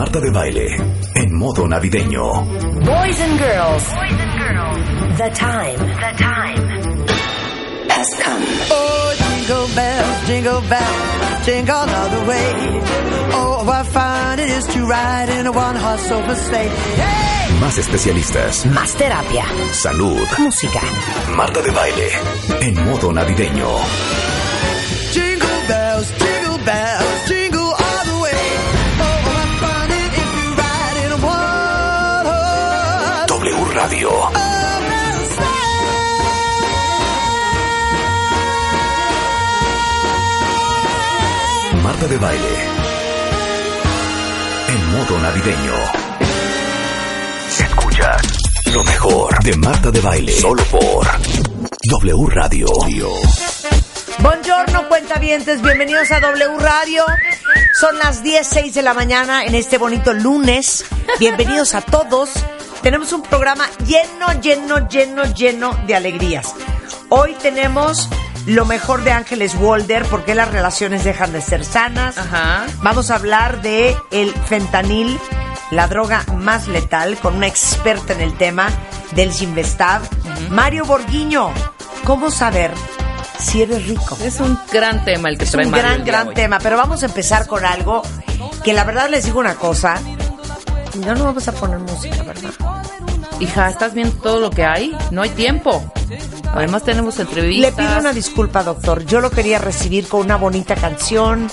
Marta de Baile en modo navideño. Boys and girls. Boys and girls. The time. The time has come. Oh, jingle bells, jingle bells, jingle all the way. Oh, what fun it is to ride in a one-horse open sleigh. Hey! Más especialistas, Más terapia. salud. Música. Marta de Baile en modo navideño. Jingle bells, jingle bells, Radio. Marta de Baile en modo navideño. Escuchas lo mejor de Marta de Baile solo por W Radio. Buongiorno, cuentavientes, bienvenidos a W Radio. Son las 10.06 de la mañana en este bonito lunes. Bienvenidos a todos. Tenemos un programa lleno, lleno, lleno, lleno de alegrías. Hoy tenemos lo mejor de Ángeles Walder, porque las relaciones dejan de ser sanas. Ajá. Vamos a hablar de el fentanil, la droga más letal, con una experta en el tema del Sinvestav, Mario Borguiño. ¿Cómo saber si eres rico? Es un gran tema el que Es trae un Mario gran, gran tema, pero vamos a empezar con algo que la verdad les digo una cosa. No nos vamos a poner música, ¿verdad? Hija, ¿estás viendo todo lo que hay? No hay tiempo. Además tenemos Le entrevistas. pido una disculpa, doctor. Yo lo quería recibir con una bonita canción.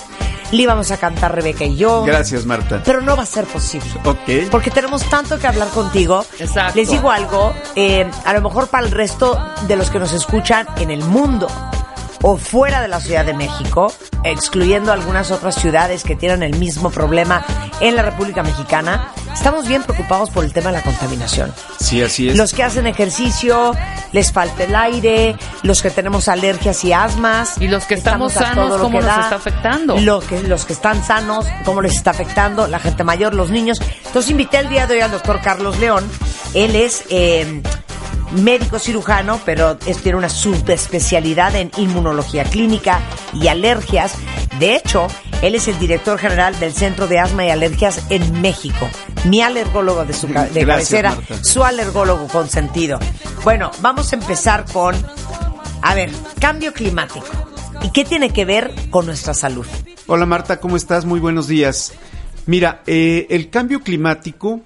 Le íbamos a cantar Rebeca y yo. Gracias, Marta. Pero no va a ser posible. Ok. Porque tenemos tanto que hablar contigo. Exacto. Les digo algo, eh, a lo mejor para el resto de los que nos escuchan en el mundo o fuera de la Ciudad de México, excluyendo algunas otras ciudades que tienen el mismo problema en la República Mexicana, estamos bien preocupados por el tema de la contaminación. Sí, así es. Los que hacen ejercicio, les falta el aire, los que tenemos alergias y asmas. Y los que estamos sanos, todo lo ¿cómo que nos da. está afectando? Lo que, los que están sanos, cómo les está afectando, la gente mayor, los niños. Entonces invité el día de hoy al doctor Carlos León. Él es eh, médico cirujano, pero es- tiene una subespecialidad en inmunología clínica y alergias. De hecho, él es el director general del Centro de Asma y Alergias en México. Mi alergólogo de, su de Gracias, cabecera, Marta. su alergólogo consentido. Bueno, vamos a empezar con, a ver, cambio climático. ¿Y qué tiene que ver con nuestra salud? Hola, Marta, ¿cómo estás? Muy buenos días. Mira, eh, el cambio climático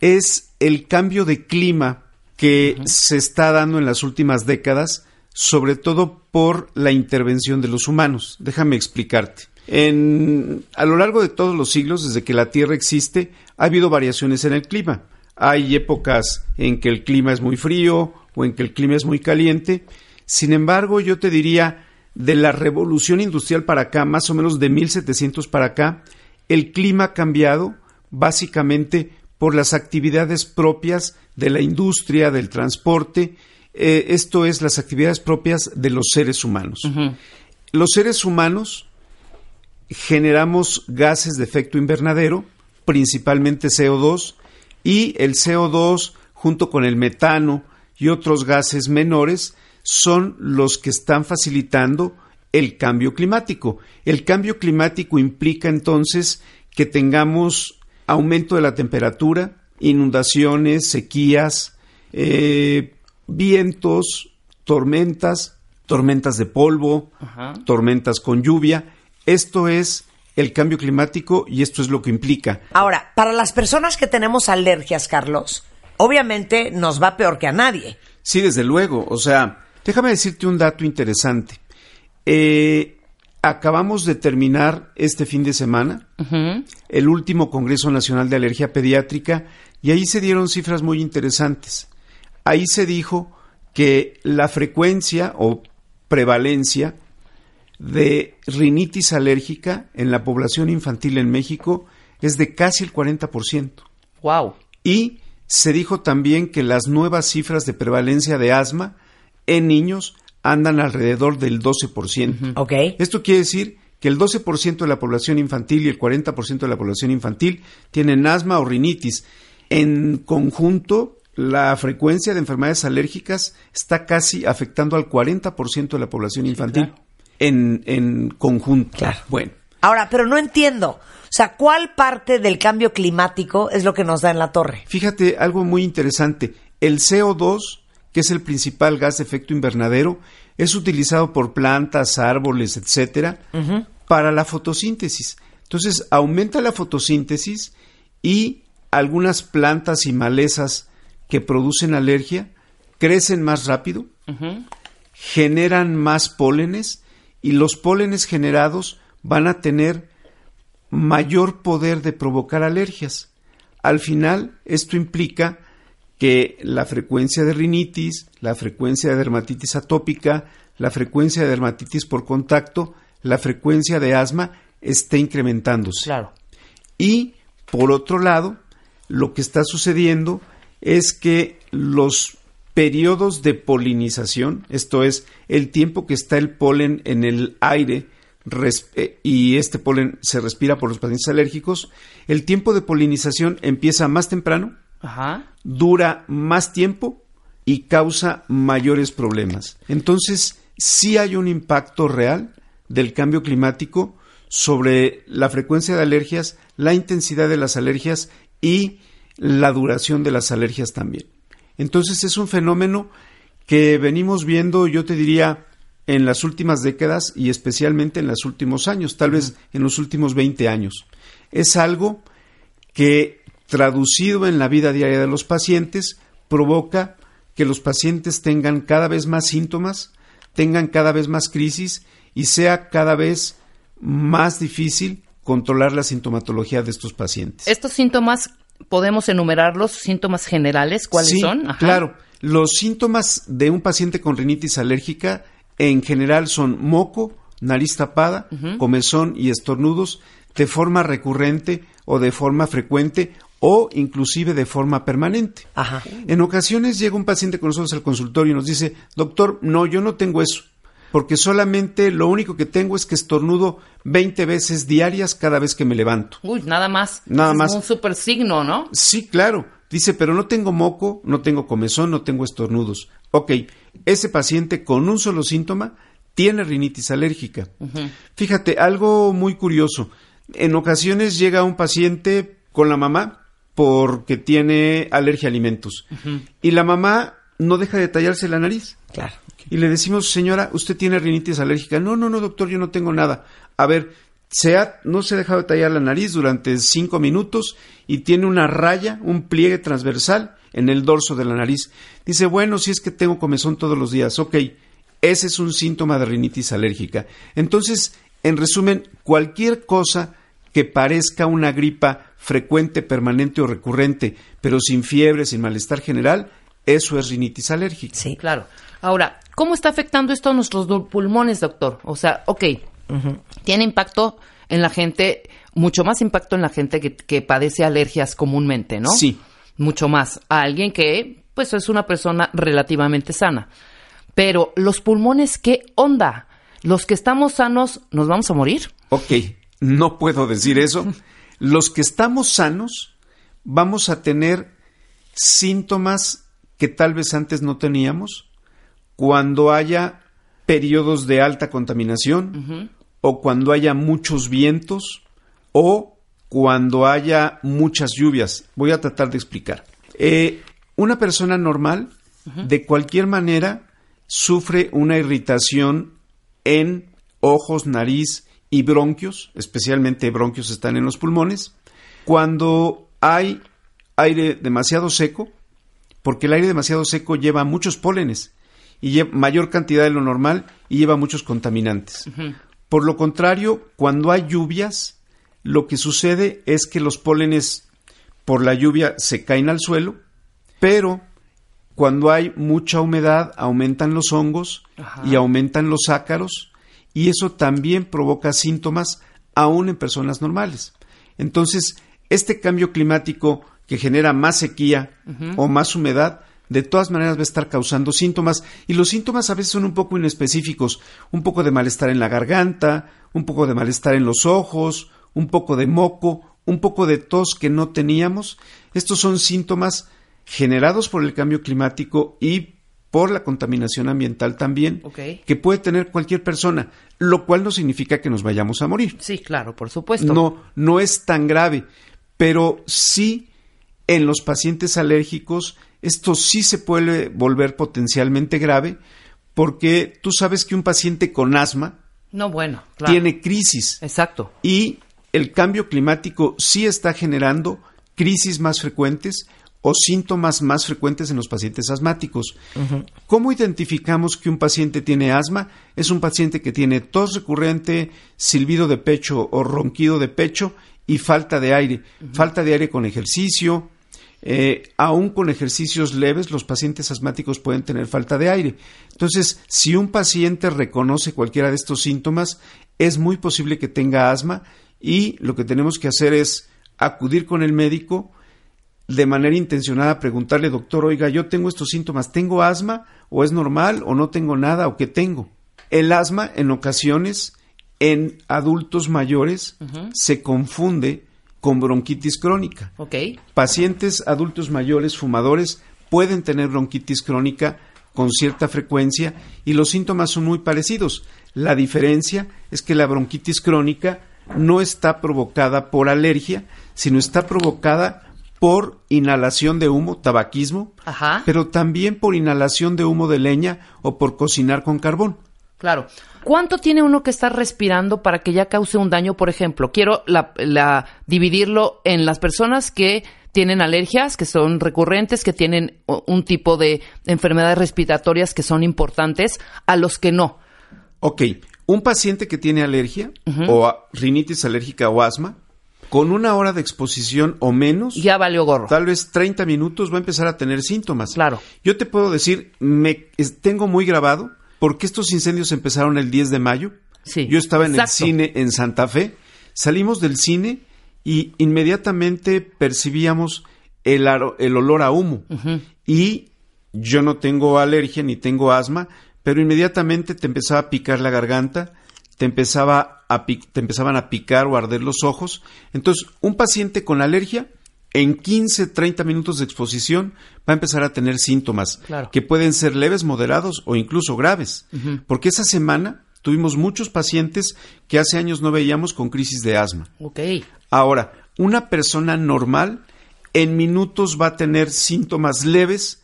es el cambio de clima que se está dando en las últimas décadas, sobre todo por la intervención de los humanos. Déjame explicarte. En, a lo largo de todos los siglos, desde que la Tierra existe, ha habido variaciones en el clima. Hay épocas en que el clima es muy frío o en que el clima es muy caliente. Sin embargo, yo te diría, de la revolución industrial para acá, más o menos de 1700 para acá, el clima ha cambiado básicamente por las actividades propias de la industria, del transporte, eh, esto es las actividades propias de los seres humanos. Los seres humanos generamos gases de efecto invernadero, principalmente CO2, y el CO2 junto con el metano y otros gases menores son los que están facilitando el cambio climático. El cambio climático implica entonces que tengamos aumento de la temperatura, inundaciones, sequías, eh, vientos, tormentas, tormentas de polvo, tormentas con lluvia. Esto es el cambio climático y esto es lo que implica. Ahora, para las personas que tenemos alergias, Carlos, obviamente nos va peor que a nadie. Sí, desde luego. O sea, déjame decirte un dato interesante. Eh, acabamos de terminar este fin de semana el último Congreso Nacional de Alergia Pediátrica y ahí se dieron cifras muy interesantes. Ahí se dijo que la frecuencia o prevalencia de rinitis alérgica en la población infantil en México es de casi el 40%. Wow. Y se dijo también que las nuevas cifras de prevalencia de asma en niños andan alrededor del 12%. ¿Ok? Esto quiere decir que el 12% de la población infantil y el 40% de la población infantil tienen asma o rinitis. En conjunto, la frecuencia de enfermedades alérgicas está casi afectando al 40% de la población infantil. En, en conjunto. Claro. Bueno, Ahora, pero no entiendo. O sea, ¿cuál parte del cambio climático es lo que nos da en la torre? Fíjate algo muy interesante. El CO2, que es el principal gas de efecto invernadero, es utilizado por plantas, árboles, etcétera, para la fotosíntesis. Entonces, aumenta la fotosíntesis y algunas plantas y malezas que producen alergia crecen más rápido, generan más pólenes y los pólenes generados van a tener mayor poder de provocar alergias. Al final, esto implica que la frecuencia de rinitis, la frecuencia de dermatitis atópica, la frecuencia de dermatitis por contacto, la frecuencia de asma esté incrementándose. Claro. Y, por otro lado, lo que está sucediendo es que los periodos de polinización, esto es, el tiempo que está el polen en el aire eh, y este polen se respira por los pacientes alérgicos, el tiempo de polinización empieza más temprano, Ajá. dura más tiempo y causa mayores problemas. Entonces, sí hay un impacto real del cambio climático sobre la frecuencia de alergias, la intensidad de las alergias y la duración de las alergias también. Entonces, es un fenómeno que venimos viendo, yo te diría, en las últimas décadas y especialmente en los últimos años, tal vez en los últimos 20 años. Es algo que traducido en la vida diaria de los pacientes provoca que los pacientes tengan cada vez más síntomas, tengan cada vez más crisis y sea cada vez más difícil controlar la sintomatología de estos pacientes. Estos síntomas, podemos enumerarlos, síntomas generales, ¿cuáles Sí, son? Ajá. Claro, los síntomas de un paciente con rinitis alérgica en general son moco, nariz tapada, comezón y estornudos de forma recurrente o de forma frecuente o inclusive de forma permanente. Ajá. En ocasiones llega un paciente con nosotros al consultorio y nos dice, doctor, no, yo no tengo eso, porque solamente lo único que tengo es que estornudo 20 veces diarias cada vez que me levanto. Uy, nada más. Nada Es más. un super signo, ¿no? Sí, claro. Dice, pero no tengo moco, no tengo comezón, no tengo estornudos. Ok, ese paciente con un solo síntoma tiene rinitis alérgica. Fíjate, algo muy curioso. En ocasiones llega un paciente con la mamá porque tiene alergia a alimentos. Y la mamá no deja de tallarse la nariz. Claro. Y le decimos, señora, ¿usted tiene rinitis alérgica? No, no, no, doctor, yo no tengo nada. A ver, se ha- no se ha dejado de tallar la nariz durante cinco minutos y tiene una raya, un pliegue transversal en el dorso de la nariz. Dice, bueno, si es que tengo comezón todos los días. Ok, ese es un síntoma de rinitis alérgica. Entonces, en resumen, cualquier cosa que parezca una gripa frecuente, permanente o recurrente, pero sin fiebre, sin malestar general, eso es rinitis alérgica. Sí. Claro. Ahora, ¿cómo está afectando esto a nuestros pulmones, doctor? O sea, ok, tiene impacto en la gente, mucho más impacto en la gente que, que padece alergias comúnmente, ¿no? Sí. Mucho más. A alguien que, pues, es una persona relativamente sana. Pero, ¿los pulmones qué onda? ¿Los que estamos sanos nos vamos a morir? Ok, no puedo decir eso. Los que estamos sanos vamos a tener síntomas que tal vez antes no teníamos cuando haya periodos de alta contaminación o cuando haya muchos vientos o cuando haya muchas lluvias. Voy a tratar de explicar. Eh, una persona normal, de cualquier manera, sufre una irritación en ojos, nariz y bronquios, especialmente bronquios están en los pulmones, cuando hay aire demasiado seco, porque el aire demasiado seco lleva muchos pólenes y lleva mayor cantidad de lo normal y lleva muchos contaminantes. Por lo contrario, cuando hay lluvias, lo que sucede es que los pólenes por la lluvia se caen al suelo, pero cuando hay mucha humedad aumentan los hongos y aumentan los ácaros y eso también provoca síntomas aún en personas normales. Entonces, este cambio climático que genera más sequía o más humedad, de todas maneras va a estar causando síntomas y los síntomas a veces son un poco inespecíficos, un poco de malestar en la garganta, un poco de malestar en los ojos, un poco de moco, un poco de tos que no teníamos. Estos son síntomas generados por el cambio climático y por la contaminación ambiental también, que puede tener cualquier persona, lo cual no significa que nos vayamos a morir. Sí, claro, por supuesto. No, no es tan grave, pero sí en los pacientes alérgicos esto sí se puede volver potencialmente grave porque tú sabes que un paciente con asma No, bueno, claro. tiene crisis Exacto. y el cambio climático sí está generando crisis más frecuentes o síntomas más frecuentes en los pacientes asmáticos. ¿Cómo identificamos que un paciente tiene asma? Es un paciente que tiene tos recurrente, silbido de pecho o ronquido de pecho y falta de aire. Falta de aire con ejercicio. Eh, aún con ejercicios leves, los pacientes asmáticos pueden tener falta de aire. Entonces, si un paciente reconoce cualquiera de estos síntomas, es muy posible que tenga asma y lo que tenemos que hacer es acudir con el médico de manera intencionada, preguntarle, doctor, oiga, yo tengo estos síntomas, ¿tengo asma o es normal o no tengo nada o qué tengo? El asma en ocasiones en adultos mayores se confunde con bronquitis crónica. Pacientes adultos mayores fumadores pueden tener bronquitis crónica con cierta frecuencia y los síntomas son muy parecidos. La diferencia es que la bronquitis crónica no está provocada por alergia, sino está provocada por inhalación de humo, tabaquismo, Ajá. pero también por inhalación de humo de leña o por cocinar con carbón. Claro. ¿Cuánto tiene uno que estar respirando para que ya cause un daño? Por ejemplo, quiero la, la- dividirlo en las personas que tienen alergias, que son recurrentes, que tienen un tipo de enfermedades respiratorias que son importantes, a los que no. Ok, un paciente que tiene alergia o rinitis alérgica o asma, con una hora de exposición o menos, Ya valió gorro. tal vez 30 minutos va a empezar a tener síntomas. Claro. Yo te puedo decir, me tengo muy grabado, porque estos incendios empezaron el 10 de mayo. Sí, Yo estaba en el cine en Santa Fe. Salimos del cine y inmediatamente percibíamos el, aro- el olor a humo. Y yo no tengo alergia ni tengo asma, pero inmediatamente te empezaba a picar la garganta, te, empezaba a te empezaban a picar o a arder los ojos. Entonces, un paciente con alergia, en 15, 30 minutos de exposición, va a empezar a tener síntomas Claro. que pueden ser leves, moderados o incluso graves. Porque esa semana tuvimos muchos pacientes que hace años no veíamos con crisis de asma. Ahora, una persona normal en minutos va a tener síntomas leves,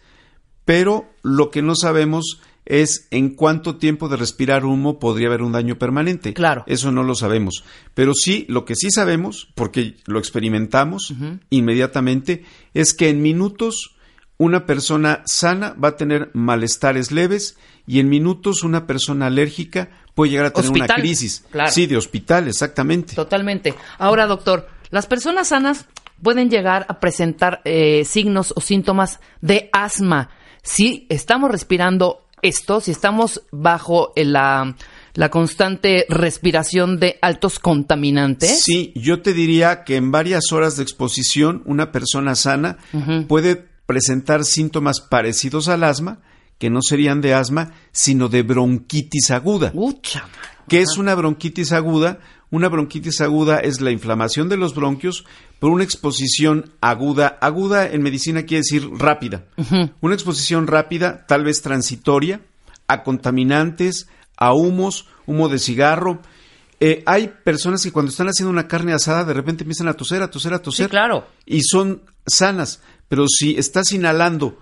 pero lo que no sabemos es en cuánto tiempo de respirar humo podría haber un daño permanente. Claro. Eso no lo sabemos. Pero sí, lo que sí sabemos, porque lo experimentamos inmediatamente, es que en minutos una persona sana va a tener malestares leves y en minutos una persona alérgica puede llegar a tener una crisis. Claro. Sí, de hospital, exactamente. Totalmente. Ahora, doctor, las personas sanas pueden llegar a presentar eh, signos o síntomas de asma si estamos respirando esto, si estamos bajo eh, la, la constante respiración de altos contaminantes. Sí, yo te diría que en varias horas de exposición una persona sana puede presentar síntomas parecidos al asma, que no serían de asma, sino de bronquitis aguda. Ucha. ¿Qué es una bronquitis aguda? Una bronquitis aguda es la inflamación de los bronquios por una exposición aguda. Aguda en medicina quiere decir rápida. Una exposición rápida, tal vez transitoria, a contaminantes, a humos, humo de cigarro. Eh, hay personas que cuando están haciendo una carne asada de repente empiezan a toser, a toser, a toser. Sí, claro. Y son sanas. Pero si estás inhalando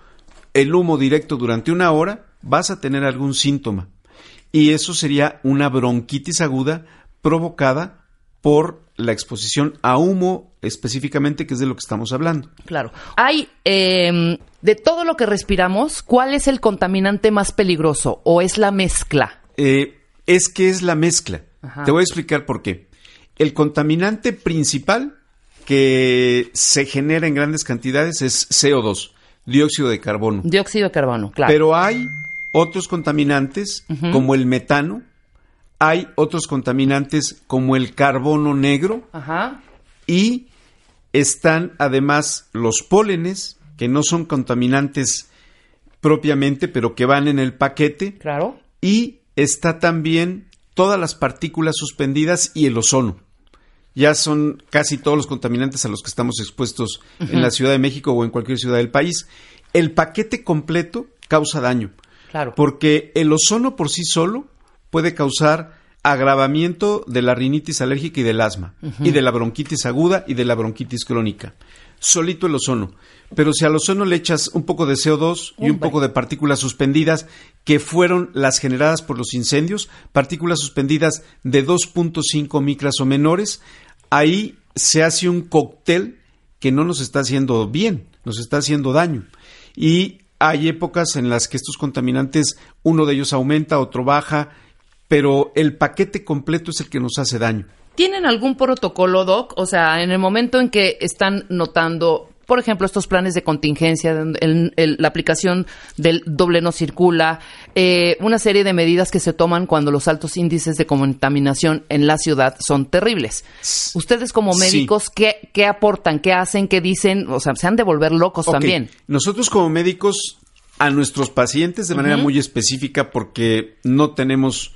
el humo directo durante una hora, vas a tener algún síntoma. Y eso sería una bronquitis aguda provocada por la exposición a humo específicamente, que es de lo que estamos hablando. Claro. Hay, eh, de todo lo que respiramos, ¿cuál es el contaminante más peligroso o es la mezcla? Eh, es que es la mezcla. Ajá. Te voy a explicar por qué. El contaminante principal que se genera en grandes cantidades es CO2, dióxido de carbono. Dióxido de carbono, claro. Pero hay otros contaminantes como el metano, hay otros contaminantes como el carbono negro Ajá. y están además los pólenes, que no son contaminantes propiamente, pero que van en el paquete, Claro. y está también todas las partículas suspendidas y el ozono. Ya son casi todos los contaminantes a los que estamos expuestos en la Ciudad de México o en cualquier ciudad del país. El paquete completo causa daño. Claro. Porque el ozono por sí solo puede causar agravamiento de la rinitis alérgica y del asma, y de la bronquitis aguda y de la bronquitis crónica. Solito el ozono. Pero si al ozono le echas un poco de CO2 y un poco de partículas suspendidas, que fueron las generadas por los incendios, partículas suspendidas de 2.5 micras o menores, ahí se hace un cóctel que no nos está haciendo bien, nos está haciendo daño. Y hay épocas en las que estos contaminantes, uno de ellos aumenta, otro baja, pero el paquete completo es el que nos hace daño. ¿Tienen algún protocolo, Doc? O sea, en el momento en que están notando, por ejemplo, estos planes de contingencia, el- el- la aplicación del doble no circula, eh, una serie de medidas que se toman cuando los altos índices de contaminación en la ciudad son terribles. Ustedes como Sí. médicos, ¿qué, qué aportan? ¿Qué hacen? ¿Qué dicen? O sea, se han de volver locos también. Nosotros como médicos, a nuestros pacientes de manera muy específica, porque no tenemos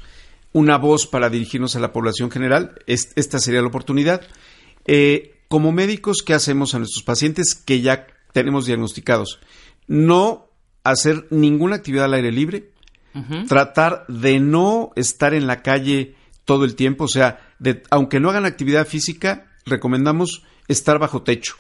una voz para dirigirnos a la población general, es- esta sería la oportunidad. Eh, como médicos, ¿qué hacemos a nuestros pacientes que ya tenemos diagnosticados? No hacer ninguna actividad al aire libre, tratar de no estar en la calle todo el tiempo, o sea, de- aunque no hagan actividad física, recomendamos estar bajo techo,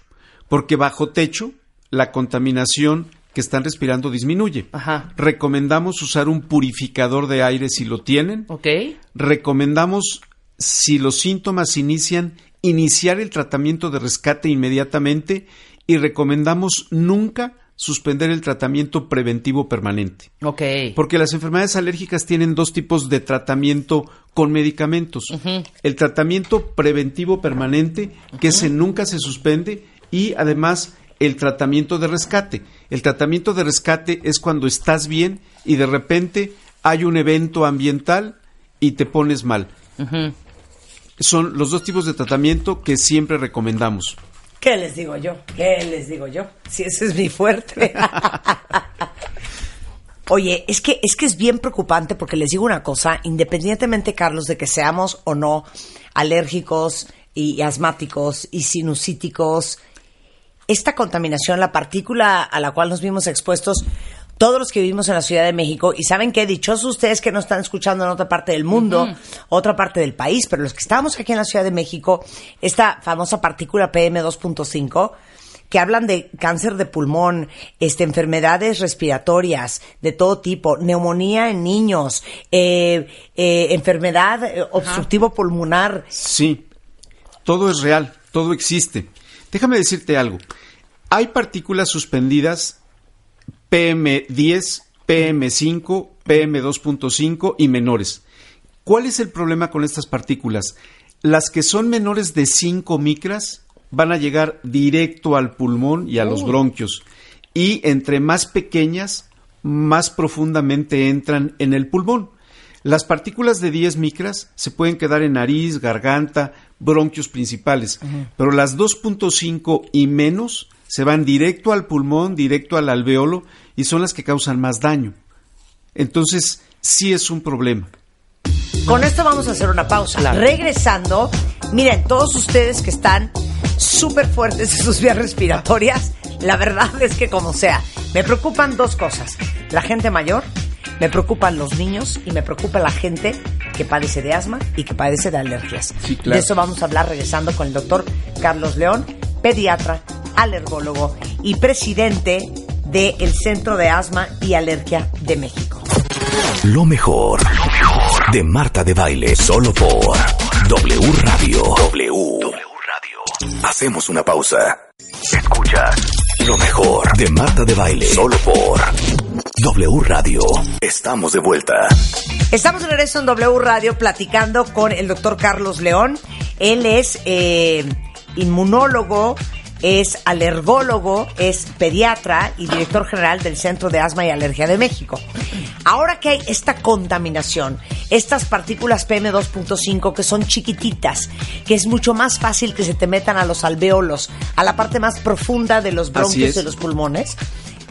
porque bajo techo la contaminación que están respirando disminuye. Ajá. Recomendamos usar un purificador de aire si lo tienen. ¿Ok? Recomendamos, si los síntomas inician, iniciar el tratamiento de rescate inmediatamente y recomendamos nunca suspender el tratamiento preventivo permanente. Ok. Porque las enfermedades alérgicas tienen dos tipos de tratamiento con medicamentos. El tratamiento preventivo permanente, que ese nunca se suspende, y además el tratamiento de rescate. El tratamiento de rescate es cuando estás bien y de repente hay un evento ambiental y te pones mal. Son los dos tipos de tratamiento que siempre recomendamos. ¿Qué les digo yo? ¿Qué les digo yo? Si ese es mi fuerte. Oye, es que, es que es bien preocupante porque les digo una cosa, independientemente, Carlos, de que seamos o no alérgicos y asmáticos y sinusíticos, esta contaminación, la partícula a la cual nos vimos expuestos, todos los que vivimos en la Ciudad de México, y saben que dichosos ustedes que no están escuchando en otra parte del mundo, otra parte del país, pero los que estamos aquí en la Ciudad de México, esta famosa partícula PM2.5, que hablan de cáncer de pulmón, este, enfermedades respiratorias de todo tipo, neumonía en niños, eh, eh, enfermedad eh, obstructivo pulmonar. Sí, todo es real, todo existe. Déjame decirte algo. Hay partículas suspendidas PM10, PM5, PM2.5 y menores. ¿Cuál es el problema con estas partículas? Las que son menores de 5 micras van a llegar directo al pulmón y a los bronquios. Y entre más pequeñas, más profundamente entran en el pulmón. Las partículas de 10 micras se pueden quedar en nariz, garganta, bronquios principales, pero las 2.5 y menos se van directo al pulmón, directo al alveolo y son las que causan más daño. Entonces, sí es un problema. Con esto vamos a hacer una pausa. Claro. Regresando, miren, todos ustedes que están súper fuertes en sus vías respiratorias, la verdad es que como sea, me preocupan dos cosas. La gente mayor, me preocupan los niños y me preocupa la gente que padece de asma y que padece de alergias. Sí, claro. De eso vamos a hablar regresando con el doctor Carlos León, pediatra, alergólogo y presidente del Centro de Asma y Alergia de México. Lo mejor, lo mejor de Marta de Baile, solo por W Radio. W. Radio. Hacemos una pausa. Escuchas lo mejor de Marta de Baile, solo por W Radio. Estamos de vuelta. Estamos de regreso en W Radio platicando con el doctor Carlos León. Él es eh, inmunólogo, es alergólogo, es pediatra y director general del Centro de Asma y Alergia de México. Ahora que hay esta contaminación, estas partículas PM2.5 que son chiquititas, que es mucho más fácil que se te metan a los alveolos, a la parte más profunda de los bronquios de los pulmones,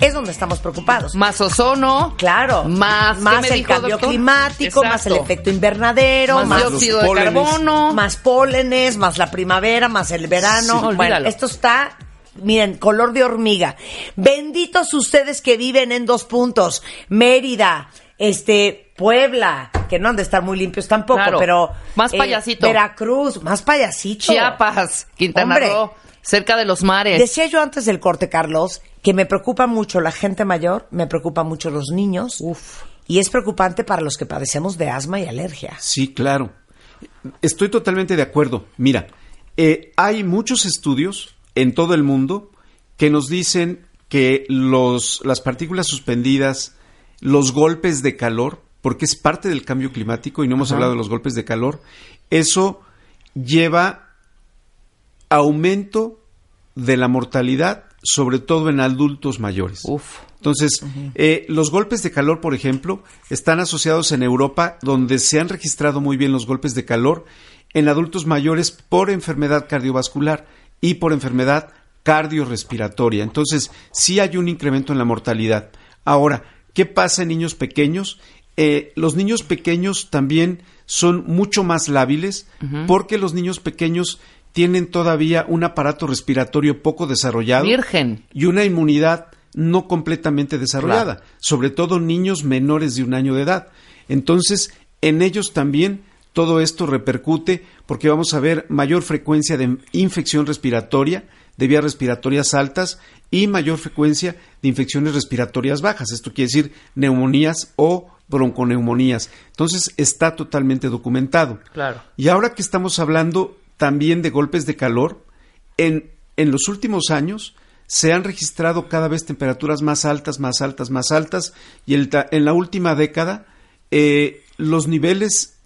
es donde estamos preocupados. Más ozono. Claro. Más, ¿qué más el dijo, cambio doctor? climático, más el efecto invernadero, Más, más, dióxido de pólenes. carbono. más pólenes, más la primavera, más el verano. Sí, bueno, esto está miren, color de hormiga. Benditos ustedes que viven en dos puntos. Mérida, este, Puebla, que no han de estar muy limpios tampoco, Claro. pero... Más eh, payasito. Veracruz, más payasito. Chiapas, Quintana Hombre. Roo, cerca de los mares. Decía yo antes del corte, Carlos, que me preocupa mucho la gente mayor, me preocupa mucho los niños. Y es preocupante para los que padecemos de asma y alergia. Sí, claro. Estoy totalmente de acuerdo. Mira, eh, hay muchos estudios en todo el mundo que nos dicen que los, las partículas suspendidas, los golpes de calor, porque es parte del cambio climático y no hemos hablado de los golpes de calor, eso lleva aumento de la mortalidad, sobre todo en adultos mayores. Uf. Entonces, eh, los golpes de calor, por ejemplo, están asociados en Europa, donde se han registrado muy bien los golpes de calor en adultos mayores por enfermedad cardiovascular y por enfermedad cardiorrespiratoria. Entonces, sí hay un incremento en la mortalidad. Ahora, ¿qué pasa en niños pequeños? Eh, los niños pequeños también son mucho más lábiles porque los niños pequeños tienen todavía un aparato respiratorio poco desarrollado Virgen. y una inmunidad no completamente desarrollada, Claro. sobre todo niños menores de un año de edad. Entonces, en ellos también todo esto repercute porque vamos a ver mayor frecuencia de infección respiratoria, de vías respiratorias altas y mayor frecuencia de infecciones respiratorias bajas. Esto quiere decir neumonías o bronconeumonías. Entonces, está totalmente documentado. Claro. Y ahora que estamos hablando también de golpes de calor, en, en los últimos años se han registrado cada vez temperaturas más altas, más altas, más altas, y el en la última década eh, los niveles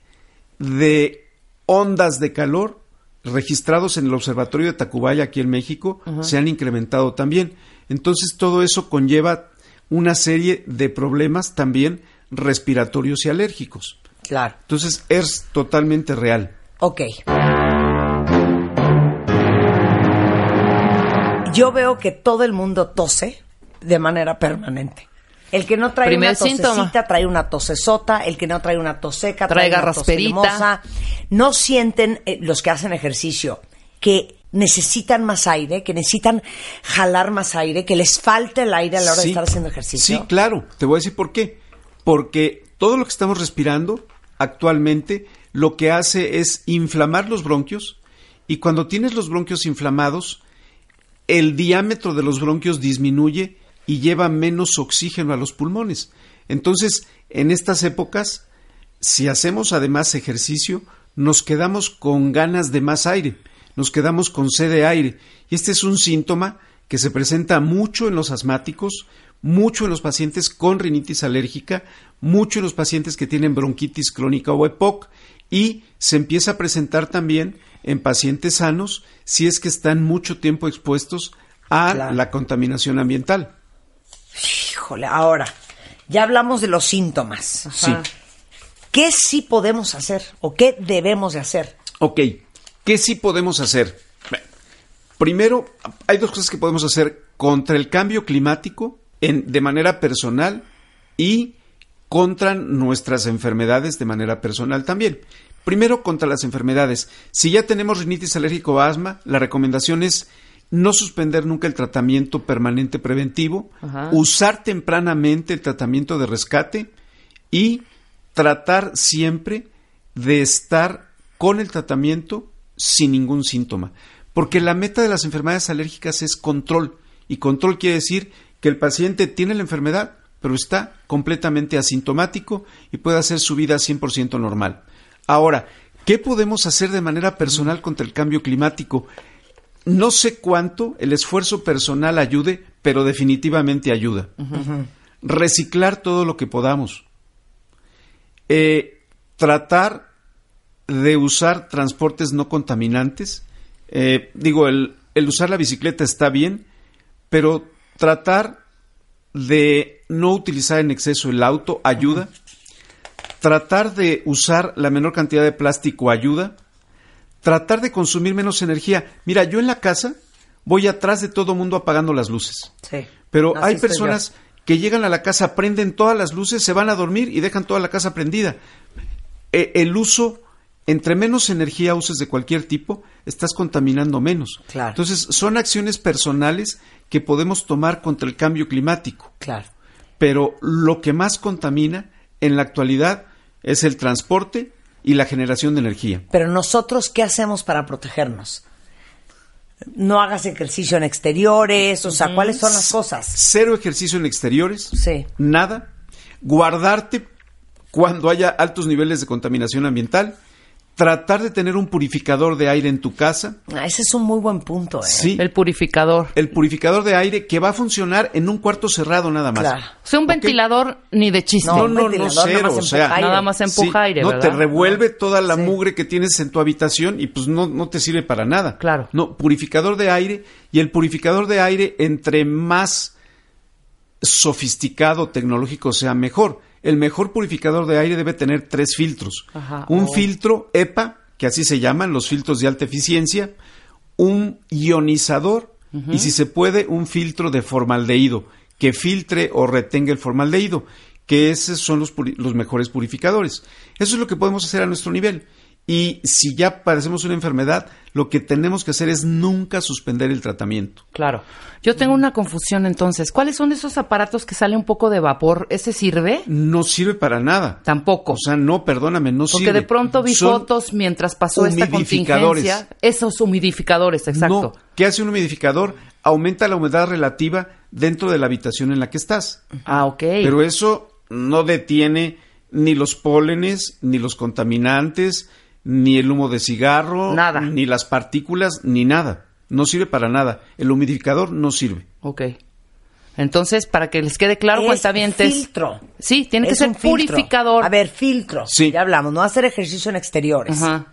de ondas de calor registrados en el Observatorio de Tacubaya aquí en México se han incrementado también. Entonces todo eso conlleva una serie de problemas también respiratorios y alérgicos. Claro. Entonces es totalmente real. Ok. Yo veo que todo el mundo tose de manera permanente. El que no trae Primer una tosecita síntoma. trae una tosesota, el que no trae una toseca trae, Trae una toselimosa. No sienten eh, los que hacen ejercicio que necesitan más aire, que necesitan jalar más aire, que les falta el aire a la hora de estar haciendo ejercicio. Sí, claro. Te voy a decir por qué. Porque todo lo que estamos respirando actualmente lo que hace es inflamar los bronquios y cuando tienes los bronquios inflamados, el diámetro de los bronquios disminuye y lleva menos oxígeno a los pulmones. Entonces, en estas épocas, si hacemos además ejercicio, nos quedamos con ganas de más aire, nos quedamos con sed de aire. Y este es un síntoma que se presenta mucho en los asmáticos, mucho en los pacientes con rinitis alérgica, mucho en los pacientes que tienen bronquitis crónica o EPOC y se empieza a presentar también en pacientes sanos si es que están mucho tiempo expuestos a Claro. la contaminación ambiental. Híjole, ahora, ya hablamos de los síntomas. Sí. ¿Qué sí podemos hacer o qué debemos de hacer? Ok, ¿qué sí podemos hacer? Primero, hay dos cosas que podemos hacer contra el cambio climático en, de manera personal y contra nuestras enfermedades de manera personal también. Primero, contra las enfermedades. Si ya tenemos rinitis alérgico o asma, la recomendación es no suspender nunca el tratamiento permanente preventivo, Ajá. usar tempranamente el tratamiento de rescate y tratar siempre de estar con el tratamiento sin ningún síntoma. Porque la meta de las enfermedades alérgicas es control. Y control quiere decir que el paciente tiene la enfermedad, pero está completamente asintomático y puede hacer su vida 100% normal. Ahora, ¿qué podemos hacer de manera personal contra el cambio climático? No sé cuánto el esfuerzo personal ayude, pero definitivamente ayuda. Reciclar todo lo que podamos. Eh, tratar de usar transportes no contaminantes. Eh, digo, el, el usar la bicicleta está bien, pero tratar de no utilizar en exceso el auto ayuda. Tratar de usar la menor cantidad de plástico ayuda. Tratar de consumir menos energía. Mira, yo en la casa voy atrás de todo mundo apagando las luces. Sí. Pero hay personas que llegan a la casa, prenden todas las luces, se van a dormir y dejan toda la casa prendida. Eh, el uso entre menos energía uses de cualquier tipo, estás contaminando menos. Claro. Entonces, son acciones personales que podemos tomar contra el cambio climático. Claro. Pero lo que más contamina en la actualidad es el transporte y la generación de energía. Pero nosotros, ¿qué hacemos para protegernos? No hagas ejercicio en exteriores, o sea, ¿cuáles son las cosas? Cero ejercicio en exteriores. Sí. Nada. Guardarte cuando haya altos niveles de contaminación ambiental. Tratar de tener un purificador de aire en tu casa. Ah, Ese es un muy buen punto, ¿eh? Sí. El purificador. El purificador de aire que va a funcionar en un cuarto cerrado nada más. Claro. O sea, un ventilador ni de chiste. No, no, no, cero, o sea, aire. Nada más empuja aire, no, ¿verdad? te revuelve toda la Sí. mugre que tienes en tu habitación y pues no, no te sirve para nada. Claro. No, purificador de aire y el purificador de aire entre más sofisticado tecnológico sea mejor. El mejor purificador de aire debe tener tres filtros. Ajá. Un Oh. filtro EPA, que así se llaman los filtros de alta eficiencia, un ionizador y si se puede un filtro de formaldehído que filtre o retenga el formaldehído, que esos son los, los mejores purificadores. Eso es lo que podemos hacer a nuestro nivel. Y si ya padecemos una enfermedad, lo que tenemos que hacer es nunca suspender el tratamiento. Claro. Yo tengo una confusión entonces. ¿Cuáles son esos aparatos que sale un poco de vapor? ¿Ese sirve? No sirve para nada. Tampoco. O sea, no, perdóname, no Porque sirve. de pronto vi Son fotos mientras pasó esta contingencia. Esos humidificadores, exacto. No, ¿qué hace un humidificador? Aumenta la humedad relativa dentro de la habitación en la que estás. Ah, ok. Pero eso no detiene ni los pólenes, ni los contaminantes, ni el humo de cigarro, Nada. ni las partículas, ni nada. No sirve para nada. El humidificador no sirve. Ok. Entonces, para que les quede claro, Es cuentavientes. filtro. Sí, tiene que ser purificador. A ver, filtro. Sí. Ya hablamos, no hacer ejercicio en exteriores. Ajá.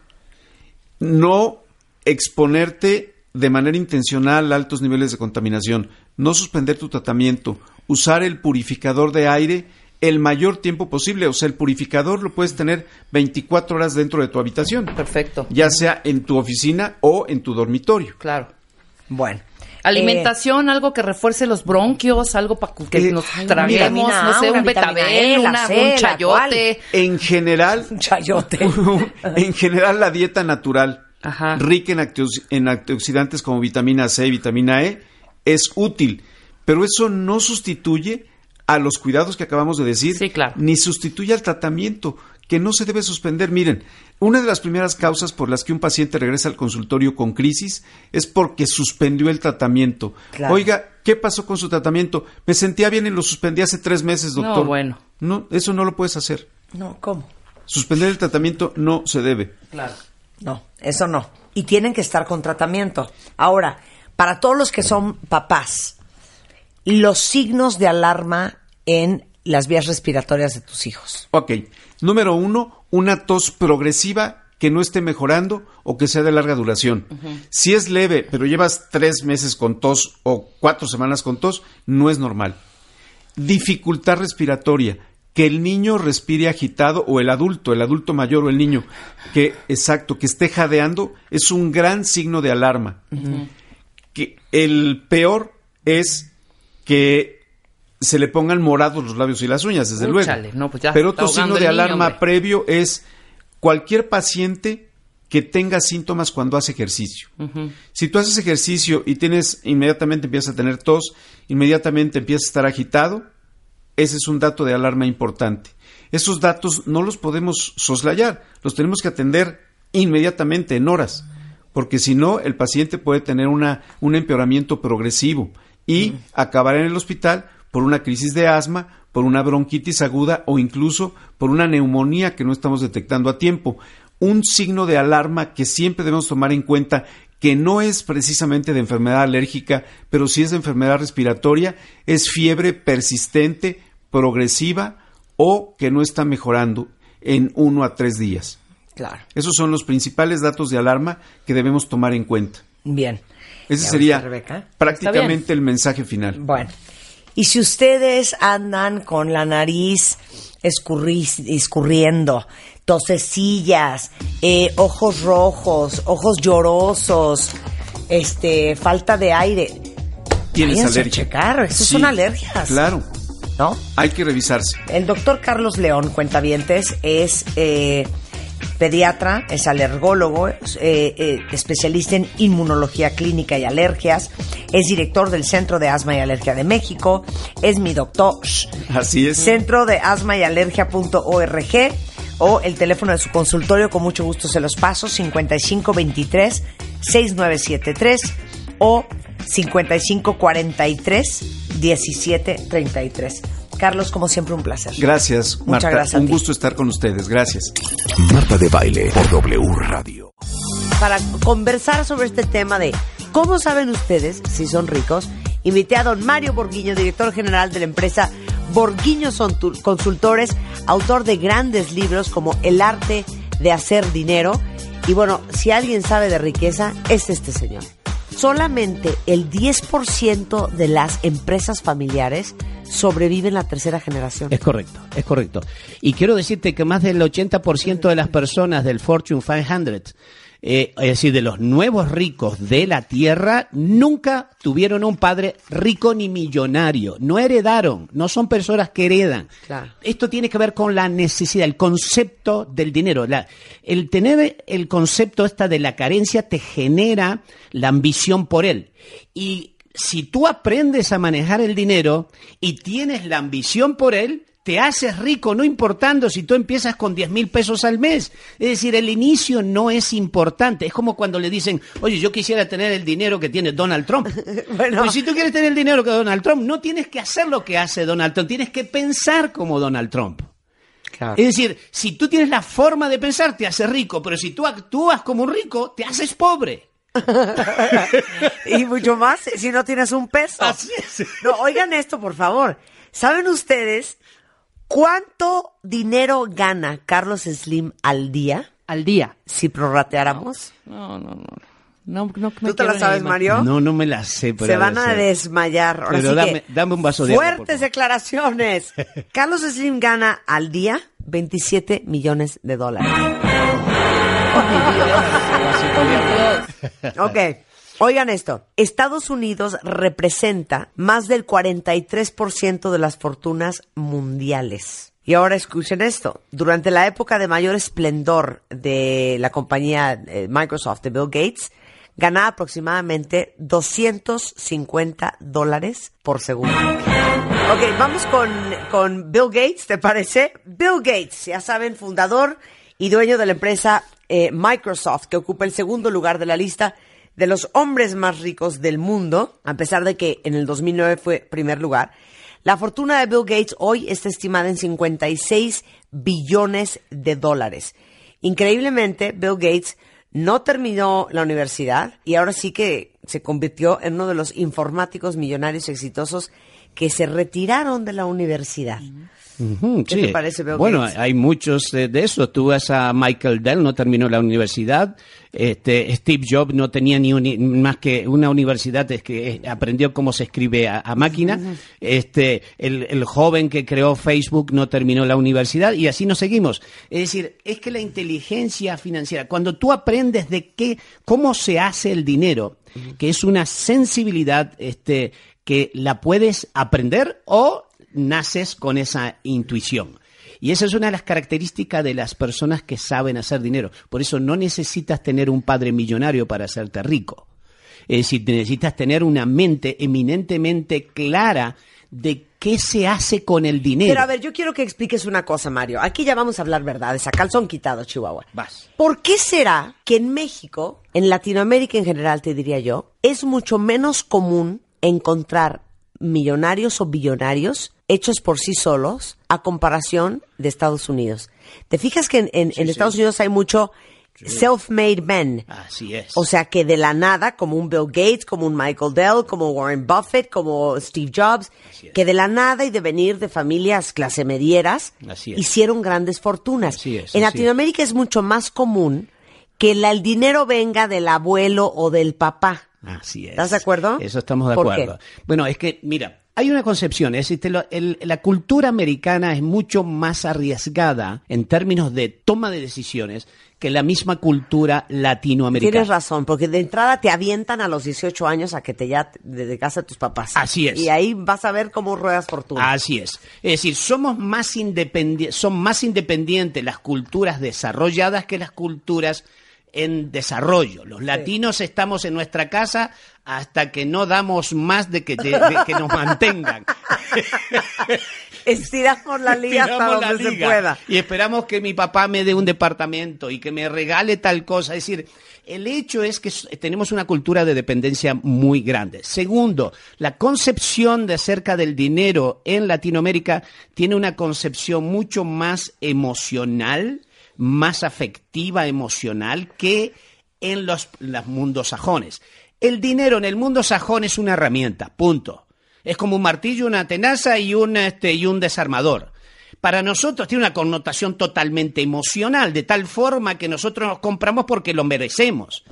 No exponerte de manera intencional a altos niveles de contaminación. No suspender tu tratamiento. Usar el purificador de aire el mayor tiempo posible. O sea, el purificador lo puedes tener 24 horas dentro de tu habitación. Perfecto. Ya sea en tu oficina o en tu dormitorio. Claro. Bueno. Alimentación, algo que refuerce los bronquios, algo para que Eh, nos traguemos, no A, sé, un betabel, E, una- C, un chayote. En general, Un chayote. en general la dieta natural, Ajá. rica en, en antioxidantes como vitamina C y vitamina E, es útil, pero eso no sustituye a los cuidados que acabamos de decir, Sí, claro. ni sustituye al tratamiento, que no se debe suspender. Miren, una de las primeras causas por las que un paciente regresa al consultorio con crisis es porque suspendió el tratamiento. Claro. Oiga, ¿qué pasó con su tratamiento? Me sentía bien y lo suspendí hace tres meses, No, doctor. bueno. No, eso no lo puedes hacer. No, ¿cómo? Suspender el tratamiento no se debe. Claro. No, eso no. Y tienen que estar con tratamiento. Ahora, para todos los que son papás, los signos de alarma en las vías respiratorias de tus hijos. Ok. Número uno, una tos progresiva que no esté mejorando o que sea de larga duración. Si es leve, pero llevas tres meses con tos o cuatro semanas con tos, no es normal. Dificultad respiratoria. Que el niño respire agitado o el adulto, el adulto mayor o el niño, que, exacto, que esté jadeando, es un gran signo de alarma. Que el peor es que se le pongan morados los labios y las uñas, desde Úchale, luego. no, pues Pero otro signo de niño, alarma previo es cualquier paciente que tenga síntomas cuando hace ejercicio. Si tú haces ejercicio y tienes inmediatamente empiezas a tener tos, inmediatamente empiezas a estar agitado, ese es un dato de alarma importante. Esos datos no los podemos soslayar, los tenemos que atender inmediatamente, en horas, porque si no, el paciente puede tener una, un empeoramiento progresivo y acabar en el hospital por una crisis de asma, por una bronquitis aguda o incluso por una neumonía que no estamos detectando a tiempo. Un signo de alarma que siempre debemos tomar en cuenta que no es precisamente de enfermedad alérgica, pero sí es de enfermedad respiratoria, es fiebre persistente, progresiva o que no está mejorando en uno a tres días. Claro. Esos son los principales datos de alarma que debemos tomar en cuenta. Bien. Ese ¿Ya sería Rebeca? prácticamente el mensaje final. Bueno. Y si ustedes andan con la nariz escurri- escurriendo, tosecillas, eh, ojos rojos, ojos llorosos, este, falta de aire, Tienes váyanse a alergia. checar, eso Sí, son alergias. Claro, ¿No? hay que revisarse. El doctor Carlos León, cuentavientes, es eh, pediatra, es alergólogo, eh, eh, especialista en inmunología clínica y alergias, es director del Centro de Asma y Alergia de México, es mi doctor. Así es. Centro de Asma y Alergia.org o el teléfono de su consultorio, con mucho gusto se los paso, 5523 6973 o 5543 1733. Carlos, como siempre, un placer. Gracias, Muchas Marta. gracias a Un ti. gusto estar con ustedes. Gracias. Marta de Baile por W Radio. Para conversar sobre este tema de cómo saben ustedes si son ricos, invité a don Mario Borguiño, director general de la empresa Borguiño Consultores, autor de grandes libros como El arte de hacer dinero. Y bueno, si alguien sabe de riqueza, es este señor. Solamente el 10% de las empresas familiares sobreviven la tercera generación. Es correcto, es correcto. Y quiero decirte que más del 80% de las personas del Fortune 500, eh, es decir, de los nuevos ricos de la Tierra, nunca tuvieron un padre rico ni millonario. No heredaron, no son personas que heredan. Claro. Esto tiene que ver con la necesidad, el concepto del dinero. La- el tener el concepto esta de la carencia te genera la ambición por él. Y si tú aprendes a manejar el dinero y tienes la ambición por él, te haces rico, no importando si tú empiezas con 10 mil pesos al mes. Es decir, el inicio no es importante. Es como cuando le dicen, oye, yo quisiera tener el dinero que tiene Donald Trump. Bueno. Pues si tú quieres tener el dinero que Donald Trump, no tienes que hacer lo que hace Donald Trump, tienes que pensar como Donald Trump. Es decir, si tú tienes la forma de pensar, te haces rico, pero si tú actúas como un rico, te haces pobre. y mucho más si no tienes un peso. Así es. No, oigan esto, por favor. ¿Saben ustedes cuánto dinero gana Carlos Slim al día Al día. si prorrateáramos? No, no, no. No, no, no me ¿Tú te la sabes, Mario? No, no me la sé, pero Se van a ser. desmayar. Ahora Pero sí dame- que, dame un vaso de agua, por Fuertes declaraciones. Carlos Slim gana al día 27 millones de dólares. Ok, oigan esto. Estados Unidos representa más del 43% de las fortunas mundiales. Y ahora escuchen esto. Durante la época de mayor esplendor de la compañía eh, Microsoft de Bill Gates, ganaba aproximadamente 250 dólares por segundo. Ok, vamos con, con Bill Gates, ¿te parece? Bill Gates, ya saben, fundador y dueño de la empresa eh, Microsoft, que ocupa el segundo lugar de la lista de los hombres más ricos del mundo, a pesar de que en el 2009 fue primer lugar. La fortuna de Bill Gates hoy está estimada en 56 billones de dólares. Increíblemente, Bill Gates no terminó la universidad y ahora sí que se convirtió en uno de los informáticos millonarios exitosos que se retiraron de la universidad. Ujú, ¿Qué sí. te parece, Bill Bueno, Gates? hay muchos eh, de esos. Tú vas a Michael Dell, no terminó la universidad. Este, Steve Jobs no tenía ni uni- más que una universidad, es que aprendió cómo se escribe a, a máquina. Este, el, el joven que creó Facebook no terminó la universidad y así nos seguimos. Es decir, es que la inteligencia financiera, cuando tú aprendes de qué, cómo se hace el dinero, que es una sensibilidad, este, que la puedes aprender o naces con esa intuición. Y esa es una de las características de las personas que saben hacer dinero. Por eso no necesitas tener un padre millonario para hacerte rico. Es decir, necesitas tener una mente eminentemente clara de qué se hace con el dinero. Pero a ver, yo quiero que expliques una cosa, Mario. Aquí ya vamos a hablar verdades, a calzón quitado, Chihuahua. Vas. ¿Por qué será que en México, en Latinoamérica en general, te diría yo, es mucho menos común encontrar millonarios o billonarios hechos por sí solos a comparación de Estados Unidos? ¿Te fijas que en, en- en Estados Unidos hay mucho self-made men? Así es. O sea que de la nada, como un Bill Gates, como un Michael Dell, como Warren Buffett, como Steve Jobs, que de la nada y de venir de familias clase medieras, Así es. hicieron grandes fortunas. Así es, en así Latinoamérica es mucho más común que la- el dinero venga del abuelo o del papá. Así es. ¿Estás de acuerdo? Eso estamos de ¿Por acuerdo. Bueno, es que, mira, hay una concepción, es decir, te lo- el- la cultura americana es mucho más arriesgada en términos de toma de decisiones que la misma cultura latinoamericana. Tienes razón, porque de entrada te avientan a los 18 años a que te ya de casa a tus papás. Así es. Y ahí vas a ver cómo ruedas fortuna. Así es. Es decir, somos más independi- son más independientes las culturas desarrolladas que las culturas en desarrollo. Los latinos estamos en nuestra casa hasta que no damos más de que, de- de que nos mantengan. Estiramos la liga hasta donde se pueda. Y esperamos que mi papá me dé un departamento y que me regale tal cosa. Es decir, el hecho es que tenemos una cultura de dependencia muy grande. Segundo, la concepción de acerca del dinero en Latinoamérica tiene una concepción mucho más emocional, más afectiva, emocional que en los, los mundos sajones. El dinero en el mundo sajón es una herramienta, punto. Es como un martillo, una tenaza y un, este, y un desarmador. Para nosotros tiene una connotación totalmente emocional, de tal forma que nosotros nos compramos porque lo merecemos.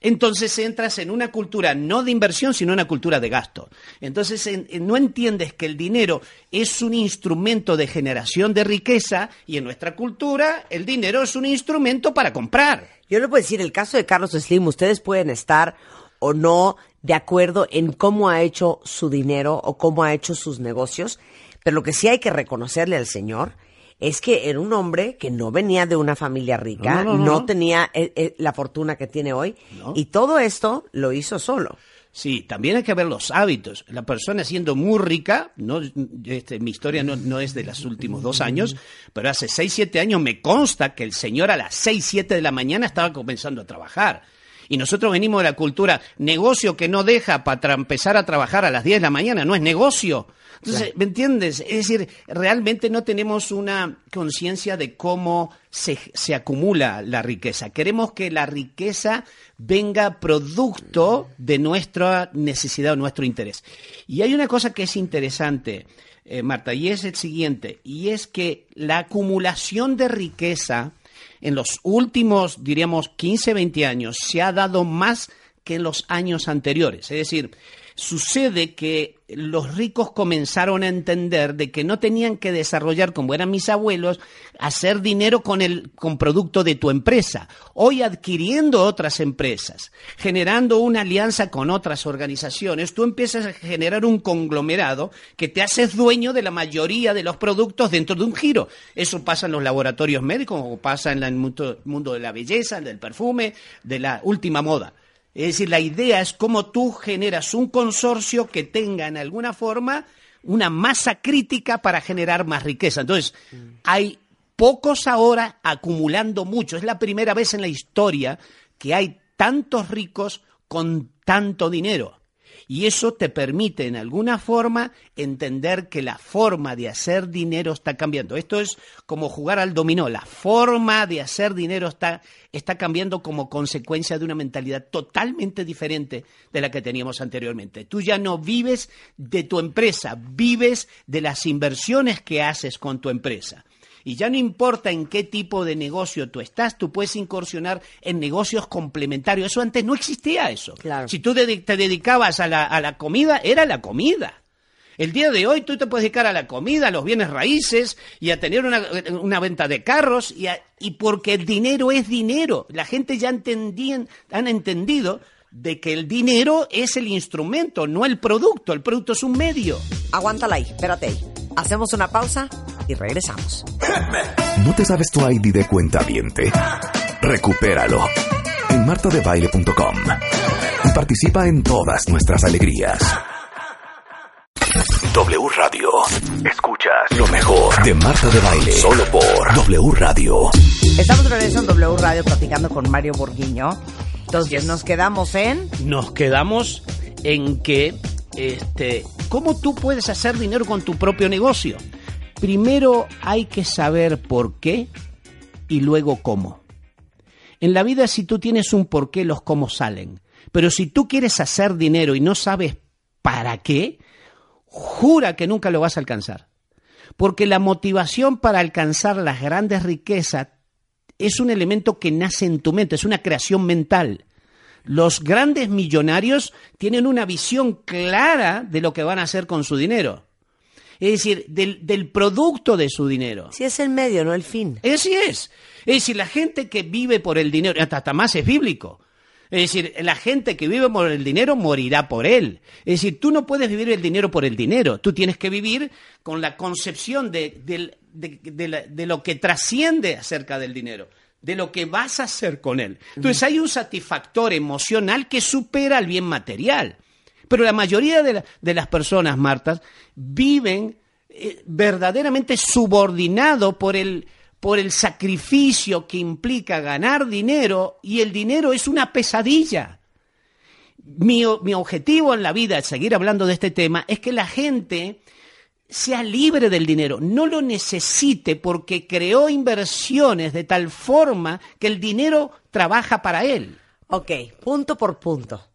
Entonces entras en una cultura no de inversión, sino una cultura de gasto. Entonces en- no entiendes que el dinero es un instrumento de generación de riqueza y en nuestra cultura el dinero es un instrumento para comprar. Yo le puedo decir, el caso de Carlos Slim, ustedes pueden estar o no de acuerdo en cómo ha hecho su dinero o cómo ha hecho sus negocios, pero lo que sí hay que reconocerle al señor es que era un hombre que no venía de una familia rica, No, no, no, no, no. tenía eh, eh, la fortuna que tiene hoy, y todo esto lo hizo solo. Sí, también hay que ver los hábitos. La persona siendo muy rica, no, este, mi historia no, no es de los últimos dos años, pero hace seis, siete años me consta que el señor a las seis, siete de la mañana estaba comenzando a trabajar. Y nosotros venimos de la cultura, negocio que no deja para empezar a trabajar a las 10 de la mañana, no es negocio. Entonces, ¿me entiendes? Es decir, realmente no tenemos una conciencia de cómo se, se acumula la riqueza. Queremos que la riqueza venga producto de nuestra necesidad o nuestro interés. Y hay una cosa que es interesante, eh, Marta, y es el siguiente, y es que la acumulación de riqueza en los últimos, diríamos, 15, 20 años se ha dado más que en los años anteriores. Es decir, sucede que los ricos comenzaron a entender de que no tenían que desarrollar, como eran mis abuelos, hacer dinero con el con producto de tu empresa. Hoy adquiriendo otras empresas, generando una alianza con otras organizaciones, tú empiezas a generar un conglomerado que te haces dueño de la mayoría de los productos dentro de un giro. Eso pasa en los laboratorios médicos o pasa en el mundo de la belleza, del perfume, de la última moda. Es decir, la idea es cómo tú generas un consorcio que tenga en alguna forma una masa crítica para generar más riqueza. Entonces, hay pocos ahora acumulando mucho. Es la primera vez en la historia que hay tantos ricos con tanto dinero. Y eso te permite, en alguna forma, entender que la forma de hacer dinero está cambiando. Esto es como jugar al dominó. La forma de hacer dinero está, está cambiando como consecuencia de una mentalidad totalmente diferente de la que teníamos anteriormente. Tú ya no vives de tu empresa, vives de las inversiones que haces con tu empresa. Y ya no importa en qué tipo de negocio tú estás, tú puedes incursionar en negocios complementarios. Eso antes no existía eso. Claro. Si tú te dedicabas a la, a la comida, era la comida. El día de hoy tú te puedes dedicar a la comida, a los bienes raíces y a tener una, una venta de carros y, a- y porque el dinero es dinero. La gente ya entendían, han entendido de que el dinero es el instrumento, no el producto. El producto es un medio. Aguántala ahí, espérate ahí. Hacemos una pausa y regresamos. ¿No te sabes tu ID de cuenta viente? Recupéralo en martadebaile.com y participa en todas nuestras alegrías. W Radio. Escuchas lo mejor de Marta de Baile. Solo por W Radio. Estamos de regreso en W Radio platicando con Mario Borguiño. Entonces nos quedamos en... nos quedamos en que, este, ¿cómo tú puedes hacer dinero con tu propio negocio? Primero hay que saber por qué y luego cómo. En la vida si tú tienes un por qué, los cómo salen. Pero si tú quieres hacer dinero y no sabes para qué, jura que nunca lo vas a alcanzar. Porque la motivación para alcanzar las grandes riquezas es un elemento que nace en tu mente, es una creación mental. Los grandes millonarios tienen una visión clara de lo que van a hacer con su dinero. Es decir, del, del producto de su dinero. Si es el medio, no el fin. Así es. Es decir, la gente que vive por el dinero, hasta, hasta más es bíblico. Es decir, la gente que vive por el dinero morirá por él. Es decir, tú no puedes vivir el dinero por el dinero. Tú tienes que vivir con la concepción de, de- de la- de lo que trasciende acerca del dinero, de lo que vas a hacer con él. Entonces hay un satisfactor emocional que supera al bien material. Pero la mayoría de, la- de las personas, Marta, viven eh, verdaderamente subordinado por el, por el sacrificio que implica ganar dinero y el dinero es una pesadilla. Mi, objetivo en la vida, seguir hablando de este tema, es que la gente sea libre del dinero, no lo necesite porque creó inversiones de tal forma que el dinero trabaja para él. Ok, punto por punto.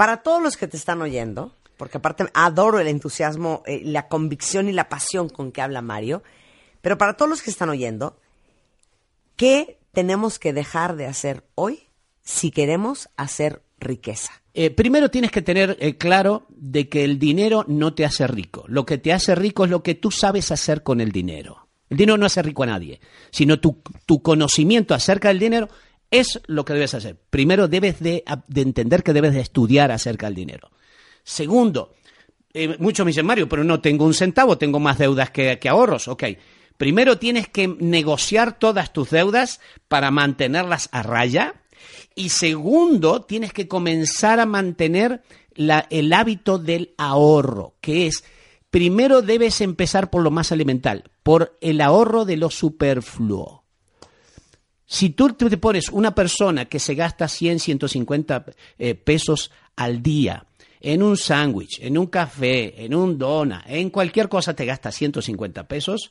Para todos los que te están oyendo, porque aparte adoro el entusiasmo, eh, la convicción y la pasión con que habla Mario, pero para todos los que están oyendo, ¿qué tenemos que dejar de hacer hoy si queremos hacer riqueza? Eh, primero tienes que tener eh, claro de que el dinero no te hace rico. Lo que te hace rico es lo que tú sabes hacer con el dinero. El dinero no hace rico a nadie, sino tu, tu conocimiento acerca del dinero es lo que debes hacer. Primero debes de, de entender que debes de estudiar acerca del dinero. Segundo, eh, muchos me dicen, Mario, pero no tengo un centavo, tengo más deudas que, ahorros. Ok, primero tienes que negociar todas tus deudas para mantenerlas a raya. Y segundo, tienes que comenzar a mantener el hábito del ahorro, que es, primero debes empezar por lo más elemental, por el ahorro de lo superfluo. Si tú te pones una persona que se gasta 100, 150 eh, pesos al día en un sándwich, en un café, en un dona, en cualquier cosa te gasta 150 pesos,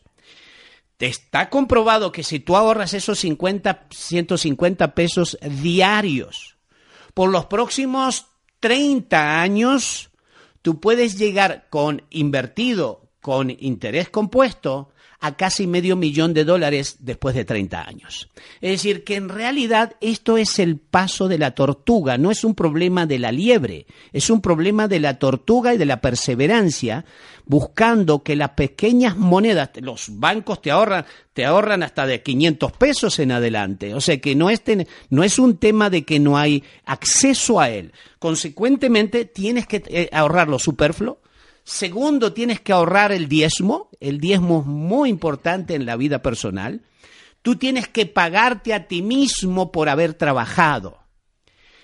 te está comprobado que si tú ahorras esos 50, 150 pesos diarios por los próximos 30 años, tú puedes llegar con invertido, con interés compuesto, a casi medio millón de dólares después de 30 años. Es decir, que en realidad esto es el paso de la tortuga, no es un problema de la liebre, es un problema de la tortuga y de la perseverancia, buscando que las pequeñas monedas, los bancos te ahorran, te ahorran hasta de 500 pesos en adelante. O sea que no es, no es un tema de que no hay acceso a él. Consecuentemente, tienes que eh, ahorrar lo superfluo, Segundo, tienes que ahorrar el diezmo. El diezmo es muy importante en la vida personal. Tú tienes que pagarte a ti mismo por haber trabajado.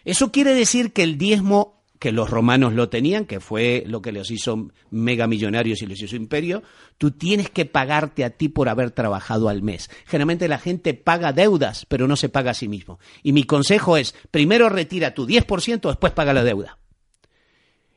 Eso quiere decir que el diezmo, que los romanos lo tenían, que fue lo que les hizo megamillonarios y les hizo imperio, tú tienes que pagarte a ti por haber trabajado al mes. Generalmente la gente paga deudas, pero no se paga a sí mismo. Y mi consejo es, primero retira tu 10%, después paga la deuda.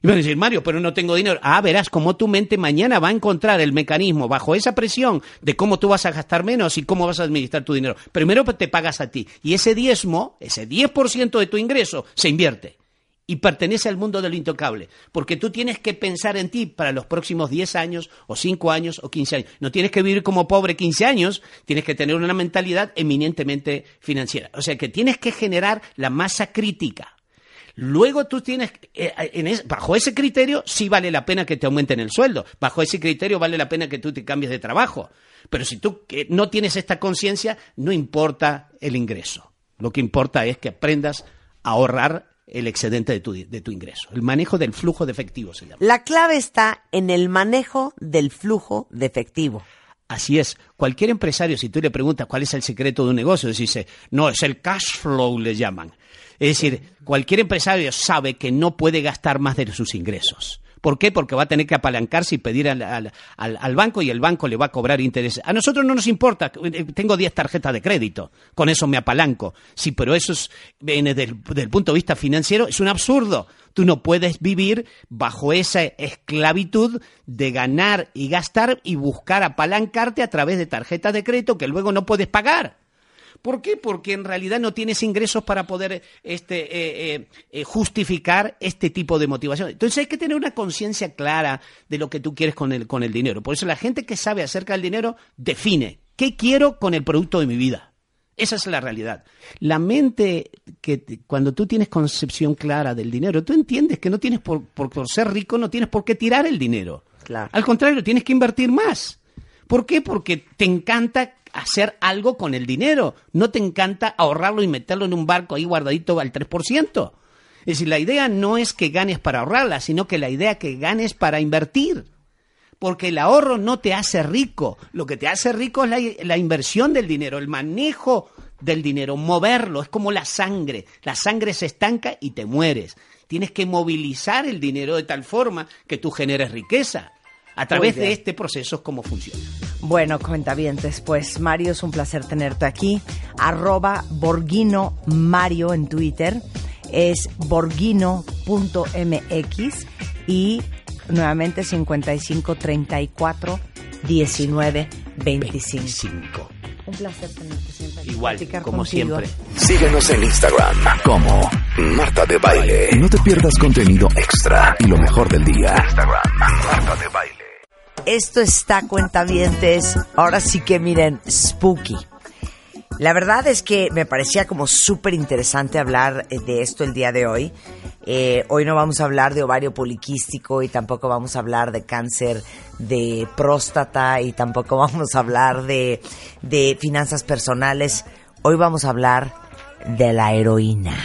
Y van a decir, Mario, pero no tengo dinero. Ah, verás cómo tu mente mañana va a encontrar el mecanismo bajo esa presión de cómo tú vas a gastar menos y cómo vas a administrar tu dinero. Primero te pagas a ti. Y ese diezmo, ese 10% de tu ingreso, se invierte. Y pertenece al mundo de lo intocable. Porque tú tienes que pensar en ti para los próximos 10 años, o 5 años, o 15 años. No tienes que vivir como pobre 15 años, tienes que tener una mentalidad eminentemente financiera. O sea que tienes que generar la masa crítica. Luego tú tienes, eh, en es- bajo ese criterio, sí vale la pena que te aumenten el sueldo. Bajo ese criterio vale la pena que tú te cambies de trabajo. Pero si tú eh, no tienes esta conciencia, no importa el ingreso. Lo que importa es que aprendas a ahorrar el excedente de tu, de tu ingreso. El manejo del flujo de efectivo se llama. La clave está en el manejo del flujo de efectivo. Así es. Cualquier empresario, si tú le preguntas cuál es el secreto de un negocio, dice, no, es el cash flow, le llaman. Es decir, cualquier empresario sabe que no puede gastar más de sus ingresos. ¿Por qué? Porque va a tener que apalancarse y pedir al, al- al- banco y el banco le va a cobrar intereses. A nosotros no nos importa, eh, tengo 10 tarjetas de crédito, con eso me apalanco. Sí, pero eso es, del, del punto de vista financiero, es un absurdo. Tú no puedes vivir bajo esa esclavitud de ganar y gastar y buscar apalancarte a través de tarjetas de crédito que luego no puedes pagar. ¿Por qué? Porque en realidad no tienes ingresos para poder este, eh, eh, eh, justificar este tipo de motivación. Entonces hay que tener una conciencia clara de lo que tú quieres con el, con el dinero. Por eso la gente que sabe acerca del dinero define qué quiero con el producto de mi vida. Esa es la realidad. La mente, que cuando tú tienes concepción clara del dinero, tú entiendes que no tienes por, por, por ser rico, no tienes por qué tirar el dinero. Claro. Al contrario, tienes que invertir más. ¿Por qué? Porque te encanta hacer algo con el dinero. No te encanta ahorrarlo y meterlo en un barco ahí guardadito al 3%. Es decir, la idea no es que ganes para ahorrarla, sino que la idea que ganes para invertir. Porque el ahorro no te hace rico. Lo que te hace rico es la, la inversión del dinero, el manejo del dinero, moverlo. Es como la sangre. La sangre se estanca y te mueres. Tienes que movilizar el dinero de tal forma que tú generes riqueza. A través de este proceso es como funciona. Bueno, cuentavientes, pues Mario, es un placer tenerte aquí. Arroba Borghino Mario en Twitter. Es borghino.mx y nuevamente 55 34 19 25. Cinco. Un placer tenerte siempre. Igual, platicar como contigo. siempre. Síguenos en Instagram como Marta de Baile. No te pierdas contenido extra y lo mejor del día. Instagram, Marta de Baile. Esto está cuentavientes. Ahora sí que miren, spooky. La verdad es que me parecía como súper interesante hablar eh, de esto el día de hoy. Eh, hoy no vamos a hablar de ovario poliquístico y tampoco vamos a hablar de cáncer de próstata y tampoco vamos a hablar de, de finanzas personales. Hoy vamos a hablar de la heroína.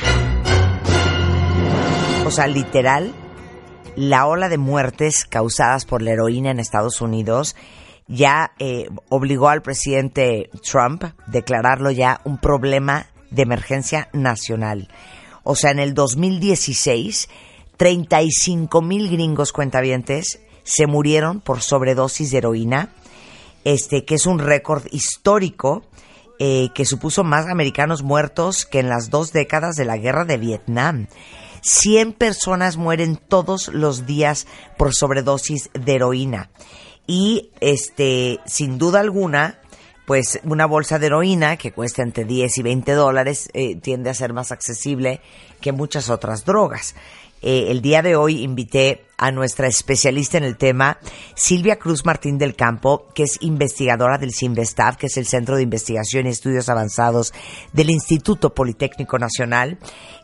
O sea, literal, la ola de muertes causadas por la heroína en Estados Unidos ya eh, obligó al presidente Trump a declararlo ya un problema de emergencia nacional. O sea, en el 2016, 35 mil gringos cuentavientes se murieron por sobredosis de heroína, este, que es un récord histórico eh, que supuso más americanos muertos que en las dos décadas de la guerra de Vietnam. 100 personas mueren todos los días por sobredosis de heroína. Y este, sin duda alguna, pues una bolsa de heroína que cuesta entre 10 y 20 dólares eh, tiende a ser más accesible que muchas otras drogas. Eh, el día de hoy invité a nuestra especialista en el tema, Silvia Cruz Martín del Campo, que es investigadora del CINVESTAV, que es el Centro de Investigación y Estudios Avanzados del Instituto Politécnico Nacional,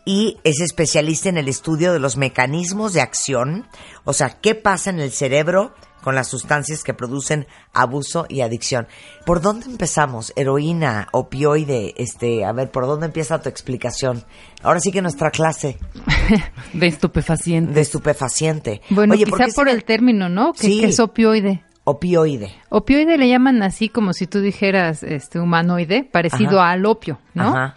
y es especialista en el estudio de los mecanismos de acción, o sea, qué pasa en el cerebro con las sustancias que producen abuso y adicción. ¿Por dónde empezamos? Heroína, opioide, este, a ver, ¿por dónde empieza tu explicación? Ahora sí que nuestra clase De estupefaciente. de estupefaciente. Bueno, Oye, quizá por se- el término, ¿no? Que, Sí. que es opioide. opioide. Opioide le llaman así como si tú dijeras este humanoide, parecido Ajá. al opio, ¿no? Ajá.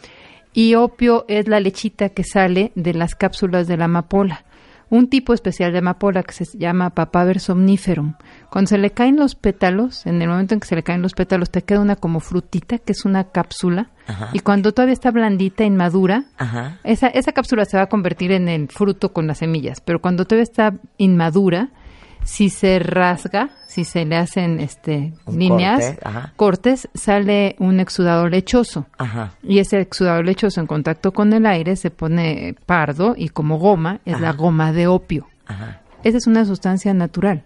Y opio es la lechita que sale de las cápsulas de la amapola. Un tipo especial de amapola que se llama Papaver somniferum. Cuando se le caen los pétalos, en el momento en que se le caen los pétalos, te queda una como frutita, que es una cápsula. Ajá. Y cuando todavía está blandita, inmadura, Ajá. esa, esa cápsula se va a convertir en el fruto con las semillas, pero cuando todavía está inmadura, si se rasga, si se le hacen este Un líneas, corte, cortes, sale un exudado lechoso. Ajá. Y ese exudado lechoso en contacto con el aire se pone pardo y como goma es la goma de opio. Ajá. Esa es una sustancia natural.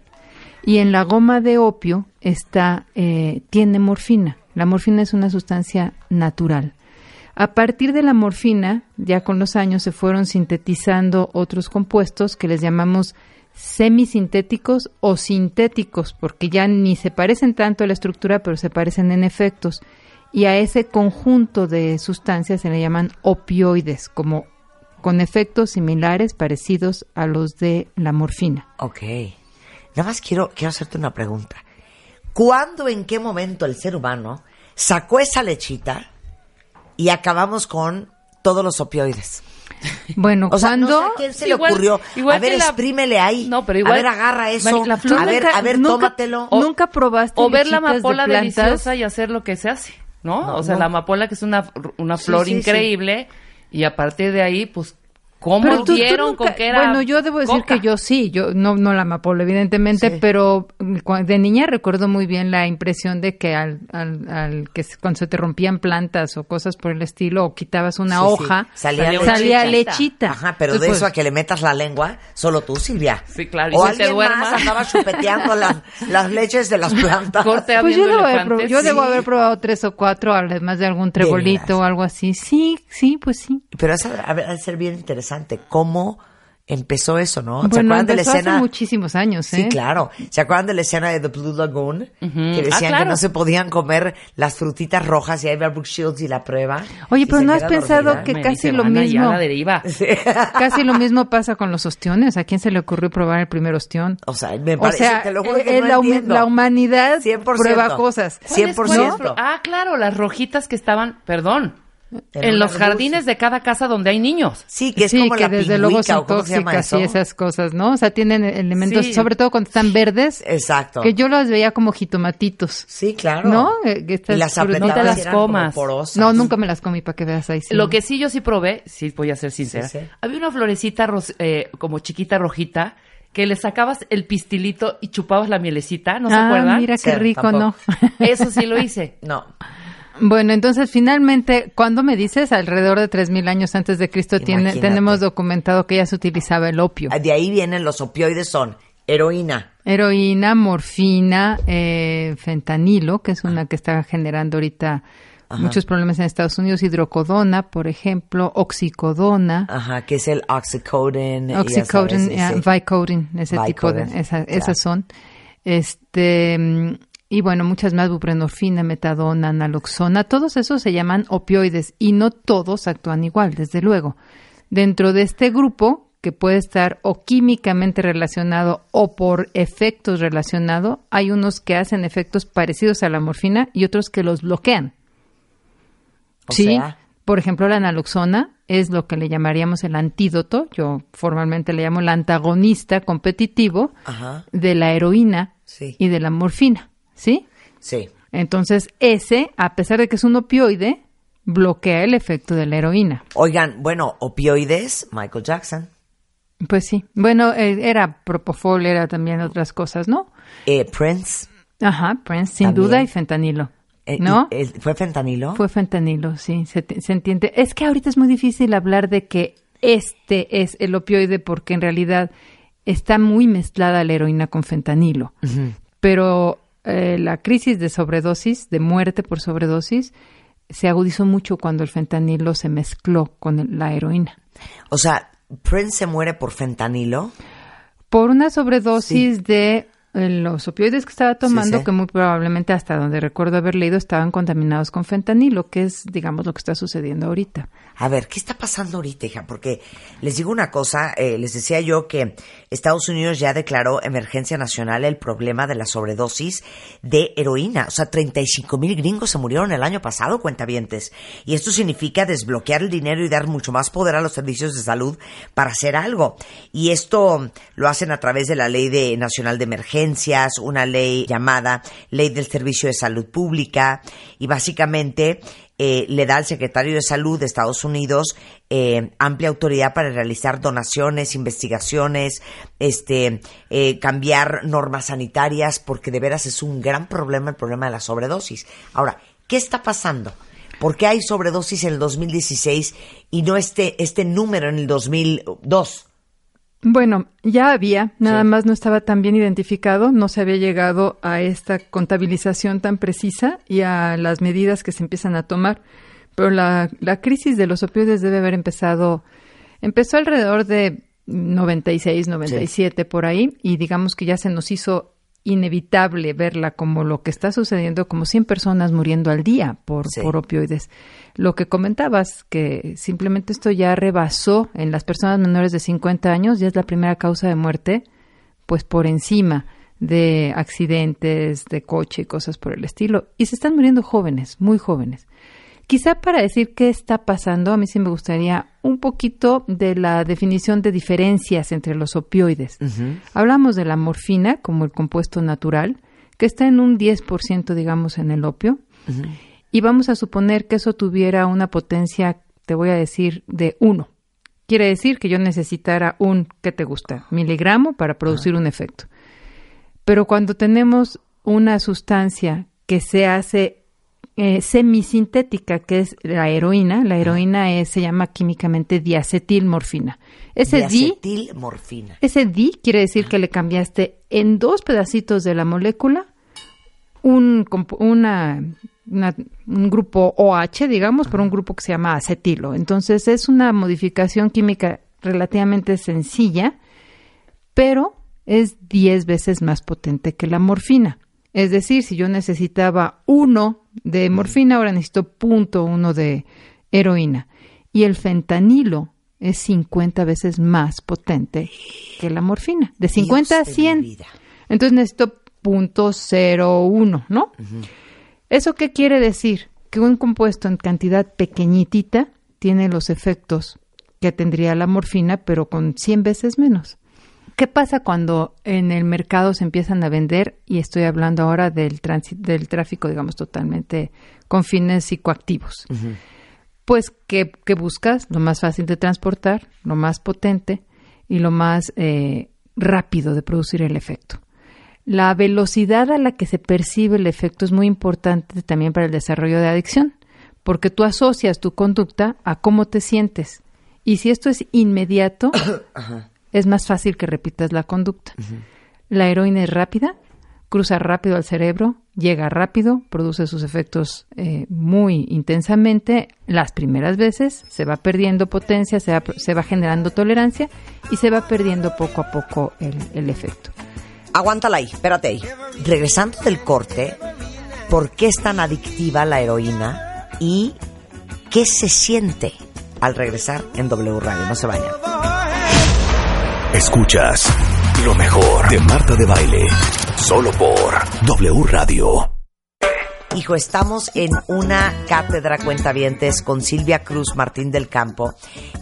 Y en la goma de opio está, eh, tiene morfina. La morfina es una sustancia natural. A partir de la morfina, ya con los años se fueron sintetizando otros compuestos que les llamamos semisintéticos o sintéticos, porque ya ni se parecen tanto a la estructura, pero se parecen en efectos. Y a ese conjunto de sustancias se le llaman opioides, como con efectos similares, parecidos a los de la morfina. Ok. Nada más quiero, quiero hacerte una pregunta. ¿Cuándo, en qué momento el ser humano sacó esa lechita y acabamos con todos los opioides? Bueno, O sea, no sé a quién se Igual- le ocurrió. igual a ver, la- exprímele ahí. No, pero igual- A ver, agarra eso. La flor a ver, nunca- a ver, nunca- tómatelo. O- nunca probaste O ver la de amapola deliciosa y hacer lo que se hace, ¿no? No, o sea, no. la amapola que es una, una flor sí, sí. increíble y a partir de ahí, pues ¿Cómo Pero tú- tú dieron nunca- con que era Bueno, yo debo decir coca? que yo sí, yo no, no la amapola, evidentemente, Sí. pero de niña recuerdo muy bien la impresión de que al, al, al que se- cuando se te rompían plantas o cosas por el estilo, o quitabas una Sí, sí. hoja, Salía salía, lechita. lechita. Ajá, pero de eso a que le metas la lengua, solo tú, Silvia. Sí, claro, y O te alguien duerma. más andaba chupeteando las, las leches de las plantas. Corte Pues yo, debo yo debo haber probado tres o cuatro, además de algún trebolito o algo así. Sí, sí, pues sí. Pero eso de ser bien interesante. ¿Cómo empezó eso, no? ¿Se Bueno, acuerdan de la escena? hace muchísimos años, ¿eh? Sí, claro. ¿Se acuerdan de la escena de The Blue Lagoon? Que decían Ah, que claro. no se podían comer las frutitas rojas y ahí va Brooke Shields y la prueba. Oye, pero se ¿no has pensado dormida. que Me casi dice, lo "Van allá mismo. la deriva. Sí. Casi lo mismo pasa con los ostiones. ¿A quién se le ocurrió probar el primer ostión? O sea, me O parece, sea, te lo juro que eh, no la, entiendo. la humanidad 100%. prueba cosas. ¿Cuáles- 100%. cuáles- Ah, claro, las rojitas que estaban, perdón, En los luz. jardines de cada casa donde hay niños. Sí, que es sí, como que la desde luego son ¿o cómo se llama tóxicas y esas cosas, ¿no? O sea, tienen elementos, Sí. sobre todo cuando están verdes, Exacto. que yo los veía como jitomatitos. Sí, claro. ¿No? Eh, estas y las No te las comas. porosas. No, nunca me las comí para que veas ahí. sí. Lo que sí yo sí probé, sí voy a ser sincera, Sí, sí. había una florecita eh, como chiquita rojita que le sacabas el pistilito y chupabas la mielecita, ¿no se ah, acuerdan? mira qué Sí, rico, tampoco. ¿no? Eso sí lo hice. No. Bueno, entonces finalmente, cuando me dices alrededor de 3000 años antes de Cristo tiene, tenemos documentado que ya se utilizaba el opio. De ahí vienen los opioides, son heroína. Heroína, morfina, eh, fentanilo, que es una que está generando ahorita muchos problemas en Estados Unidos, hidrocodona, por ejemplo, oxicodona, Ajá, que es el oxycodone. oxycodone, ese- Vicodin, ese tipo de, esa- esas son. Este, mm, y bueno, muchas más, buprenorfina, metadona, naloxona, todos esos se llaman opioides y no todos actúan igual, desde luego. Dentro de este grupo, que puede estar o químicamente relacionado o por efectos relacionados, hay unos que hacen efectos parecidos a la morfina y otros que los bloquean. O sí, sea, por ejemplo, la naloxona es lo que le llamaríamos el antídoto, yo formalmente le llamo el antagonista competitivo Ajá. de la heroína Sí. y de la morfina, ¿sí? sí. Entonces, ese, a pesar de que es un opioide, bloquea el efecto de la heroína. Oigan, bueno, opioides, Michael Jackson. Pues sí. Bueno, eh, era propofol, era también otras cosas, ¿no? Eh, Prince. Ajá, Prince, sin También. duda, y fentanilo. eh, ¿No? ¿Fue fentanilo? Fue fentanilo, sí, se entiende. Es que ahorita es muy difícil hablar de que este es el opioide porque en realidad está muy mezclada la heroína con fentanilo. Pero eh, la crisis de sobredosis, de muerte por sobredosis, se agudizó mucho cuando el fentanilo se mezcló con la heroína. O sea, Prince se muere por fentanilo. Por una sobredosis de los opioides que estaba tomando, sí. que muy probablemente hasta donde recuerdo haber leído estaban contaminados con fentanilo, que es, digamos, lo que está sucediendo ahorita. A ver, ¿qué está pasando ahorita, hija? Porque les digo una cosa, eh, les decía yo que Estados Unidos ya declaró emergencia nacional el problema de la sobredosis de heroína. O sea, 35 mil gringos se murieron el año pasado, cuentavientes. Y esto significa desbloquear el dinero y dar mucho más poder a los servicios de salud para hacer algo. Y esto lo hacen a través de la Ley de Nacional de Una ley llamada Ley del Servicio de Salud Pública, y básicamente eh, le da al secretario de Salud de Estados Unidos eh, amplia autoridad para realizar donaciones, investigaciones, este, eh, cambiar normas sanitarias, porque de veras es un gran problema el problema de la sobredosis. Ahora, ¿qué está pasando? ¿Por qué hay sobredosis en el 2016 y no este, este número en el 2002? Bueno, ya había, nada Sí. más no estaba tan bien identificado, no se había llegado a esta contabilización tan precisa y a las medidas que se empiezan a tomar. Pero la, la crisis de los opioides debe haber empezado, empezó alrededor de 96, 97 por ahí y digamos que ya se nos hizo inevitable verla como lo que está sucediendo, como 100 personas muriendo al día por, Sí. por opioides. Lo que comentabas, que simplemente esto ya rebasó en las personas menores de 50 años, ya es la primera causa de muerte, pues por encima de accidentes de coche y cosas por el estilo. Y se están muriendo jóvenes, muy jóvenes. Quizá para decir qué está pasando, a mí sí me gustaría un poquito de la definición de diferencias entre los opioides. Hablamos de la morfina como el compuesto natural, que está en un 10%, digamos, en el opio. Y vamos a suponer que eso tuviera una potencia, te voy a decir, de 1. quiere decir que yo necesitara un, ¿qué te gusta? Miligramo para producir un efecto. Pero cuando tenemos una sustancia que se hace eh, semisintética, que es la heroína, la heroína es, se llama químicamente diacetilmorfina. Ese di, Diacetilmorfina. ese di quiere decir que le cambiaste en dos pedacitos de la molécula un, una- un grupo OH, digamos, por un grupo que se llama acetilo. Entonces es una modificación química relativamente sencilla, pero es 10 veces más potente que la morfina. Es decir, si yo necesitaba uno de morfina, ahora necesito punto uno de heroína. Y el fentanilo es 50 veces más potente que la morfina, de 50 a Dios de mi 100. vida. Entonces necesito punto cero uno, ¿no? ¿Eso qué quiere decir? Que un compuesto en cantidad pequeñitita tiene los efectos que tendría la morfina, pero con 100 veces menos. ¿Qué pasa cuando en el mercado se empiezan a vender, y estoy hablando ahora del, tráfico, digamos, totalmente con fines psicoactivos? Pues, ¿qué, qué buscas? Lo más fácil de transportar, lo más potente y lo más eh, rápido de producir el efecto. La velocidad a la que se percibe el efecto es muy importante también para el desarrollo de adicción, porque tú asocias tu conducta a cómo te sientes. Y si esto es inmediato, es más fácil que repitas la conducta. La heroína es rápida, cruza rápido al cerebro, llega rápido, produce sus efectos eh, muy intensamente. Las primeras veces se va perdiendo potencia, se va, se va generando tolerancia y se va perdiendo poco a poco el, el efecto. Aguántala ahí, espérate ahí. Regresando del corte, ¿por qué es tan adictiva la heroína y qué se siente al regresar en W Radio? No se vayan. Escuchas lo mejor de Marta de Baile. Solo por W Radio. Hijo, estamos en una cátedra cuentavientes con Silvia Cruz Martín del Campo.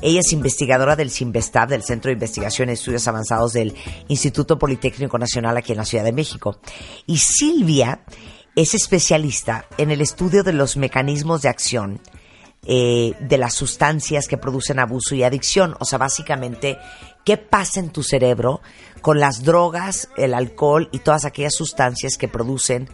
Ella es investigadora del CIMBESTAB, del Centro de Investigación y Estudios Avanzados del Instituto Politécnico Nacional aquí en la Ciudad de México. Y Silvia es especialista en el estudio de los mecanismos de acción eh, de las sustancias que producen abuso y adicción. O sea, básicamente, ¿qué pasa en tu cerebro con las drogas, el alcohol y todas aquellas sustancias que producen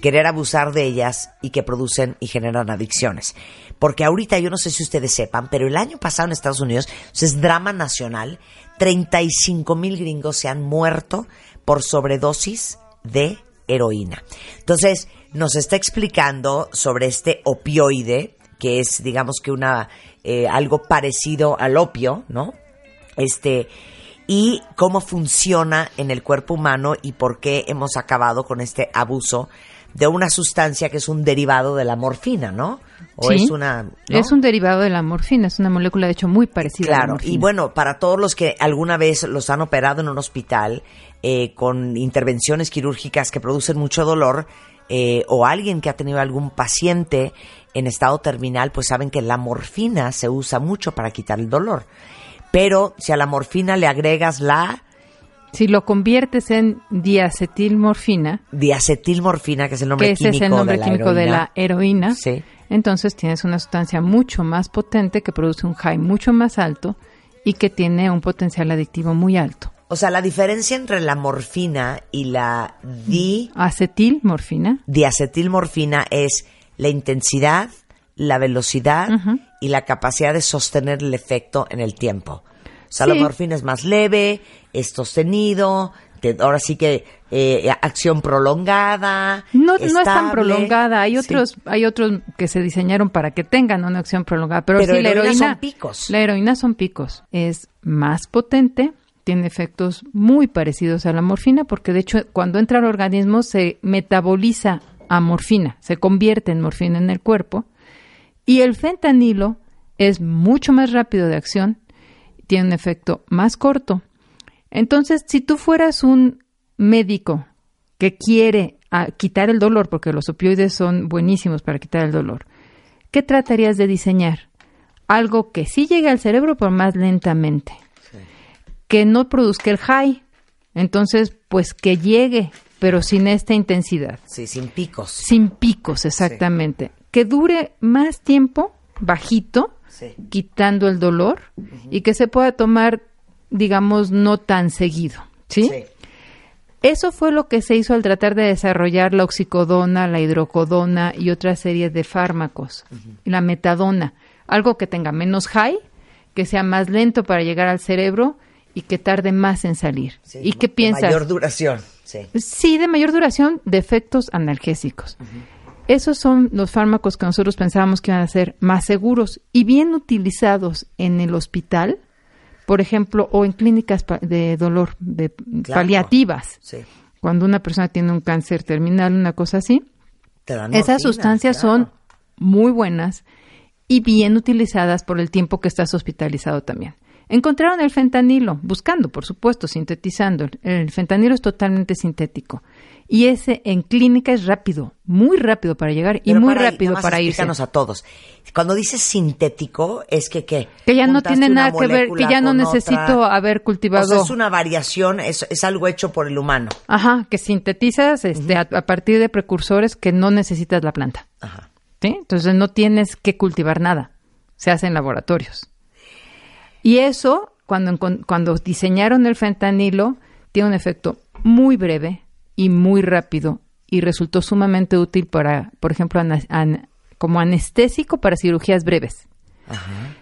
querer abusar de ellas y que producen y generan adicciones? Porque ahorita yo no sé si ustedes sepan, pero el año pasado en Estados Unidos es drama nacional, 35 mil gringos se han muerto por sobredosis de heroína. Entonces, nos está explicando sobre este opioide, que es, digamos que una, eh, algo parecido al opio, ¿no? Este, y cómo funciona en el cuerpo humano y por qué hemos acabado con este abuso de una sustancia que es un derivado de la morfina, ¿no? O Sí, es una... ¿no? Es un derivado de la morfina, es una molécula de hecho muy parecida a la Claro, morfina. y bueno, para todos los que alguna vez los han operado en un hospital eh, con intervenciones quirúrgicas que producen mucho dolor, eh, o alguien que ha tenido algún paciente en estado terminal, pues saben que la morfina se usa mucho para quitar el dolor. Pero si a la morfina le agregas la Si lo conviertes en diacetilmorfina, diacetilmorfina, que es el nombre que ese químico es el nombre de la químico de heroína, la heroína, Sí. entonces tienes una sustancia mucho más potente que produce un high mucho más alto y que tiene un potencial adictivo muy alto. O sea, la diferencia entre la morfina y la di Acetilmorfina, diacetilmorfina es la intensidad, la velocidad y la capacidad de sostener el efecto en el tiempo. O sea, la morfina es más leve, es sostenido, te- ahora sí que eh, acción prolongada. no, no es tan prolongada. Hay Sí. otros, hay otros que se diseñaron para que tengan una acción prolongada, pero, Pero sí, la heroína heroína son picos. La heroína son picos. Es más potente, tiene efectos muy parecidos a la morfina, porque de hecho cuando entra al organismo se metaboliza a morfina, se convierte en morfina en el cuerpo. Y el fentanilo es mucho más rápido de acción, tiene un efecto más corto. Entonces, si tú fueras un médico que quiere ah, quitar el dolor, porque los opioides son buenísimos para quitar el dolor, ¿qué tratarías de diseñar? Algo que sí llegue al cerebro, pero más lentamente. Que no produzca el high. Entonces, pues que llegue, pero sin esta intensidad. Sí, sin picos. Sin picos, exactamente. Que dure más tiempo, bajito, Sí. quitando el dolor y que se pueda tomar, digamos, no tan seguido. ¿sí? Eso fue lo que se hizo al tratar de desarrollar la oxicodona, la hidrocodona y otra serie de fármacos. La metadona, algo que tenga menos high, que sea más lento para llegar al cerebro y que tarde más en salir. Sí, ¿Y qué de piensas? Mayor duración. Sí. Sí, de mayor duración, de efectos analgésicos. Esos son los fármacos que nosotros pensábamos que iban a ser más seguros y bien utilizados en el hospital, por ejemplo, o en clínicas de dolor, de Claro. paliativas. Sí. Cuando una persona tiene un cáncer terminal, una cosa así, Te dan esas sustancias claro. son muy buenas y bien utilizadas por el tiempo que estás hospitalizado también. Encontraron el fentanilo, buscando, por supuesto, sintetizando. El fentanilo es totalmente sintético. Y ese en clínica es rápido, muy rápido para llegar y muy para- rápido para irse. a todos. Cuando dices sintético, es que ¿qué? Que ya no tiene nada que ver, que ya no necesito otra. haber cultivado. O sea, es una variación, es, es algo hecho por el humano. Ajá, que sintetizas este, a, a partir de precursores que no necesitas la planta. Ajá. ¿sí? Entonces no tienes que cultivar nada, se hace en laboratorios. Y eso, cuando, cuando diseñaron el fentanilo, tiene un efecto muy breve y muy rápido y resultó sumamente útil para, por ejemplo, an- como anestésico para cirugías breves.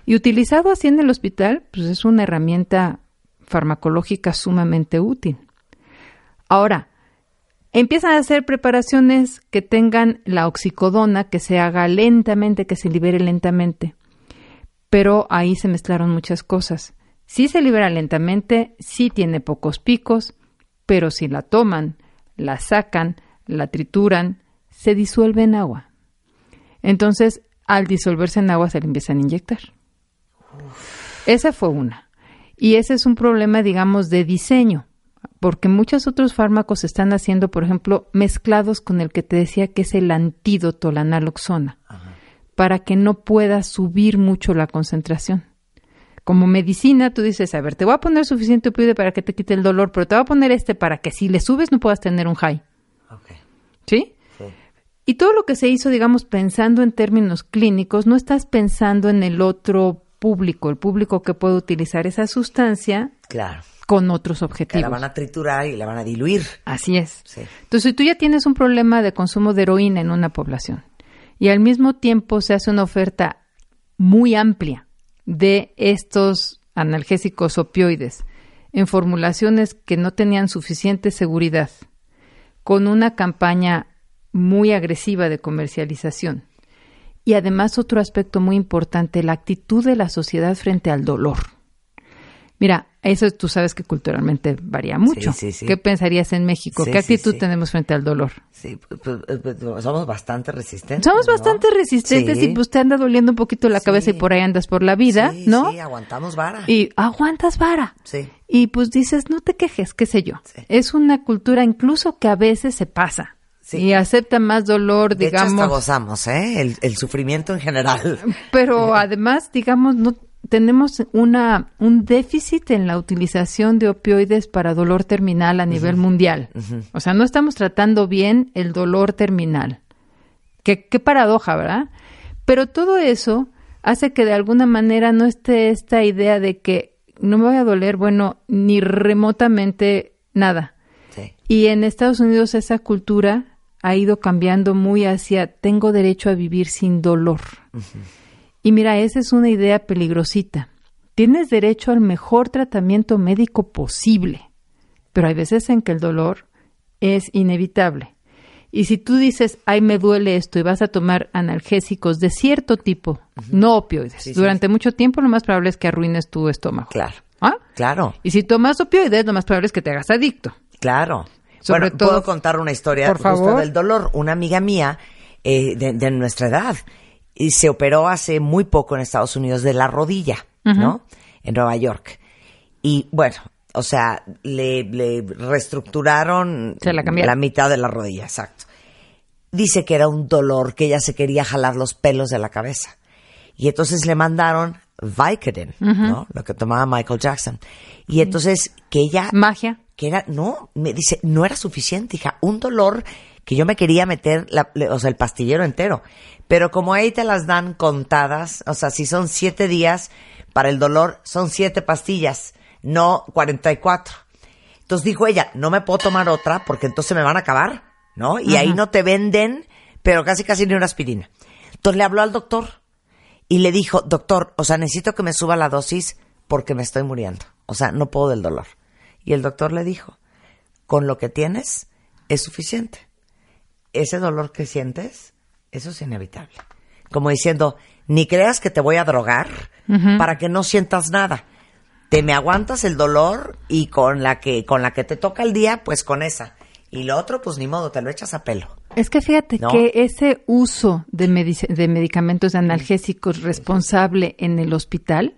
Y utilizado así en el hospital, pues es una herramienta farmacológica sumamente útil. Ahora, empiezan a hacer preparaciones que tengan la oxicodona, que se haga lentamente, que se libere lentamente. Pero ahí se mezclaron muchas cosas. Sí se libera lentamente, sí tiene pocos picos, pero si la toman, la sacan, la trituran, se disuelve en agua. Entonces, al disolverse en agua, se le empiezan a inyectar. Esa fue una. Y ese es un problema, digamos, de diseño, porque muchos otros fármacos se están haciendo, por ejemplo, mezclados con el que te decía que es el antídoto, la naloxona, para que no pueda subir mucho la concentración. Como medicina, tú dices, a ver, te voy a poner suficiente opioide para que te quite el dolor, pero te voy a poner este para que si le subes no puedas tener un high. ¿Sí? Sí. Y todo lo que se hizo, digamos, pensando en términos clínicos, no estás pensando en el otro público, el público que puede utilizar esa sustancia Claro. con otros Que objetivos. la van a triturar y la van a diluir. Así es. Sí. Entonces, si tú ya tienes un problema de consumo de heroína en una población y al mismo tiempo se hace una oferta muy amplia de estos analgésicos opioides en formulaciones que no tenían suficiente seguridad, con una campaña muy agresiva de comercialización. Y además otro aspecto muy importante, la actitud de la sociedad frente al dolor. Mira, eso tú sabes que culturalmente varía mucho. sí, sí. ¿Qué pensarías en México? ¿Qué actitud tenemos frente al dolor? Sí, pues, pues, pues, somos bastante resistentes. Somos ¿no? bastante resistentes y pues te anda doliendo un poquito la cabeza y por ahí andas por la vida, ¿no? Sí, aguantamos vara. Y aguantas vara. Sí. Y pues dices, no te quejes, qué sé yo. Es una cultura incluso que a veces se pasa. Sí. Y acepta más dolor, De hecho, digamos. hasta gozamos, ¿eh? El, el sufrimiento en general. Pero además, digamos, no tenemos una un déficit en la utilización de opioides para dolor terminal a nivel mundial. O sea, no estamos tratando bien el dolor terminal. Qué, qué paradoja, ¿verdad? Pero todo eso hace que de alguna manera no esté esta idea de que no me voy a doler, bueno, ni remotamente nada. Sí. Y en Estados Unidos esa cultura ha ido cambiando muy hacia tengo derecho a vivir sin dolor. Y mira, esa es una idea peligrosita. Tienes derecho al mejor tratamiento médico posible, pero hay veces en que el dolor es inevitable. Y si tú dices, ay, me duele esto y vas a tomar analgésicos de cierto tipo, no opioides, Sí, sí. durante mucho tiempo lo más probable es que arruines tu estómago. Claro. ¿Ah? Claro, Y si tomas opioides, lo más probable es que te hagas adicto. claro. Sobre bueno, todo- puedo contar una historia Por justo favor. del dolor. Una amiga mía eh, de, de nuestra edad y se operó hace muy poco en Estados Unidos de la rodilla, ¿no? En Nueva York. Y bueno, o sea, le, le reestructuraron Se la cambiaron. mitad de la rodilla, exacto. Dice que era un dolor, que ella se quería jalar los pelos de la cabeza. Y entonces le mandaron Vicodin, ¿no? Lo que tomaba Michael Jackson. Y entonces que ella Magia. que era, no, me dice, no era suficiente, hija, un dolor que yo me quería meter, la- o sea, el pastillero entero. Pero como ahí te las dan contadas, o sea, si son siete días para el dolor, son siete pastillas, no 44. Entonces dijo ella, no me puedo tomar otra porque entonces me van a acabar, ¿no? Y ahí no te venden, pero casi casi ni una aspirina. Entonces le habló al doctor y le dijo, doctor, o sea, necesito que me suba la dosis porque me estoy muriendo. O sea, no puedo del dolor. Y el doctor le dijo, con lo que tienes es suficiente. Ese dolor que sientes, eso es inevitable. Como diciendo, ni creas que te voy a drogar para que no sientas nada. Te me aguantas el dolor y con la que con la que te toca el día, pues con esa. Y lo otro, pues ni modo, te lo echas a pelo. Es que fíjate ¿No? que ese uso de, de medicamentos analgésicos responsable en el hospital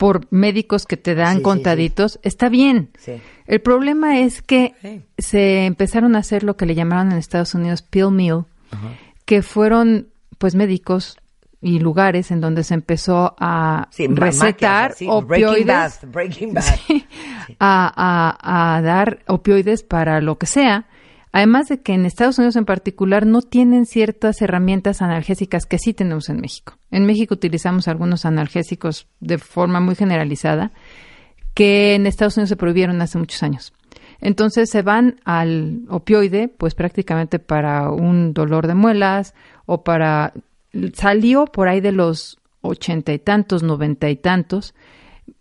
por médicos que te dan Sí, sí, contaditos está bien. Sí. El problema es que Sí. se empezaron a hacer lo que le llamaron en Estados Unidos pill meal, que fueron pues médicos y lugares en donde se empezó a Sí, recetar maquias, sí, Breaking opioides. Sí, a, a- a dar opioides para lo que sea. Además de que en Estados Unidos en particular no tienen ciertas herramientas analgésicas que sí tenemos en México. En México utilizamos algunos analgésicos de forma muy generalizada que en Estados Unidos se prohibieron hace muchos años. Entonces se van al opioide, pues prácticamente para un dolor de muelas o para... Salió por ahí de los ochenta y tantos, noventa y tantos,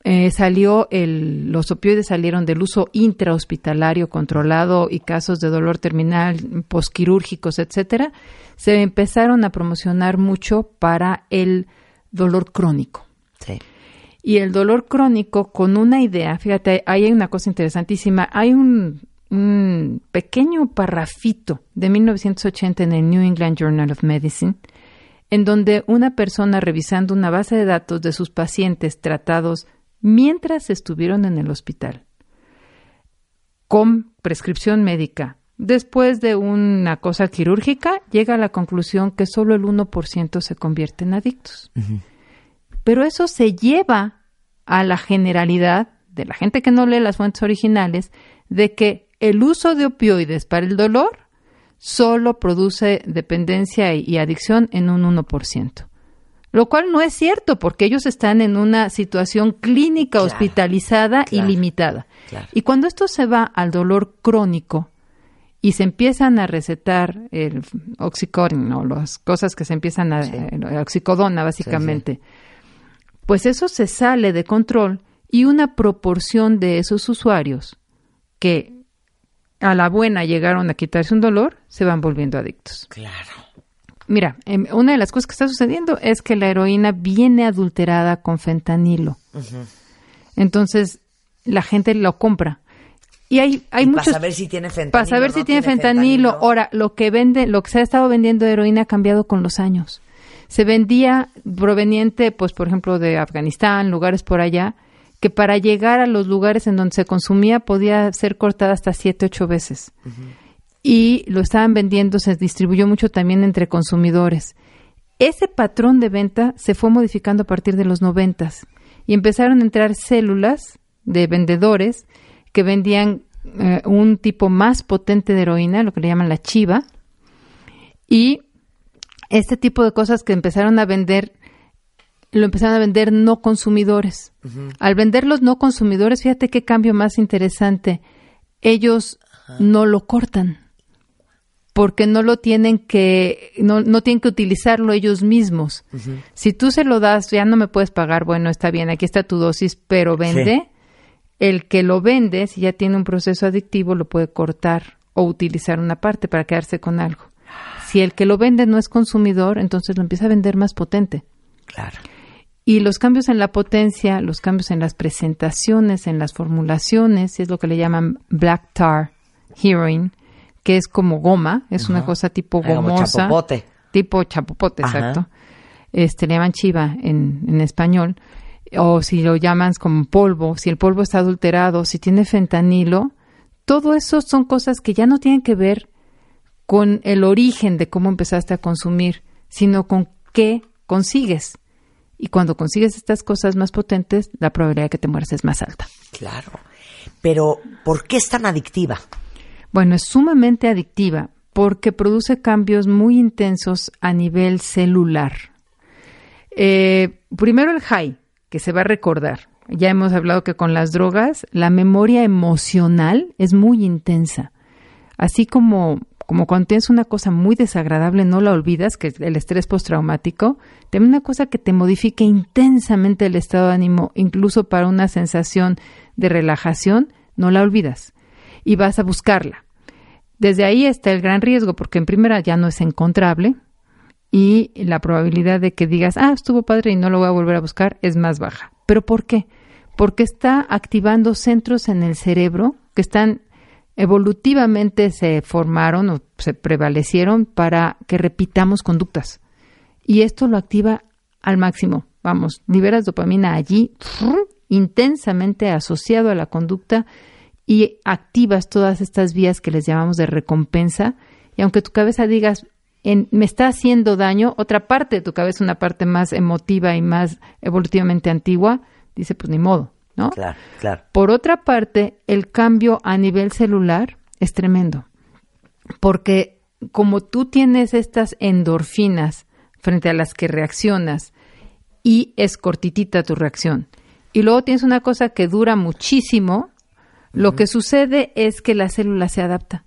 eh, salió el, los opioides salieron del uso intrahospitalario controlado y casos de dolor terminal, posquirúrgicos, etcétera, se empezaron a promocionar mucho para el dolor crónico. Sí. Y el dolor crónico con una idea, fíjate, ahí hay una cosa interesantísima, hay un, un pequeño parrafito de 1980 en el New England Journal of Medicine, en donde una persona revisando una base de datos de sus pacientes tratados mientras estuvieron en el hospital, con prescripción médica, después de una cosa quirúrgica, llega a la conclusión que solo el 1% se convierte en adictos. Pero eso se lleva a la generalidad de la gente que no lee las fuentes originales de que el uso de opioides para el dolor solo produce dependencia y, y adicción en un 1%. Lo cual no es cierto porque ellos están en una situación clínica Claro, hospitalizada claro, y limitada. claro. Y cuando esto se va al dolor crónico y se empiezan a recetar el oxicodona o las cosas que se empiezan a eh, oxicodona básicamente, pues eso se sale de control y una proporción de esos usuarios que a la buena llegaron a quitarse un dolor se van volviendo adictos. Claro. Mira, em, una de las cosas que está sucediendo es que la heroína viene adulterada con fentanilo. Entonces, la gente lo compra. Y hay, hay Y muchos... para saber si tiene fentanilo. Para saber no si tiene fentanilo. Ahora, lo que vende, lo que se ha estado vendiendo de heroína ha cambiado con los años. Se vendía proveniente, pues, por ejemplo, de Afganistán, lugares por allá, que para llegar a los lugares en donde se consumía podía ser cortada hasta siete, ocho veces. Y lo estaban vendiendo, se distribuyó mucho también entre consumidores. Ese patrón de venta se fue modificando a partir de los noventas y empezaron a entrar células de vendedores que vendían eh, un tipo más potente de heroína, lo que le llaman la chiva, y este tipo de cosas que empezaron a vender, lo empezaron a vender no consumidores. Al vender los no consumidores, fíjate qué cambio más interesante. Ellos no lo cortan porque no lo tienen que, no, no tienen que utilizarlo ellos mismos. Si tú se lo das, ya no me puedes pagar, bueno, está bien, aquí está tu dosis, pero vende. El que lo vende, si ya tiene un proceso adictivo, lo puede cortar o utilizar una parte para quedarse con algo. Si el que lo vende no es consumidor, entonces lo empieza a vender más potente. Claro. Y los cambios en la potencia, los cambios en las presentaciones, en las formulaciones, es lo que le llaman black tar heroin, que es como goma, es una cosa tipo Ah, como gomosa. chapopote. Tipo chapopote, Ajá. exacto. Este, le llaman chiva en, en español. O si lo llaman como polvo, si el polvo está adulterado, si tiene fentanilo, todo eso son cosas que ya no tienen que ver con el origen de cómo empezaste a consumir, sino con qué consigues. Y cuando consigues estas cosas más potentes, la probabilidad de que te mueras es más alta. Claro. Pero, ¿por qué es tan adictiva? Bueno, es sumamente adictiva porque produce cambios muy intensos a nivel celular. Eh, primero el high, que se va a recordar. Ya hemos hablado que con las drogas la memoria emocional es muy intensa. Así como, como cuando tienes una cosa muy desagradable no la olvidas, que es el estrés postraumático, también una cosa que te modifique intensamente el estado de ánimo, incluso para una sensación de relajación, no la olvidas y vas a buscarla. Desde ahí está el gran riesgo, porque en primera ya no es encontrable y la probabilidad de que digas, ah, estuvo padre y no lo voy a volver a buscar es más baja. ¿Pero por qué? Porque está activando centros en el cerebro que están evolutivamente se formaron o se prevalecieron para que repitamos conductas. Y esto lo activa al máximo. Vamos, liberas dopamina allí, intensamente asociado a la conducta y activas todas estas vías que les llamamos de recompensa. Y aunque tu cabeza digas, me está haciendo daño, otra parte de tu cabeza, una parte más emotiva y más evolutivamente antigua, dice, pues ni modo, ¿no? Claro, claro. Por otra parte, el cambio a nivel celular es tremendo, porque como tú tienes estas endorfinas frente a las que reaccionas y es cortitita tu reacción, y luego tienes una cosa que dura muchísimo, lo que sucede es que la célula se adapta.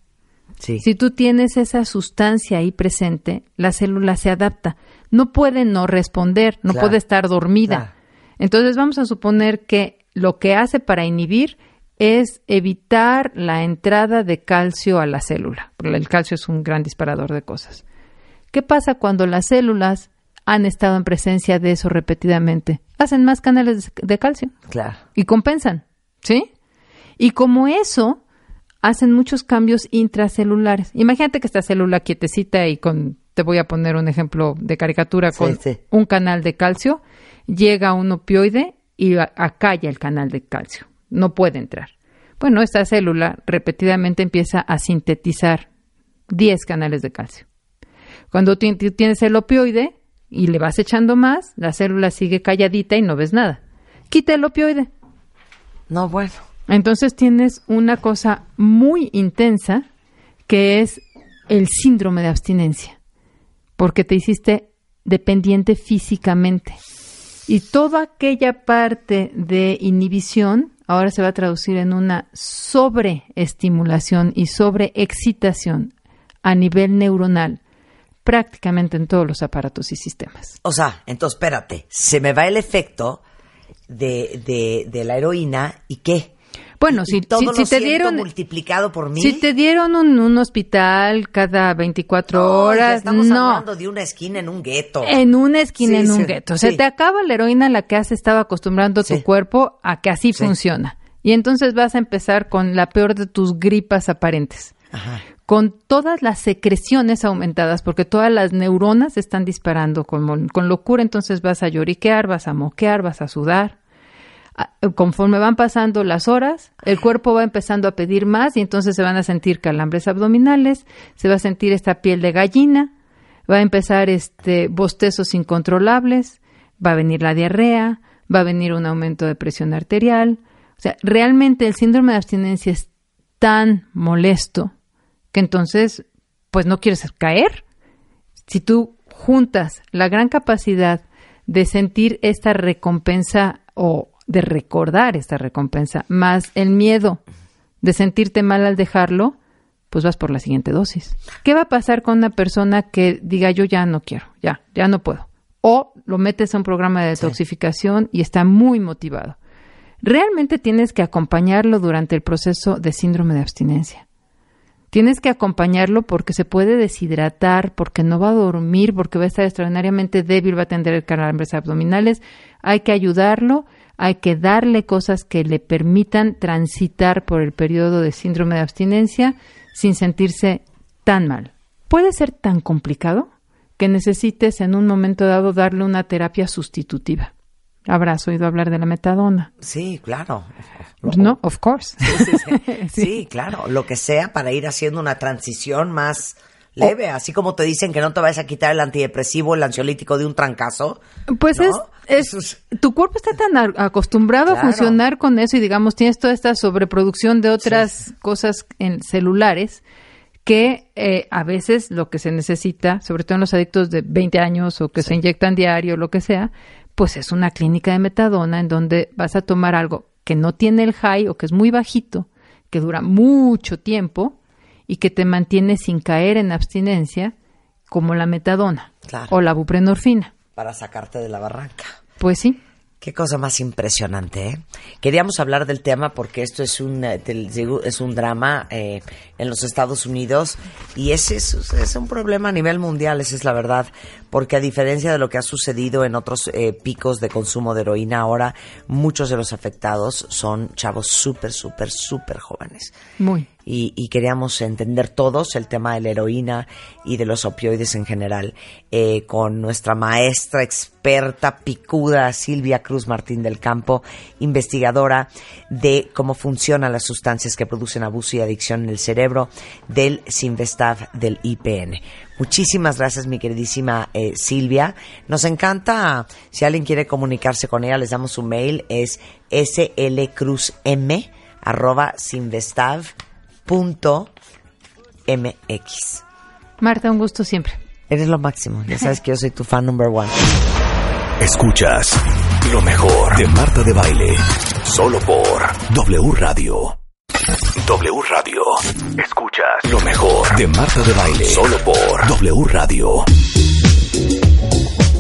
Si tú tienes esa sustancia ahí presente, la célula se adapta. No puede no responder, no puede estar dormida. Entonces vamos a suponer que lo que hace para inhibir es evitar la entrada de calcio a la célula. El calcio es un gran disparador de cosas. ¿Qué pasa cuando las células han estado en presencia de eso repetidamente? Hacen más canales de calcio. Claro. Y compensan, ¿sí? Y como eso, hacen muchos cambios intracelulares. Imagínate que esta célula quietecita y con, te voy a poner un ejemplo de caricatura, con un canal de calcio, llega un opioide y acalla el canal de calcio. No puede entrar. Bueno, esta célula repetidamente empieza a sintetizar 10 canales de calcio. Cuando tienes el opioide y le vas echando más, la célula sigue calladita y no ves nada. Quita el opioide. No, bueno. Entonces tienes una cosa muy intensa que es el síndrome de abstinencia, porque te hiciste dependiente físicamente. Y toda aquella parte de inhibición ahora se va a traducir en una sobreestimulación y sobreexcitación a nivel neuronal prácticamente en todos los aparatos y sistemas. O sea, entonces espérate, se me va el efecto de, de, de la heroína y qué? Bueno, si, si, te dieron multiplicado por mil. Si te dieron un, hospital cada 24 horas, estamos no. hablando de una esquina en un gueto. En una esquina en un gueto. Se te acaba la heroína a la que has estado acostumbrando tu cuerpo a que así funciona. Y entonces vas a empezar con la peor de tus gripas aparentes. Ajá. Con todas las secreciones aumentadas, porque todas las neuronas están disparando con, con locura, entonces vas a lloriquear, vas a moquear, vas a sudar conforme van pasando las horas, el cuerpo va empezando a pedir más y entonces se van a sentir calambres abdominales, se va a sentir esta piel de gallina, va a empezar este bostezos incontrolables, va a venir la diarrea, va a venir un aumento de presión arterial. O sea, realmente el síndrome de abstinencia es tan molesto que entonces, pues no quieres caer. Si tú juntas la gran capacidad de sentir esta recompensa o de recordar esta recompensa, más el miedo de sentirte mal al dejarlo, pues vas por la siguiente dosis. ¿Qué va a pasar con una persona que diga yo ya no quiero, ya, ya no puedo? O lo metes a un programa de detoxificación y está muy motivado. Realmente tienes que acompañarlo durante el proceso de síndrome de abstinencia. Tienes que acompañarlo porque se puede deshidratar, porque no va a dormir, porque va a estar extraordinariamente débil, va a tener calambres abdominales. Hay que ayudarlo hay que darle cosas que le permitan transitar por el periodo de síndrome de abstinencia sin sentirse tan mal. Puede ser tan complicado que necesites en un momento dado darle una terapia sustitutiva. Habrás oído hablar de la metadona. Sí, claro. No, of course. sí, claro. Lo que sea para ir haciendo una transición más leve, así como te dicen que no te vayas a quitar el antidepresivo, el ansiolítico de un trancazo. Pues es, es, tu cuerpo está tan acostumbrado a funcionar con eso y digamos tienes toda esta sobreproducción de otras cosas en celulares que eh, a veces lo que se necesita, sobre todo en los adictos de 20 años o que se inyectan diario, lo que sea, pues es una clínica de metadona en donde vas a tomar algo que no tiene el high o que es muy bajito, que dura mucho tiempo y que te mantiene sin caer en abstinencia, como la metadona Claro. o la buprenorfina. Para sacarte de la barranca. Pues sí. Qué cosa más impresionante, ¿eh? Queríamos hablar del tema porque esto es un, eh, es un drama eh, en los Estados Unidos y ese es, es un problema a nivel mundial, esa es la verdad, porque a diferencia de lo que ha sucedido en otros eh, picos de consumo de heroína, ahora muchos de los afectados son chavos súper, súper, súper jóvenes. Muy. Y, queríamos entender todos el tema de la heroína y de los opioides en general eh, con nuestra maestra experta picuda Silvia Cruz Martín del Campo, investigadora de cómo funcionan las sustancias que producen abuso y adicción en el cerebro del Sinvestav del IPN. Muchísimas gracias, mi queridísima eh, Silvia. Nos encanta, si alguien quiere comunicarse con ella, les damos su mail, es slcruzm arroba sinvestav punto mx. Marta, un gusto siempre. Eres lo máximo. Ya sabes que yo soy tu fan number one. Escuchas lo mejor de Marta de Baile. Solo por W Radio. W Radio. Escuchas lo mejor de Marta de Baile. Solo por W Radio.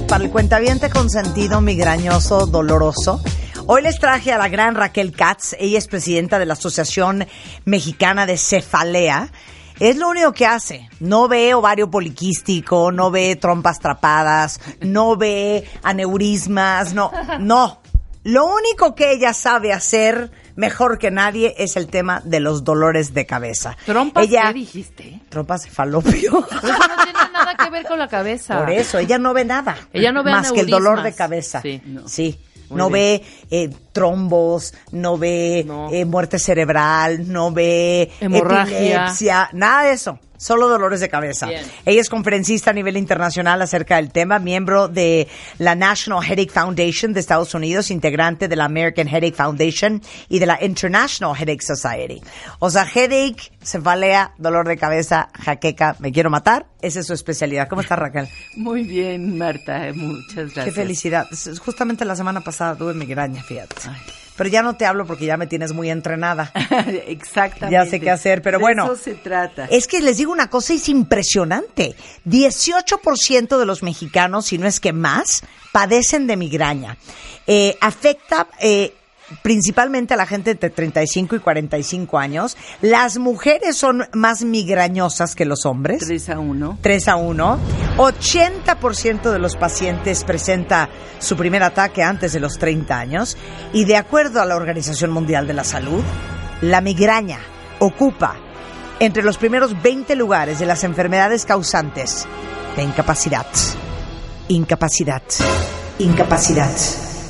Para el cuentaviente consentido, migrañoso, doloroso. Hoy les traje a la gran Raquel Katz. Ella es presidenta de la Asociación Mexicana de Cefalea. Es lo único que hace. No ve ovario poliquístico, no ve trompas trapadas, no ve aneurismas, no, no. Lo único que ella sabe hacer mejor que nadie es el tema de los dolores de cabeza. ¿Trompas ella, qué dijiste? Trompas de falopio. Pero eso no tiene nada que ver con la cabeza. Por eso, ella no ve nada. Ella no ve Más que el dolor de cabeza. Sí. Sí. Muy no bien. ve eh, trombos, no ve No. eh, muerte cerebral, no ve Hemorragia. epilepsia, nada de eso. Solo dolores de cabeza. Bien. Ella es conferencista a nivel internacional acerca del tema, miembro de la National Headache Foundation de Estados Unidos, integrante de la American Headache Foundation y de la International Headache Society. O sea, headache, cefalea, dolor de cabeza, jaqueca, me quiero matar. Esa es su especialidad. ¿Cómo está Raquel? Muy bien, Marta, eh, muchas gracias. Qué felicidad. Justamente la semana pasada tuve migraña, fíjate. Pero ya no te hablo porque ya me tienes muy entrenada. Exactamente. Ya sé qué hacer, pero De bueno. Eso se trata. Es que les digo una cosa, es impresionante. 18% de los mexicanos, si no es que más, padecen de migraña. Eh, afecta eh, principalmente a la gente entre 35 y 45 años. Las mujeres son más migrañosas que los hombres. 3 a 1. 3 a 1. 80% de los pacientes presenta su primer ataque antes de los 30 años y de acuerdo a la Organización Mundial de la Salud, la migraña ocupa entre los primeros 20 lugares de las enfermedades causantes de incapacidad, incapacidad, incapacidad,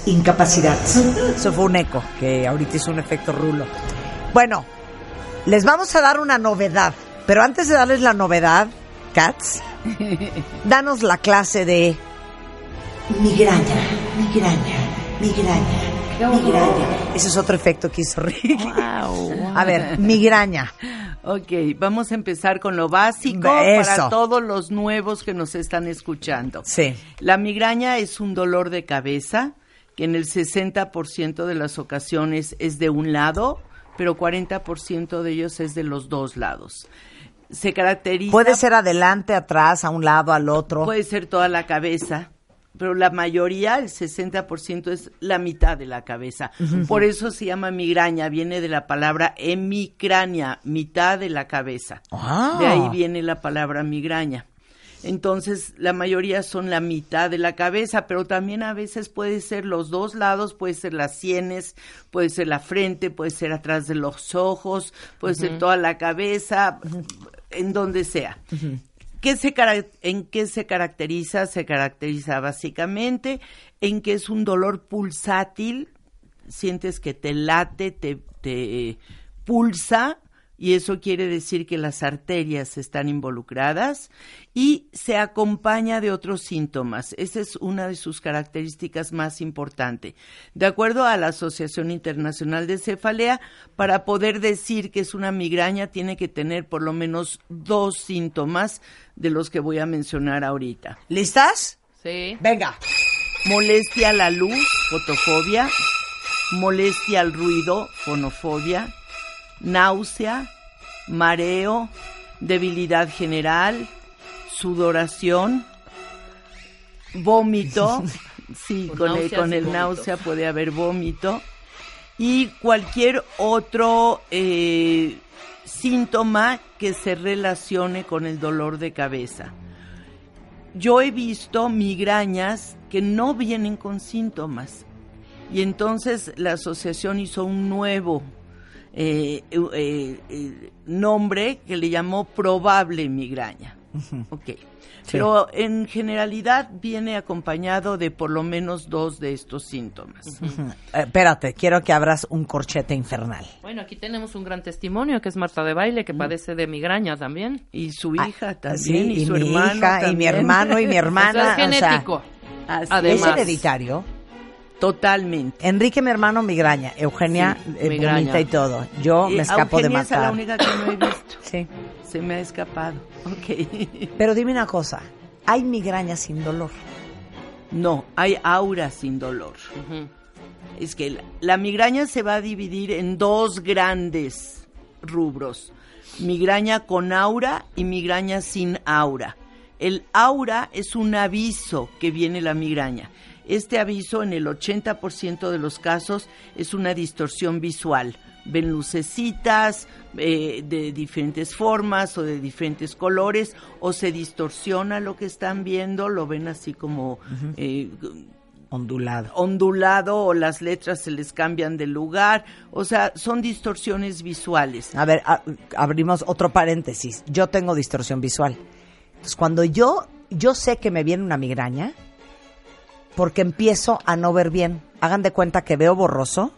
incapacidad. Eso fue un eco que ahorita hizo un efecto rulo. Bueno, les vamos a dar una novedad, pero antes de darles la novedad, Katz, danos la clase de migraña, migraña, migraña, migraña. Ese es otro efecto que hizo Rick. A ver, migraña. Ok, vamos a empezar con lo básico Eso. para todos los nuevos que nos están escuchando. Sí. La migraña es un dolor de cabeza que en el 60% de las ocasiones es de un lado, pero 40% de ellos es de los dos lados. Se caracteriza Puede ser adelante, atrás, a un lado, al otro. Puede ser toda la cabeza, pero la mayoría, el 60% es la mitad de la cabeza. Por eso se llama migraña, viene de la palabra hemicrania, mitad de la cabeza. Ah. De ahí viene la palabra migraña. Entonces, la mayoría son la mitad de la cabeza, pero también a veces puede ser los dos lados, puede ser las sienes, puede ser la frente, puede ser atrás de los ojos, puede ser toda la cabeza, en donde sea. ¿Qué se ¿En qué se caracteriza? Se caracteriza básicamente en que es un dolor pulsátil, sientes que te late, te, te pulsa y eso quiere decir que las arterias están involucradas y se acompaña de otros síntomas. Esa es una de sus características más importantes. De acuerdo a la Asociación Internacional de Cefalea, para poder decir que es una migraña tiene que tener por lo menos dos síntomas de los que voy a mencionar ahorita. ¿Listas? Sí. Venga. Molestia a la luz, fotofobia, molestia al ruido, fonofobia, náusea, mareo, debilidad general, sudoración, vómito, sí, Con con, el, con el náusea puede haber vómito, y cualquier otro eh, síntoma que se relacione con el dolor de cabeza. Yo he visto migrañas que no vienen con síntomas. Y entonces la asociación hizo un nuevo eh, eh, eh, nombre que le llamó probable migraña. Ok. Pero en generalidad viene acompañado de por lo menos dos de estos síntomas. Eh, espérate, quiero que abras un corchete infernal. Bueno, aquí tenemos un gran testimonio que es Marta de Baile, que padece de migraña también. Y su Ah, hija sí, también, y, y su mi hermano hija, y mi hermano, y mi hermana. O sea, es o sea, genético. Además. es hereditario. Totalmente. Enrique, mi hermano, migraña. Eugenia, Sí, eh, migraña. y todo. Yo me escapo de Eugenia es la matar. única que no he visto. Sí. Se me ha escapado. Ok. Pero dime una cosa. Hay migraña sin dolor. No, hay aura sin dolor. Es que la, la migraña se va a dividir en dos grandes rubros. Migraña con aura y migraña sin aura. El aura es un aviso que viene la migraña. Este aviso en el 80% de los casos es una distorsión visual. Ven lucecitas eh, de diferentes formas o de diferentes colores o se distorsiona lo que están viendo, lo ven así como eh, Ondulado. ondulado o las letras se les cambian de lugar, o sea, son distorsiones visuales. A ver, a- abrimos otro paréntesis. Yo tengo distorsión visual. Entonces, cuando yo, yo sé que me viene una migraña, porque empiezo a no ver bien. Hagan de cuenta que veo borroso,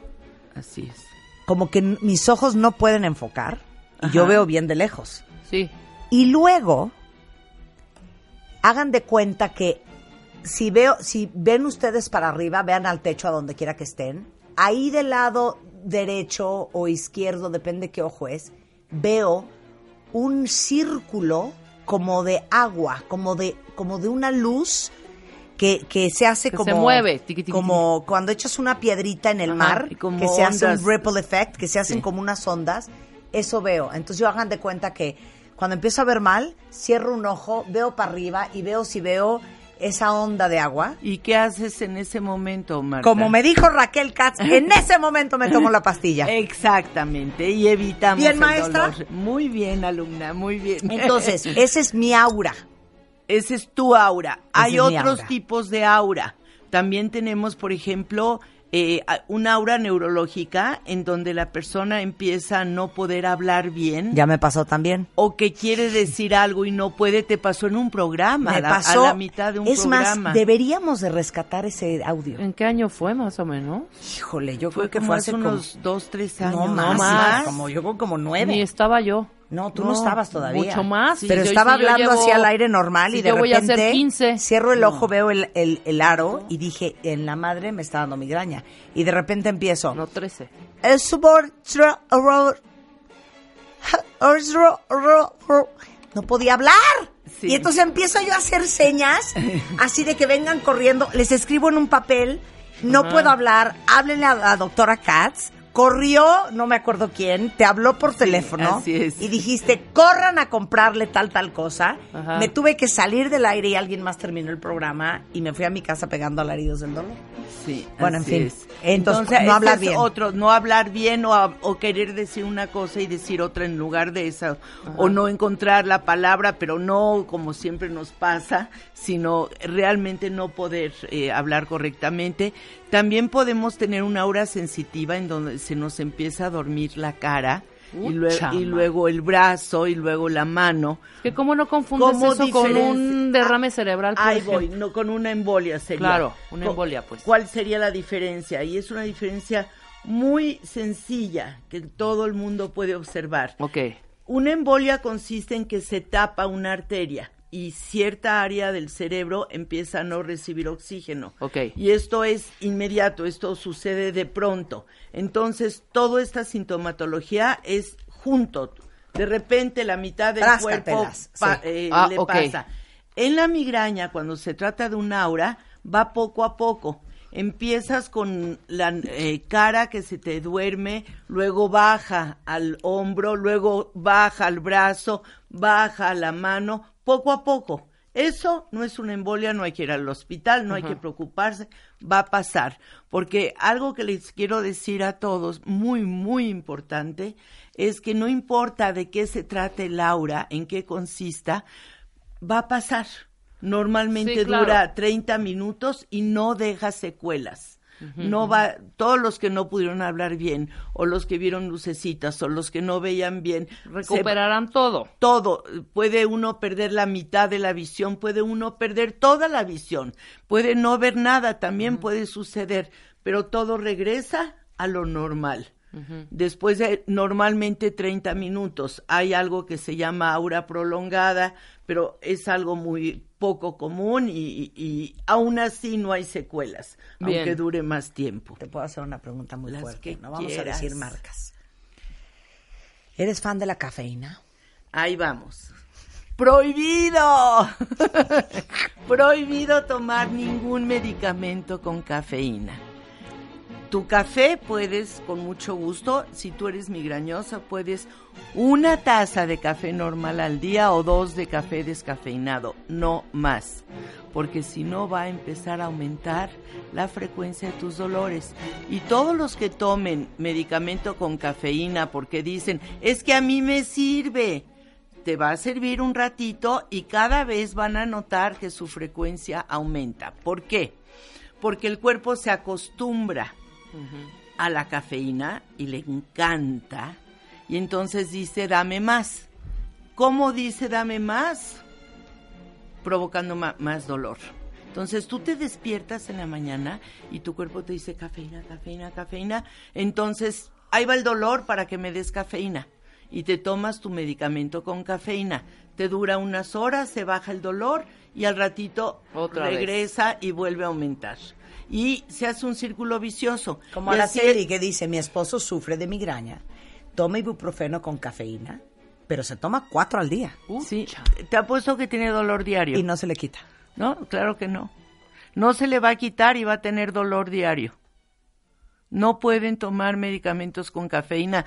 Así es. como que mis ojos no pueden enfocar, y yo veo bien de lejos. Sí. Y luego, hagan de cuenta que si veo, si ven ustedes para arriba, vean al techo a donde quiera que estén, ahí del lado derecho o izquierdo, depende qué ojo es, veo un círculo como de agua, como de, como de una luz que, que se hace Que como se mueve, tiqui, tiqui, como cuando echas una piedrita en el Ajá, mar, que se hace un ripple effect, que se hacen Sí. como unas ondas, eso veo. Entonces yo hagan de cuenta que cuando empiezo a ver mal, cierro un ojo, veo para arriba y veo si veo esa onda de agua. ¿Y qué haces en ese momento, Marta? Como me dijo Raquel Katz, en ese momento me tomo la pastilla. Exactamente, y evitamos Bien, el maestra. dolor. Muy bien, alumna, muy bien. Entonces, ese es mi aura. Ese es tu aura. Hay es otros aura. tipos de aura. También tenemos, por ejemplo, eh, aura neurológica en donde la persona empieza a no poder hablar bien Ya me pasó también. o que quiere decir algo y no puede. Te pasó en un programa, Me a la, pasó. a la mitad de un es programa. más, deberíamos de rescatar ese audio. ¿En qué año fue más o menos? Híjole, yo fue creo que fue hace hace como... unos dos, tres años. No más, más. como yo creo como Ni nueve. estaba yo. No, tú no, estabas todavía. Mucho más. Pero yo- estaba si hablando llevo- así al aire normal y de yo voy a repente hacer 15. cierro el ojo, veo el, el, el aro y dije, en la madre me está dando migraña. Y de repente empiezo. No, 13. El subor- No podía hablar. Sí. Y entonces empiezo yo a hacer señas, así de que vengan corriendo. Les escribo en un papel, no Ajá. puedo hablar, háblenle a la doctora Katz. Corrió, no me acuerdo quién, te habló por teléfono así es. y dijiste, corran a comprarle tal, tal cosa. Ajá. Me tuve que salir del aire y alguien más terminó el programa y me fui a mi casa pegando alaridos del dolor. Sí, Bueno, en fin. es. Entonces, no hablar bien. Otro, no hablar bien o, a- o querer decir una cosa y decir otra en lugar de esa. O no encontrar la palabra, pero no como siempre nos pasa, sino realmente no poder eh, hablar correctamente. También podemos tener una aura sensitiva en donde se nos empieza a dormir la cara. Y, luego el brazo y luego la mano. Que cómo no confundes ¿Cómo eso con un derrame cerebral. por Ahí voy, no con una embolia sería. Claro, una embolia, pues. ¿Cuál sería la diferencia? Y es una diferencia muy sencilla que todo el mundo puede observar. Ok. Una embolia consiste en que se tapa una arteria y cierta área del cerebro empieza a no recibir oxígeno. Y esto es inmediato, esto sucede de pronto. Entonces, toda esta sintomatología es junto. De repente la mitad del cuerpo Tráscatelas, pa- sí. eh, Ah, le pasa. En la migraña, cuando se trata de un aura, va poco a poco. Empiezas con la eh, cara que se te duerme, luego baja al hombro, luego baja al brazo, baja a la mano, poco a poco. Eso no es una embolia, no hay que ir al hospital, no hay que preocuparse, va a pasar. Porque algo que les quiero decir a todos, muy, muy importante, es que no importa de qué se trate el aura, en qué consista, va a pasar. Normalmente Sí, claro. dura 30 minutos y no deja secuelas. No va, todos los que no pudieron hablar bien, o los que vieron lucecitas, o los que no veían bien, se- Recuperarán todo. todo. Puede uno perder la mitad de la visión, puede uno perder toda la visión, puede no ver nada, también puede suceder, pero todo regresa a lo normal. Después de normalmente 30 minutos, hay algo que se llama aura prolongada, pero es algo muy poco común y, aún así no hay secuelas, Bien. aunque dure más tiempo. Te puedo hacer una pregunta muy Las fuerte. No vamos quieras. a decir marcas. ¿Eres fan de la cafeína? Ahí vamos. Prohibido. Prohibido tomar ningún medicamento con cafeína. Tu café puedes, con mucho gusto, si tú eres migrañosa, puedes una taza de café normal al día o dos de café descafeinado, no más, porque si no va a empezar a aumentar la frecuencia de tus dolores. Y todos los que tomen medicamento con cafeína porque dicen, es que a mí me sirve, te va a servir un ratito y cada vez van a notar que su frecuencia aumenta. ¿Por qué? Porque el cuerpo se acostumbra a la cafeína y le encanta y entonces dice dame más. ¿Cómo dice dame más? Provocando más dolor. Entonces tú te despiertas en la mañana y tu cuerpo te dice cafeína, cafeína, cafeína. Entonces ahí va el dolor para que me des cafeína. Y te tomas tu medicamento con cafeína. Te dura unas horas, se baja el dolor y al ratito Otra vez. regresa y vuelve a aumentar. Y se hace un círculo vicioso. Como Y así- Araceli que dice, mi esposo sufre de migraña, toma ibuprofeno con cafeína, pero se toma cuatro al día Sí, te apuesto que tiene dolor diario. y no se le quita. No, claro que no. No se le va a quitar y va a tener dolor diario. No pueden tomar medicamentos con cafeína.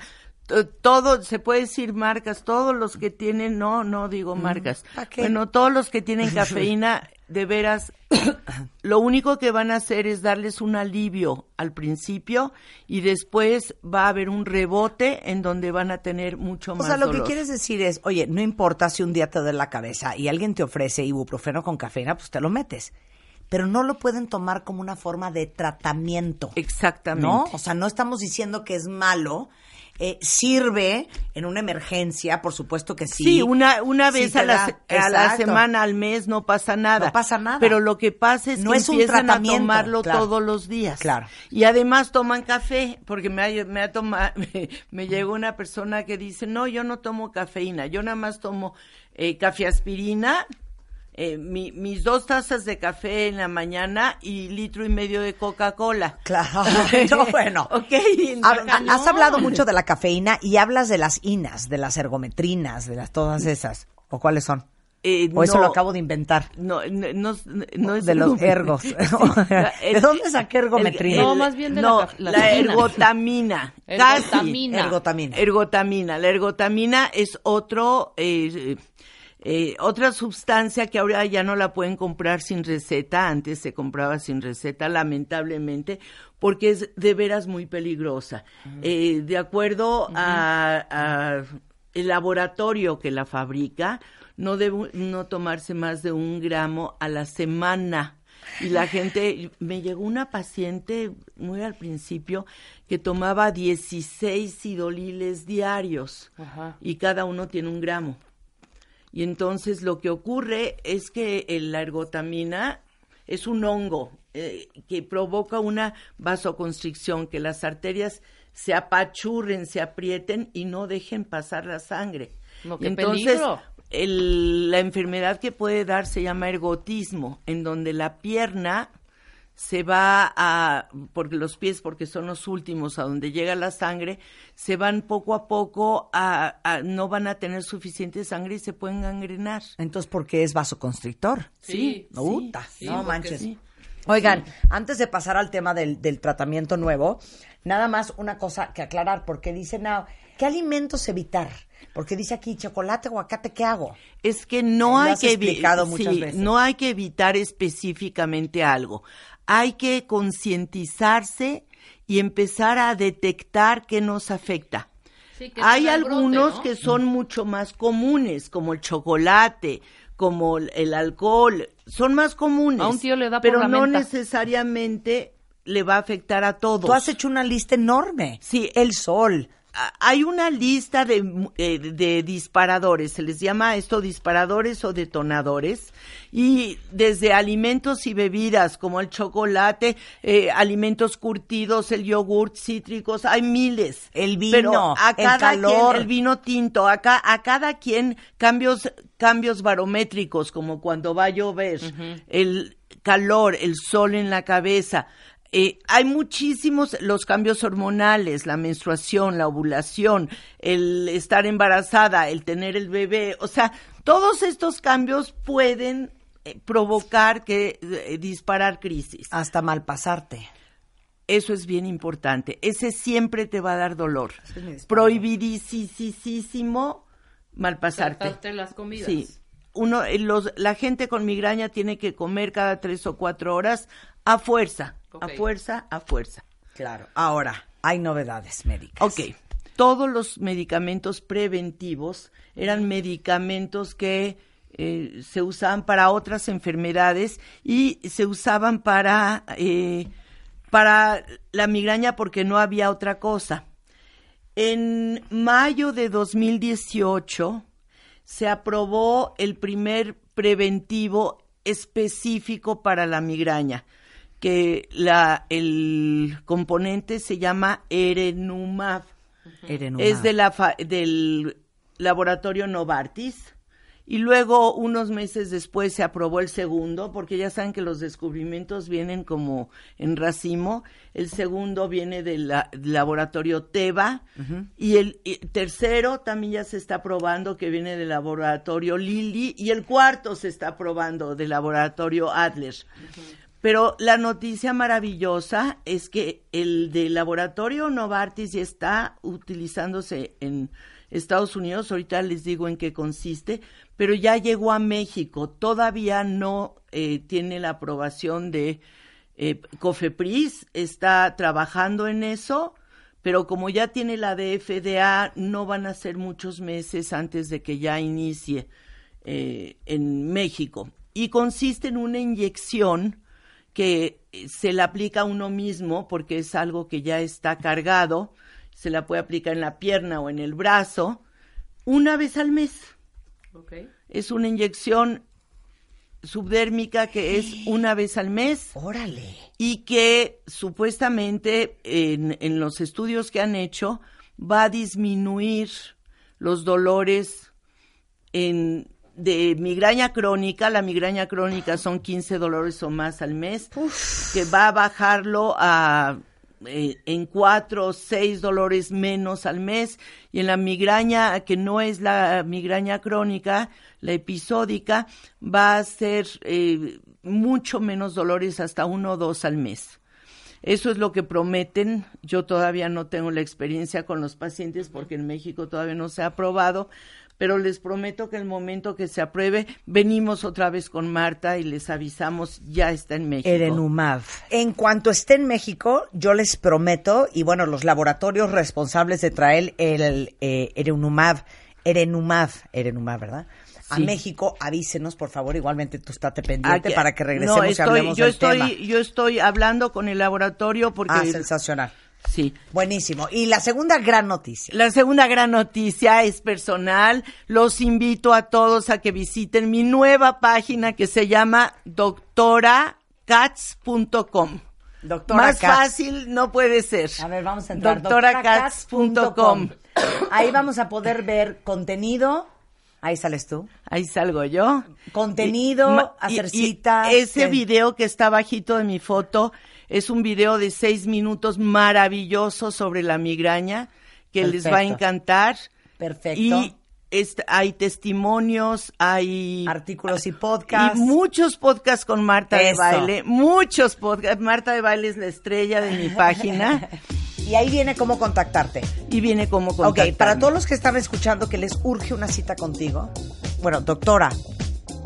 T- Todo, se puede decir marcas, todos los que tienen, no, no digo marcas. Bueno, todos los que tienen cafeína, de veras, lo único que van a hacer es darles un alivio al principio y después va a haber un rebote en donde van a tener mucho O más sea, lo dolor. que quieres decir es, oye, no importa si un día te duele la cabeza y alguien te ofrece ibuprofeno con cafeína, pues te lo metes. Pero no lo pueden tomar como una forma de tratamiento. Exactamente. ¿No? O sea, no estamos diciendo que es malo. Eh, sirve en una emergencia, por supuesto que sí. Sí, una, una vez a, la, da- a la semana, al mes, no pasa nada. No pasa nada. Pero lo que pasa es No que es un empiezan a tratamiento, tomarlo claro. todos los días. Claro. Y además toman café, porque me ha, me ha toma- me, me llegó una persona que dice, no, yo no tomo cafeína, yo nada más tomo eh, café aspirina, eh, mi- mis dos tazas de café en la mañana y litro y medio de Coca-Cola. Claro, no, bueno. Ok, Hab- no. Has hablado mucho de la cafeína y hablas de las inas, de las ergometrinas, de las todas esas. ¿O cuáles son? Eh, O eso no. lo acabo de inventar. No, no, no, no es de los ergos. ¿De dónde saqué ergometría? No, más bien de no, la la, ergotamina. Casi. Ergotamina. Ergotamina. Ergotamina. La ergotamina es otro, eh, eh, otra sustancia que ahora ya no la pueden comprar sin receta. Antes se compraba sin receta, lamentablemente, porque es de veras muy peligrosa. Eh, de acuerdo a, a el laboratorio que la fabrica, no debe no tomarse más de un gramo a la semana. Y la gente, me llegó una paciente muy al principio que tomaba 16 sidoliles diarios Ajá. y cada uno tiene un gramo. Y entonces lo que ocurre es que el- la ergotamina es un hongo eh, que provoca una vasoconstricción, que las arterias se apachurren, se aprieten y no dejen pasar la sangre. No, qué entonces, el- la enfermedad que puede dar se llama ergotismo, en donde la pierna se va a, porque los pies, porque son los últimos a donde llega la sangre, se van poco a poco a, a- no van a tener suficiente sangre y se pueden gangrenar. Entonces, ¿por qué es vasoconstrictor? Sí, Puta, sí, no porque manches. sí. Oigan, antes de pasar al tema del, del tratamiento nuevo, nada más una cosa que aclarar, porque dice, no, ¿qué alimentos evitar? Porque dice aquí, chocolate, aguacate, ¿qué hago? Es que no Lo hay has que evi- explicado muchas sí, no hay que evitar específicamente algo. Hay que concientizarse y empezar a detectar qué nos afecta. Sí, que Hay brote, algunos ¿no? que son mucho más comunes, como el chocolate, como el- el alcohol, son más comunes. A un tío le da por pero la no menta. necesariamente le va a afectar a todos. Tú has hecho una lista enorme. Sí. El sol. Hay una lista de, eh, de disparadores, se les llama esto disparadores o detonadores, y desde alimentos y bebidas como el chocolate, eh, alimentos curtidos, el yogurt, cítricos, hay miles. El vino, Pero a el cada calor. quien, el vino tinto, acá, a cada quien cambios, cambios barométricos, como cuando va a llover, el calor, el sol en la cabeza, eh, hay muchísimos los cambios hormonales, la menstruación, la ovulación, el estar embarazada, el tener el bebé, o sea, todos estos cambios pueden eh, provocar que eh, disparar crisis. Hasta malpasarte. Eso es bien importante. Ese siempre te va a dar dolor. Es. Prohibidísimo malpasarte. Saltarte las comidas. Sí. Uno, eh, los, la gente con migraña tiene que comer cada tres o cuatro horas a fuerza, a fuerza, a fuerza. Claro. Ahora, hay novedades médicas. Ok. Todos los medicamentos preventivos eran medicamentos que eh, se usaban para otras enfermedades y se usaban para, eh, para la migraña porque no había otra cosa. En mayo de 2018 se aprobó el primer preventivo específico para la migraña, que la, el componente se llama Erenumab. Erenumab. Es de la fa- del laboratorio Novartis. Y luego, unos meses después, se aprobó el segundo, porque ya saben que los descubrimientos vienen como en racimo. El segundo viene del la- laboratorio Teva. Y el y tercero también ya se está probando, que viene del laboratorio Lilly. Y el cuarto se está probando del laboratorio Adler. Pero la noticia maravillosa es que el del laboratorio Novartis ya está utilizándose en Estados Unidos, ahorita les digo en qué consiste, pero ya llegó a México, todavía no eh, tiene la aprobación de eh, Cofepris, está trabajando en eso, pero como ya tiene la de FDA, no van a ser muchos meses antes de que ya inicie eh, en México. Y consiste en una inyección que eh, se la aplica a uno mismo porque es algo que ya está cargado, se la puede aplicar en la pierna o en el brazo, una vez al mes. Es una inyección subdérmica que es una vez al mes Órale. y que supuestamente en, en los estudios que han hecho va a disminuir los dolores en, de migraña crónica. La migraña crónica son 15 dolores o más al mes, que va a bajarlo a eh, en cuatro o seis dolores menos al mes y en la migraña que no es la migraña crónica, la episódica, va a ser eh, mucho menos dolores, hasta uno o dos al mes. Eso es lo que prometen. Yo todavía no tengo la experiencia con los pacientes porque en México todavía no se ha aprobado, pero les prometo que el momento que se apruebe, venimos otra vez con Marta y les avisamos, ya está en México. Erenumab. En cuanto esté en México, yo les prometo, y bueno, los laboratorios responsables de traer el eh, Erenumab, Erenumab, Erenumab, ¿verdad? A Sí. México, avísenos, por favor, igualmente tú estate pendiente Aquí- para que regresemos no, y estoy, hablemos yo del estoy, tema. Yo estoy hablando con el laboratorio porque... Ah, sensacional. Sí. Buenísimo. Y la segunda gran noticia. La segunda gran noticia es personal. Los invito a todos a que visiten mi nueva página que se llama Doctora doctoracats.com. Doctora Más Katz. fácil no puede ser. A ver, vamos a entrar. Doctoracats.com. Ahí vamos a poder ver contenido. Ahí sales tú. Ahí salgo yo. Contenido, hacer y- y citas. Ese ¿qué? video que está bajito de mi foto es un video de seis minutos maravilloso sobre la migraña que les va a encantar. Perfecto. Y hay testimonios, hay Artículos y podcasts. y muchos podcasts con Marta Eso. de Baile, muchos podcasts. Marta de Baile es la estrella de mi página Y ahí viene cómo contactarte. y viene como Ok, contactarme. para todos los que están escuchando que les urge una cita contigo, bueno, doctora,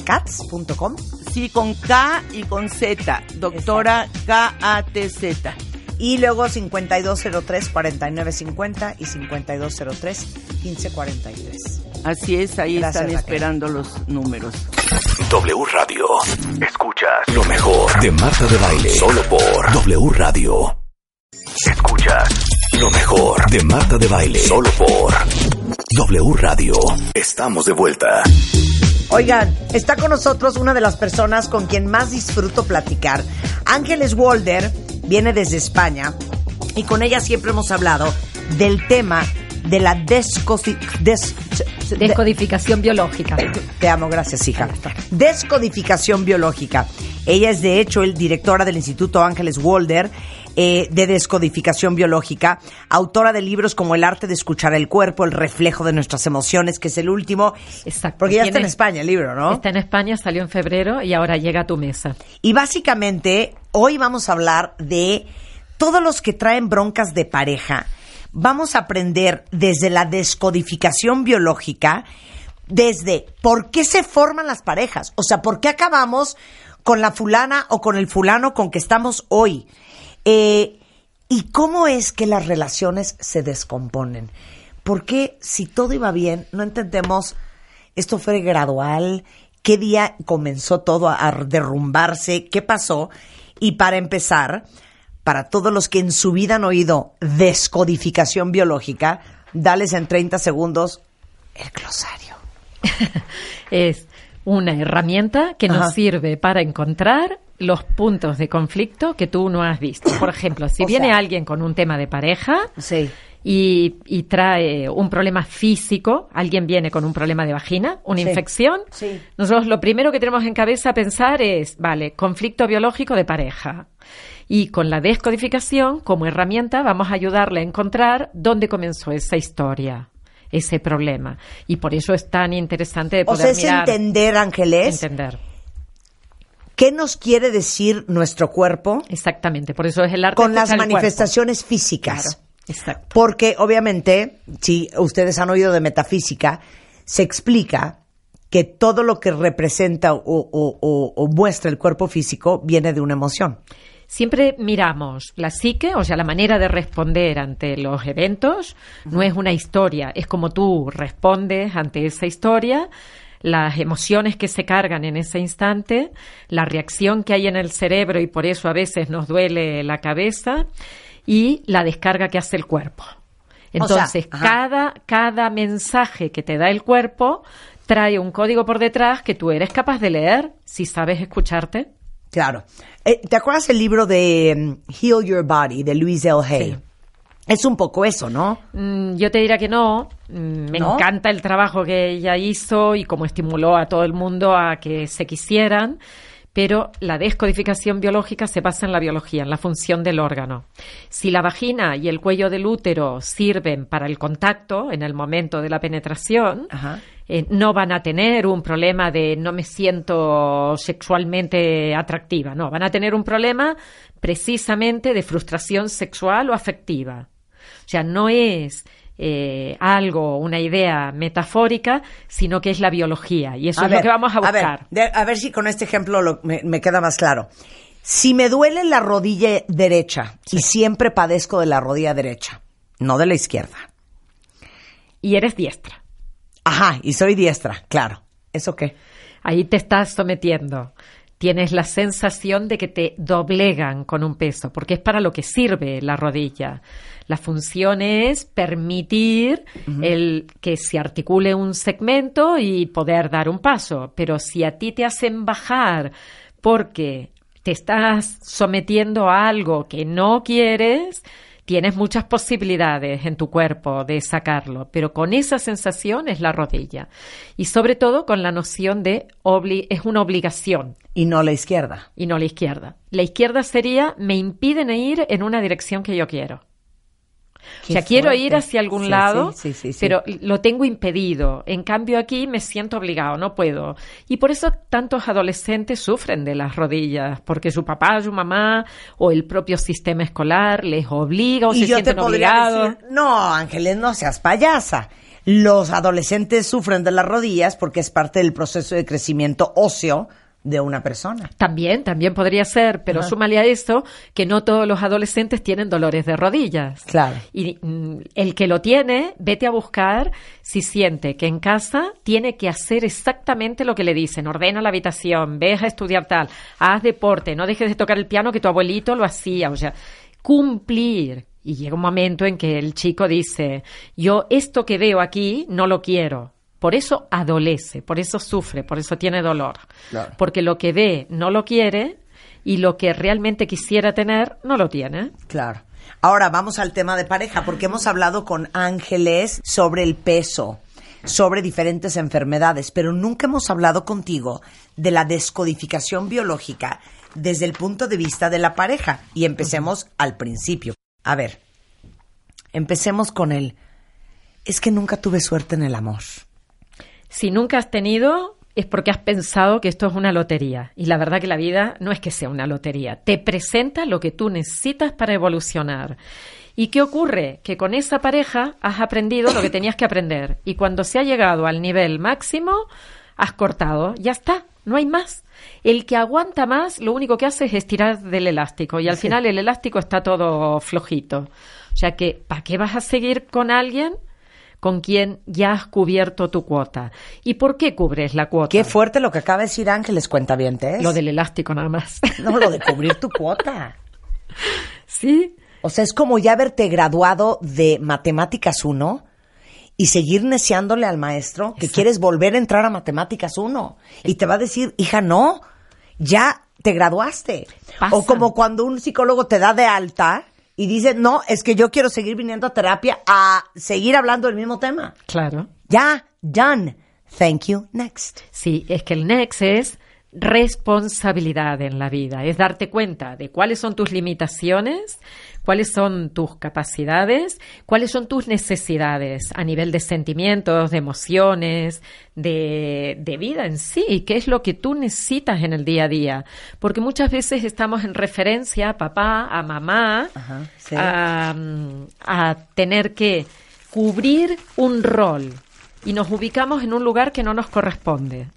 cats.com Sí, con K y con Z, doctora K-A-T-Z. y luego 5203-4950 y 5203-1543. Así es, ahí Gracias, están Raquel. esperando los números. W Radio. Escuchas lo mejor de Marta de Baile. Solo por W Radio. Escuchas lo mejor de Marta de Baile. Solo por W Radio. Estamos de vuelta. Oigan, está con nosotros una de las personas con quien más disfruto platicar. Ángeles Walder viene desde España y con ella siempre hemos hablado del tema de la descosi- des- de- Descodificación biológica. Te amo, gracias, hija. Descodificación biológica. Ella es, de hecho, el directora del Instituto Ángeles Walder eh, de Descodificación Biológica, autora de libros como El arte de escuchar el cuerpo, El reflejo de nuestras emociones, que es el último. Exacto. Porque ya está en España el libro, ¿no? Está en España, salió en febrero y ahora llega a tu mesa. Y básicamente, hoy vamos a hablar de todos los que traen broncas de pareja. Vamos a aprender desde la descodificación biológica, desde por qué se forman las parejas. O sea, por qué acabamos con la fulana o con el fulano con que estamos hoy. Eh, y cómo es que las relaciones se descomponen. ¿Por qué si todo iba bien no entendemos esto fue gradual? ¿Qué día comenzó todo a, derrumbarse? ¿Qué pasó? Y para empezar, para todos los que en su vida han oído descodificación biológica, dales en 30 segundos el glosario. Es una herramienta que Ajá. nos sirve para encontrar los puntos de conflicto que tú no has visto. Por ejemplo, si O viene sea- alguien con un tema de pareja Sí. y, y trae un problema físico, alguien viene con un problema de vagina, una Sí. infección, Sí. nosotros lo primero que tenemos en cabeza pensar es, vale, conflicto biológico de pareja. Y con la descodificación como herramienta vamos a ayudarle a encontrar dónde comenzó esa historia, ese problema. Y por eso es tan interesante de O poder sea, es mirar, entender, Ángeles, entender. Qué nos quiere decir nuestro cuerpo Exactamente, por eso es el arte con de las manifestaciones físicas. Claro, exacto. Porque obviamente, si ustedes han oído de metafísica, se explica que todo lo que representa o, o- o- o muestra el cuerpo físico viene de una emoción. Siempre miramos la psique, o sea, la manera de responder ante los eventos, no es una historia, es como tú respondes ante esa historia, las emociones que se cargan en ese instante, la reacción que hay en el cerebro y por eso a veces nos duele la cabeza y la descarga que hace el cuerpo. Entonces, cada, cada mensaje que te da el cuerpo trae un código por detrás que tú eres capaz de leer si sabes escucharte. Claro. Eh, ¿Te acuerdas el libro de mm, Heal Your Body de Louise L. Hay? Sí. Es un poco eso, ¿no? Mm, yo te diría que no. Mm, Me ¿No? encanta el trabajo que ella hizo y cómo estimuló a todo el mundo a que se quisieran, pero la descodificación biológica se basa en la biología, en la función del órgano. Si la vagina y el cuello del útero sirven para el contacto en el momento de la penetración, eh, no van a tener un problema de no me siento sexualmente atractiva, no, van a tener un problema precisamente de frustración sexual o afectiva. O sea, no es eh, algo, una idea metafórica, sino que es la biología y eso A es ver, lo que vamos a ver, buscar. de- A ver, si con este ejemplo lo- me, me queda más claro. Si me duele la rodilla derecha y siempre padezco de la rodilla derecha, no de la izquierda. Y eres diestra. Ajá, y soy diestra, claro. ¿Eso qué? Ahí te estás sometiendo. Tienes la sensación de que te doblegan con un peso, porque es para lo que sirve la rodilla. La función es permitir el que se articule un segmento y poder dar un paso. Pero si a ti te hacen bajar porque te estás sometiendo a algo que no quieres, tienes muchas posibilidades en tu cuerpo de sacarlo, pero con esa sensación es la rodilla. Y sobre todo con la noción de obli es una obligación Y no la izquierda. y no la izquierda. La izquierda sería me impiden ir en una dirección que yo quiero. Qué o sea, quiero fuerte. ir hacia algún Sí, lado, sí, sí, pero lo tengo impedido. En cambio, aquí me siento obligado, no puedo. Y por eso tantos adolescentes sufren de las rodillas, porque su papá, su mamá o el propio sistema escolar les obliga o y se yo sienten obligados. decir, no, Ángeles, no seas payasa. Los adolescentes sufren de las rodillas porque es parte del proceso de crecimiento óseo de una persona. También, también podría ser, pero Ajá. súmale a eso que no todos los adolescentes tienen dolores de rodillas. Claro. Y mm, el que lo tiene, vete a buscar si siente que en casa tiene que hacer exactamente lo que le dicen. Ordena la habitación, ve a estudiar tal, haz deporte, no dejes de tocar el piano que tu abuelito lo hacía. O sea, cumplir. Y llega un momento en que el chico dice, yo esto que veo aquí no lo quiero. Por eso adolece, por eso sufre, por eso tiene dolor. Claro. Porque lo que ve no lo quiere y lo que realmente quisiera tener no lo tiene. Claro. Ahora vamos al tema de pareja, porque hemos hablado con Ángeles sobre el peso, sobre diferentes enfermedades, pero nunca hemos hablado contigo de la descodificación biológica desde el punto de vista de la pareja. Y empecemos al principio. A ver, empecemos con el, es que nunca tuve suerte en el amor. Si nunca has tenido, es porque has pensado que esto es una lotería. Y la verdad que la vida no es que sea una lotería. Te presenta lo que tú necesitas para evolucionar. ¿Y qué ocurre? Que con esa pareja has aprendido lo que tenías que aprender. Y cuando se ha llegado al nivel máximo, has cortado. Ya está, no hay más. El que aguanta más, lo único que hace es estirar del elástico. Y al final el elástico está todo flojito. O sea que, ¿para qué vas a seguir con alguien? Con quien ya has cubierto tu cuota. ¿Y por qué cubres la cuota? Qué fuerte lo que acaba de decir Ángeles, cuenta bien, Lo del elástico nada más. No, lo de cubrir tu cuota. sí. O sea, es como ya haberte graduado de Matemáticas 1 y seguir neciándole al maestro que quieres volver a entrar a Matemáticas 1. Y te va a decir, hija, no, ya te graduaste. Pasa. O como cuando un psicólogo te da de alta y dice, no, es que yo quiero seguir viniendo a terapia a seguir hablando del mismo tema. Claro. Ya, done. Thank you. Next. Sí, es que el next es responsabilidad en la vida, es darte cuenta de cuáles son tus limitaciones, cuáles son tus capacidades, cuáles son tus necesidades a nivel de sentimientos, de emociones, de, de vida en sí, qué es lo que tú necesitas en el día a día. Porque muchas veces estamos en referencia a papá, a mamá, Ajá, sí. a, a tener que cubrir un rol y nos ubicamos en un lugar que no nos corresponde.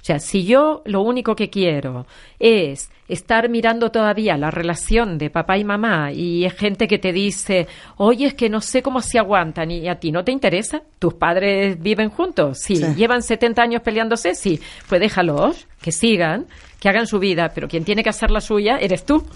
O sea, si yo lo único que quiero es estar mirando todavía la relación de papá y mamá y es gente que te dice, oye, es que no sé cómo se aguantan y a ti no te interesa, tus padres viven juntos, sí, Sí. llevan 70 años peleándose, sí, pues déjalos, que sigan, que hagan su vida, pero quien tiene que hacer la suya eres tú.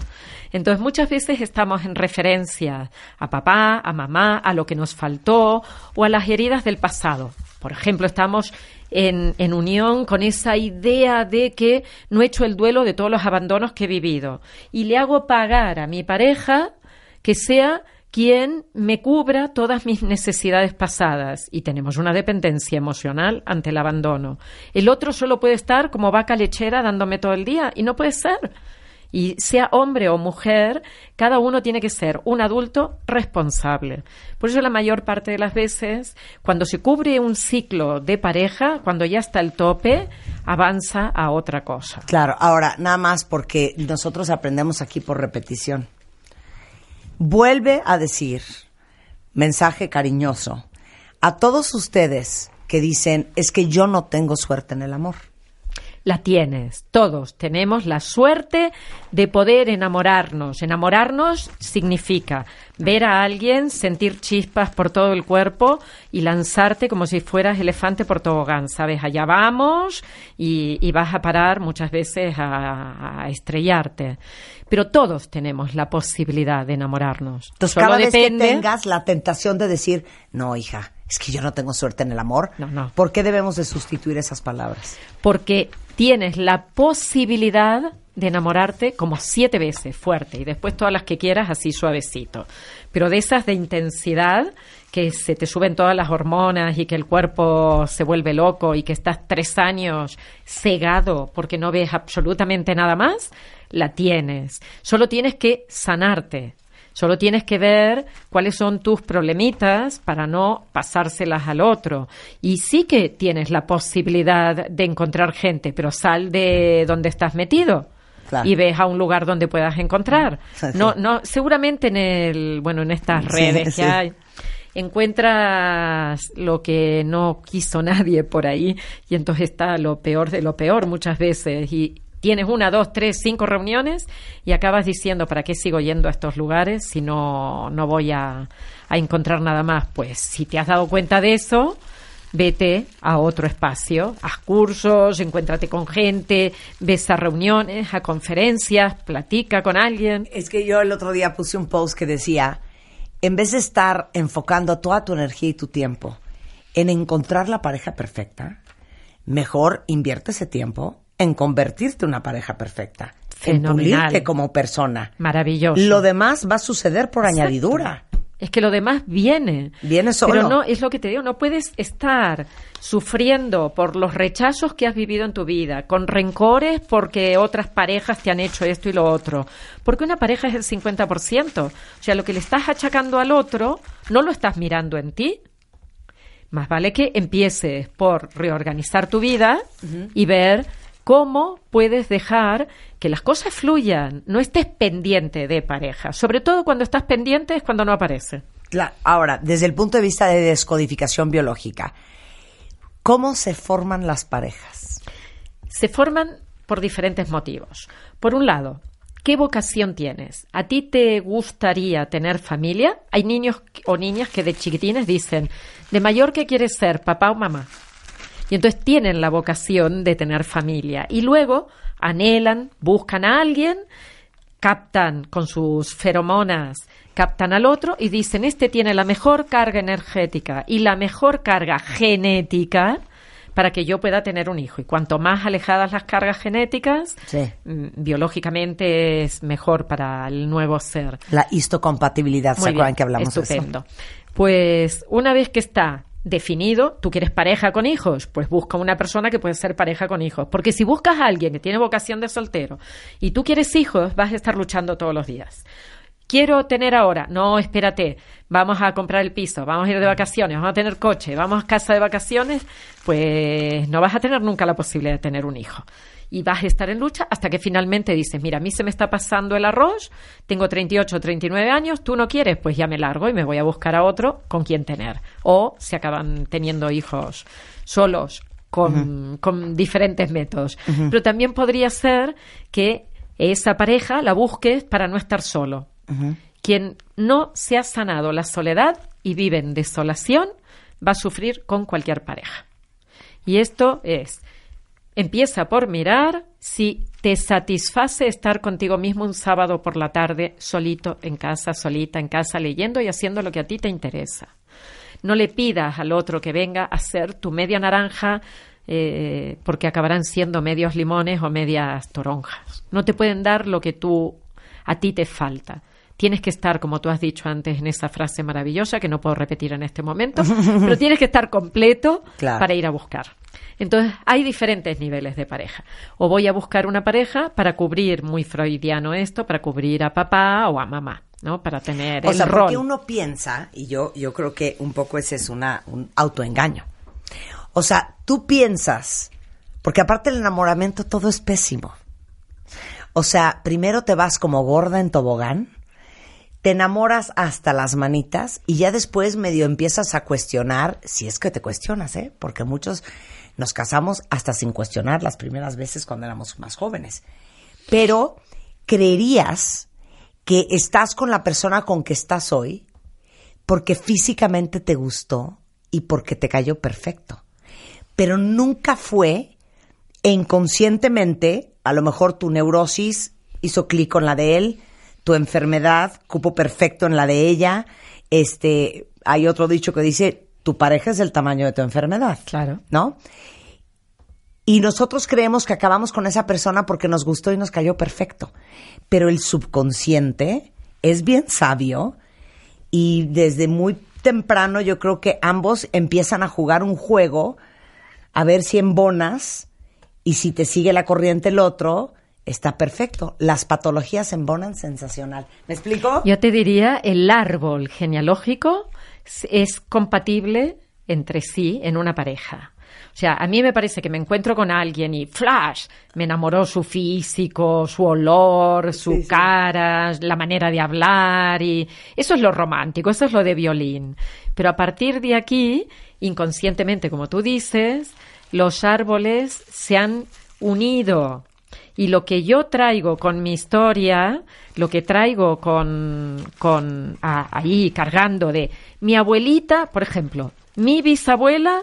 Entonces muchas veces estamos en referencia a papá, a mamá, a lo que nos faltó o a las heridas del pasado. Por ejemplo, estamos en, en unión con esa idea de que no he hecho el duelo de todos los abandonos que he vivido y le hago pagar a mi pareja que sea quien me cubra todas mis necesidades pasadas y tenemos una dependencia emocional ante el abandono. El otro solo puede estar como vaca lechera dándome todo el día y no puede ser. Y sea hombre o mujer, cada uno tiene que ser un adulto responsable. Por eso la mayor parte de las veces, cuando se cubre un ciclo de pareja, cuando ya está el tope, avanza a otra cosa. Claro, ahora, nada más porque nosotros aprendemos aquí por repetición. Vuelve a decir, mensaje cariñoso, a todos ustedes que dicen, es que yo no tengo suerte en el amor. La tienes. Todos tenemos la suerte de poder enamorarnos. Enamorarnos significa ver a alguien, sentir chispas por todo el cuerpo y lanzarte como si fueras elefante por tobogán. Sabes, allá vamos y, y vas a parar muchas veces a, a estrellarte. Pero todos tenemos la posibilidad de enamorarnos. Entonces, Solo cada vez depende. que tengas la tentación de decir, no, hija, es que yo no tengo suerte en el amor, No, no. ¿por qué debemos de sustituir esas palabras? porque tienes la posibilidad de enamorarte como siete veces fuerte y después todas las que quieras así suavecito. Pero de esas de intensidad que se te suben todas las hormonas y que el cuerpo se vuelve loco y que estás tres años cegado porque no ves absolutamente nada más, la tienes. Solo tienes que sanarte. Solo tienes que ver cuáles son tus problemitas para no pasárselas al otro. Y sí que tienes la posibilidad de encontrar gente, pero sal de donde estás metido. Claro. Y ves a un lugar donde puedas encontrar. Sí, sí. No, no, seguramente en el, bueno, en estas redes sí. que hay, encuentras lo que no quiso nadie por ahí y entonces está lo peor de lo peor muchas veces y tienes una, dos, tres, cinco reuniones y acabas diciendo ¿para qué sigo yendo a estos lugares si no, no voy a, a encontrar nada más? Pues si te has dado cuenta de eso, vete a otro espacio, haz cursos, encuéntrate con gente, ves a reuniones, a conferencias, platica con alguien. Es que yo el otro día puse un post que decía, en vez de estar enfocando toda tu energía y tu tiempo en encontrar la pareja perfecta, mejor invierte ese tiempo en convertirte en una pareja perfecta, en Fenomenal. pulirte como persona. Maravilloso. Lo demás va a suceder por Exacto. añadidura. Es que lo demás viene. Viene solo. Pero no, es lo que te digo, no puedes estar sufriendo por los rechazos que has vivido en tu vida, con rencores porque otras parejas te han hecho esto y lo otro. Porque una pareja es el 50%. O sea, lo que le estás achacando al otro, no lo estás mirando en ti. Más vale que empieces por reorganizar tu vida y ver cómo puedes dejar que las cosas fluyan. No estés pendiente de pareja. Sobre todo cuando estás pendiente es cuando no aparece. Ahora, desde el punto de vista de descodificación biológica, ¿cómo se forman las parejas? Se forman por diferentes motivos. Por un lado, ¿qué vocación tienes? ¿A ti te gustaría tener familia? Hay niños o niñas que de chiquitines dicen, ¿de mayor qué quieres ser, papá o mamá? Y entonces tienen la vocación de tener familia. Y luego anhelan, buscan a alguien, captan con sus feromonas, captan al otro y dicen, este tiene la mejor carga energética y la mejor carga genética para que yo pueda tener un hijo. Y cuanto más alejadas las cargas genéticas, Sí. mm, biológicamente es mejor para el nuevo ser. La histocompatibilidad, ¿se acuerdan que hablamos de estupendo. Pues una vez que está definido, tú quieres pareja con hijos, pues busca una persona que puede ser pareja con hijos. Porque si buscas a alguien que tiene vocación de soltero y tú quieres hijos, vas a estar luchando todos los días. Quiero tener ahora, no, espérate, vamos a comprar el piso, vamos a ir de vacaciones, vamos a tener coche, vamos a casa de vacaciones, pues no vas a tener nunca la posibilidad de tener un hijo. Y vas a estar en lucha hasta que finalmente dices, mira, a mí se me está pasando el arroz, tengo 38, 39 años, tú no quieres, pues ya me largo y me voy a buscar a otro con quien tener. O se acaban teniendo hijos solos con, con diferentes métodos. Pero también podría ser que esa pareja la busques para no estar solo. Quien no se ha sanado la soledad y vive en desolación va a sufrir con cualquier pareja. Y esto es, empieza por mirar si te satisface estar contigo mismo un sábado por la tarde, solito en casa, solita en casa, leyendo y haciendo lo que a ti te interesa. No le pidas al otro que venga a ser tu media naranja eh, porque acabarán siendo medios limones o medias toronjas. No te pueden dar lo que tú a ti te falta. Tienes que estar, como tú has dicho antes, en esa frase maravillosa que no puedo repetir en este momento, pero tienes que estar completo Claro. para ir a buscar. Entonces, hay diferentes niveles de pareja. O voy a buscar una pareja para cubrir, muy freudiano esto, para cubrir a papá o a mamá, ¿no? Para tener O el sea, rol. porque uno piensa, y yo, yo creo que un poco ese es una, un autoengaño. O sea, tú piensas, porque aparte del enamoramiento todo es pésimo. O sea, primero te vas como gorda en tobogán, te enamoras hasta las manitas y ya después medio empiezas a cuestionar, si es que te cuestionas, ¿eh? Porque muchos nos casamos hasta sin cuestionar las primeras veces cuando éramos más jóvenes. Pero creerías que estás con la persona con que estás hoy porque físicamente te gustó y porque te cayó perfecto. Pero nunca fue e inconscientemente, a lo mejor tu neurosis hizo clic con la de él, tu enfermedad cupo perfecto en la de ella. Este, hay otro dicho que dice, tu pareja es el tamaño de tu enfermedad. Claro. ¿No? Y nosotros creemos que acabamos con esa persona porque nos gustó y nos cayó perfecto. Pero el subconsciente es bien sabio y desde muy temprano yo creo que ambos empiezan a jugar un juego a ver si embonas y si te sigue la corriente el otro, está perfecto. Las patologías embonan sensacional. ¿Me explico? Yo te diría, el árbol genealógico es- es compatible entre sí en una pareja. O sea, a mí me parece que me encuentro con alguien y flash, me enamoró su físico, su olor, su cara, la manera de hablar y eso es lo romántico, eso es lo de violín. Pero a partir de aquí, inconscientemente, como tú dices, los árboles se han unido y lo que yo traigo con mi historia, lo que traigo con, con a- ahí cargando de mi abuelita, por ejemplo, mi bisabuela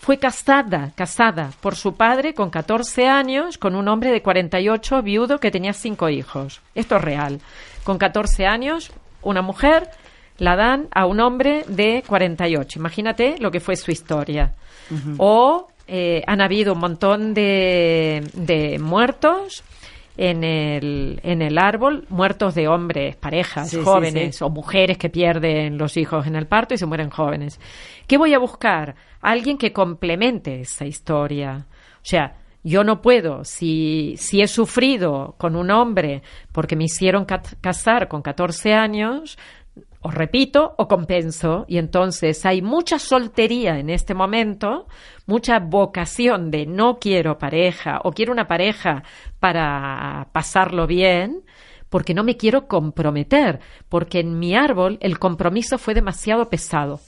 fue casada, casada por su padre con 14 años con un hombre de 48 viudo que tenía cinco hijos. Esto es real. Con 14 años, una mujer la dan a un hombre de 48. Imagínate lo que fue su historia. O eh, han habido un montón de, de muertos en el, en el árbol, muertos de hombres, parejas, Sí, jóvenes sí. o mujeres que pierden los hijos en el parto y se mueren jóvenes. ¿Qué voy a buscar? Alguien que complemente esa historia. O sea, yo no puedo, si, si he sufrido con un hombre porque me hicieron ca- casar con 14 años, o repito o compenso y entonces hay mucha soltería en este momento, mucha vocación de no quiero pareja o quiero una pareja para pasarlo bien porque no me quiero comprometer, porque en mi árbol el compromiso fue demasiado pesado,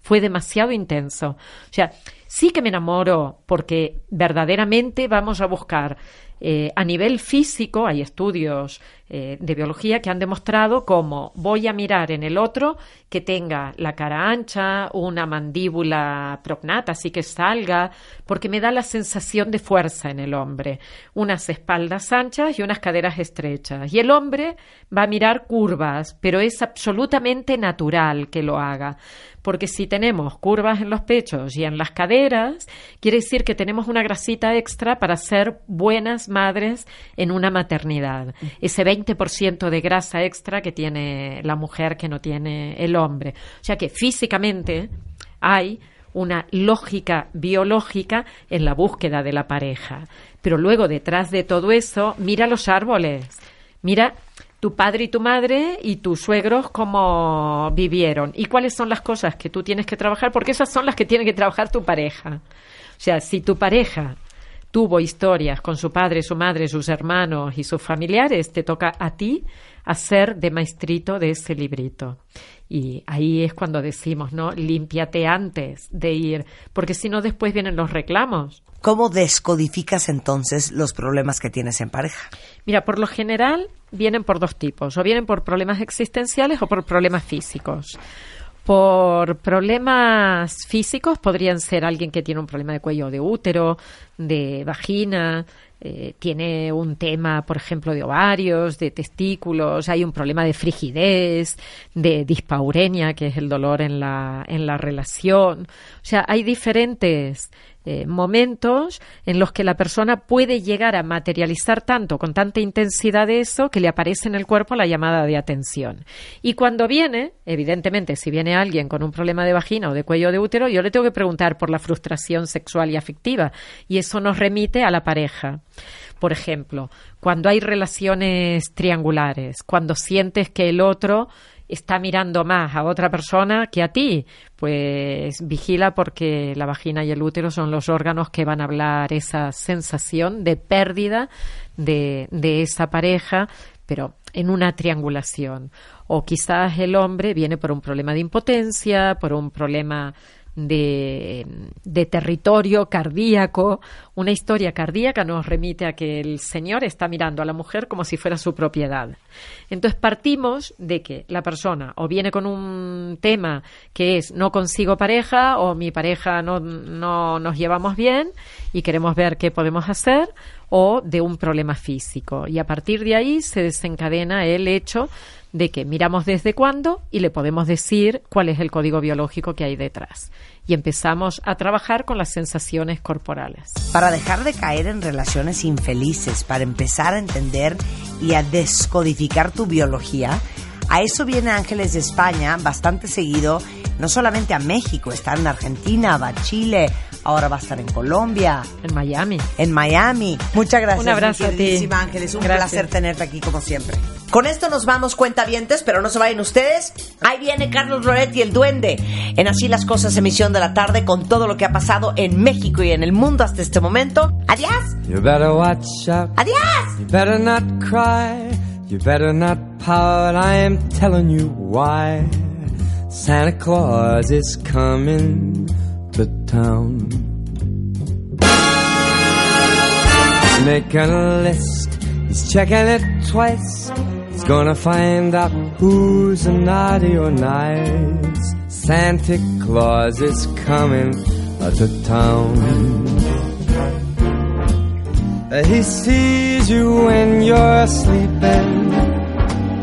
fue demasiado intenso. O sea, sí que me enamoro porque verdaderamente vamos a buscar eh, a nivel físico, hay estudios eh, de biología que han demostrado cómo voy a mirar en el otro que tenga la cara ancha, una mandíbula prognata, así que salga, porque me da la sensación de fuerza en el hombre, unas espaldas anchas y unas caderas estrechas. Y el hombre va a mirar curvas, pero es absolutamente natural que lo haga porque si tenemos curvas en los pechos y en las caderas, quiere decir que tenemos una grasita extra para ser buenas madres en una maternidad. Ese 20% de grasa extra que tiene la mujer que no tiene el hombre. O sea que físicamente hay una lógica biológica en la búsqueda de la pareja. Pero luego detrás de todo eso, mira los árboles. Mira tu padre y tu madre y tus suegros cómo vivieron y cuáles son las cosas que tú tienes que trabajar, porque esas son las que tiene que trabajar tu pareja. O sea, si tu pareja tuvo historias con su padre, su madre, sus hermanos y sus familiares, te toca a ti hacer de maestrito de ese librito. Y ahí es cuando decimos, ¿no? Límpiate antes de ir, porque si no después vienen los reclamos. ¿Cómo descodificas entonces los problemas que tienes en pareja? Mira, por lo general vienen por dos tipos, o vienen por problemas existenciales o por problemas físicos. Por problemas físicos podrían ser alguien que tiene un problema de cuello de útero, de vagina, eh, tiene un tema, por ejemplo, de ovarios, de testículos, hay un problema de frigidez, de dispaurenia, que es el dolor en la, en la relación. O sea, hay diferentes eh, momentos en los que la persona puede llegar a materializar tanto, con tanta intensidad de eso, que le aparece en el cuerpo la llamada de atención. Y cuando viene, evidentemente, si viene alguien con un problema de vagina o de cuello de útero, yo le tengo que preguntar por la frustración sexual y afectiva. Y eso nos remite a la pareja. Por ejemplo, cuando hay relaciones triangulares, cuando sientes que el otro está mirando más a otra persona que a ti, pues vigila porque la vagina y el útero son los órganos que van a hablar esa sensación de pérdida de, de esa pareja, pero en una triangulación. O quizás el hombre viene por un problema de impotencia, por un problema de, de territorio cardíaco. Una historia cardíaca nos remite a que el Señor está mirando a la mujer como si fuera su propiedad. Entonces partimos de que la persona o viene con un tema que es no consigo pareja o mi pareja no, no nos llevamos bien y queremos ver qué podemos hacer o de un problema físico. Y a partir de ahí se desencadena el hecho de que miramos desde cuándo y le podemos decir cuál es el código biológico que hay detrás. Y empezamos a trabajar con las sensaciones corporales. Para dejar de caer en relaciones infelices, para empezar a entender y a descodificar tu biología, a eso viene Ángeles de España bastante seguido, no solamente a México, está en Argentina, va a Chile, ahora va a estar en Colombia, En Miami. en Miami. Muchas gracias. Un abrazo a ti. Ángeles, un Gracias. placer tenerte aquí como siempre. Con esto nos vamos cuentavientes, pero no se vayan ustedes. Ahí viene Carlos Loretti, el duende, en Así las Cosas, emisión de la tarde, con todo lo que ha pasado en México y en el mundo hasta este momento. Adiós. You better watch out. Adiós. You better not cry. You better not pout. I am telling you why. Santa Claus is coming to town. He's making a list. He's checking it twice. He's gonna find out who's naughty or nice. Santa Claus is coming to town. He sees you when you're sleeping,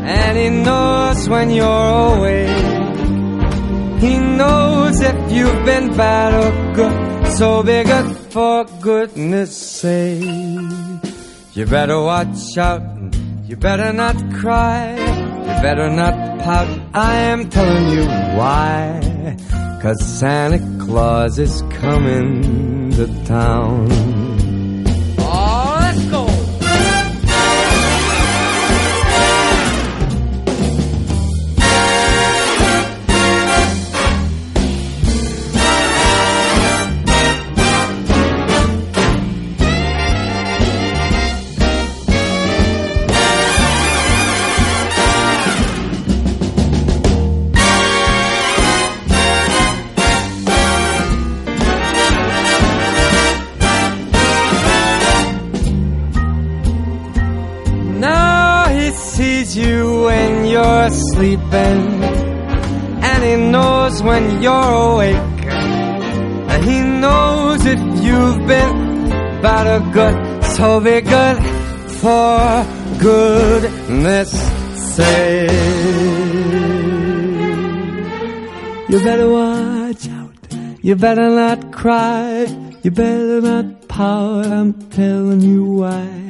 and he knows when you're awake. He knows if you've been bad or good, so be good for goodness sake. You better watch out, you better not cry, you better not pout. I am telling you why. Cause Santa Claus is coming to town. Sleeping, and he knows when you're awake. And he knows if you've been bad or good, so be good for goodness sake. You better watch out. You better not cry. You better not pout. I'm telling you why.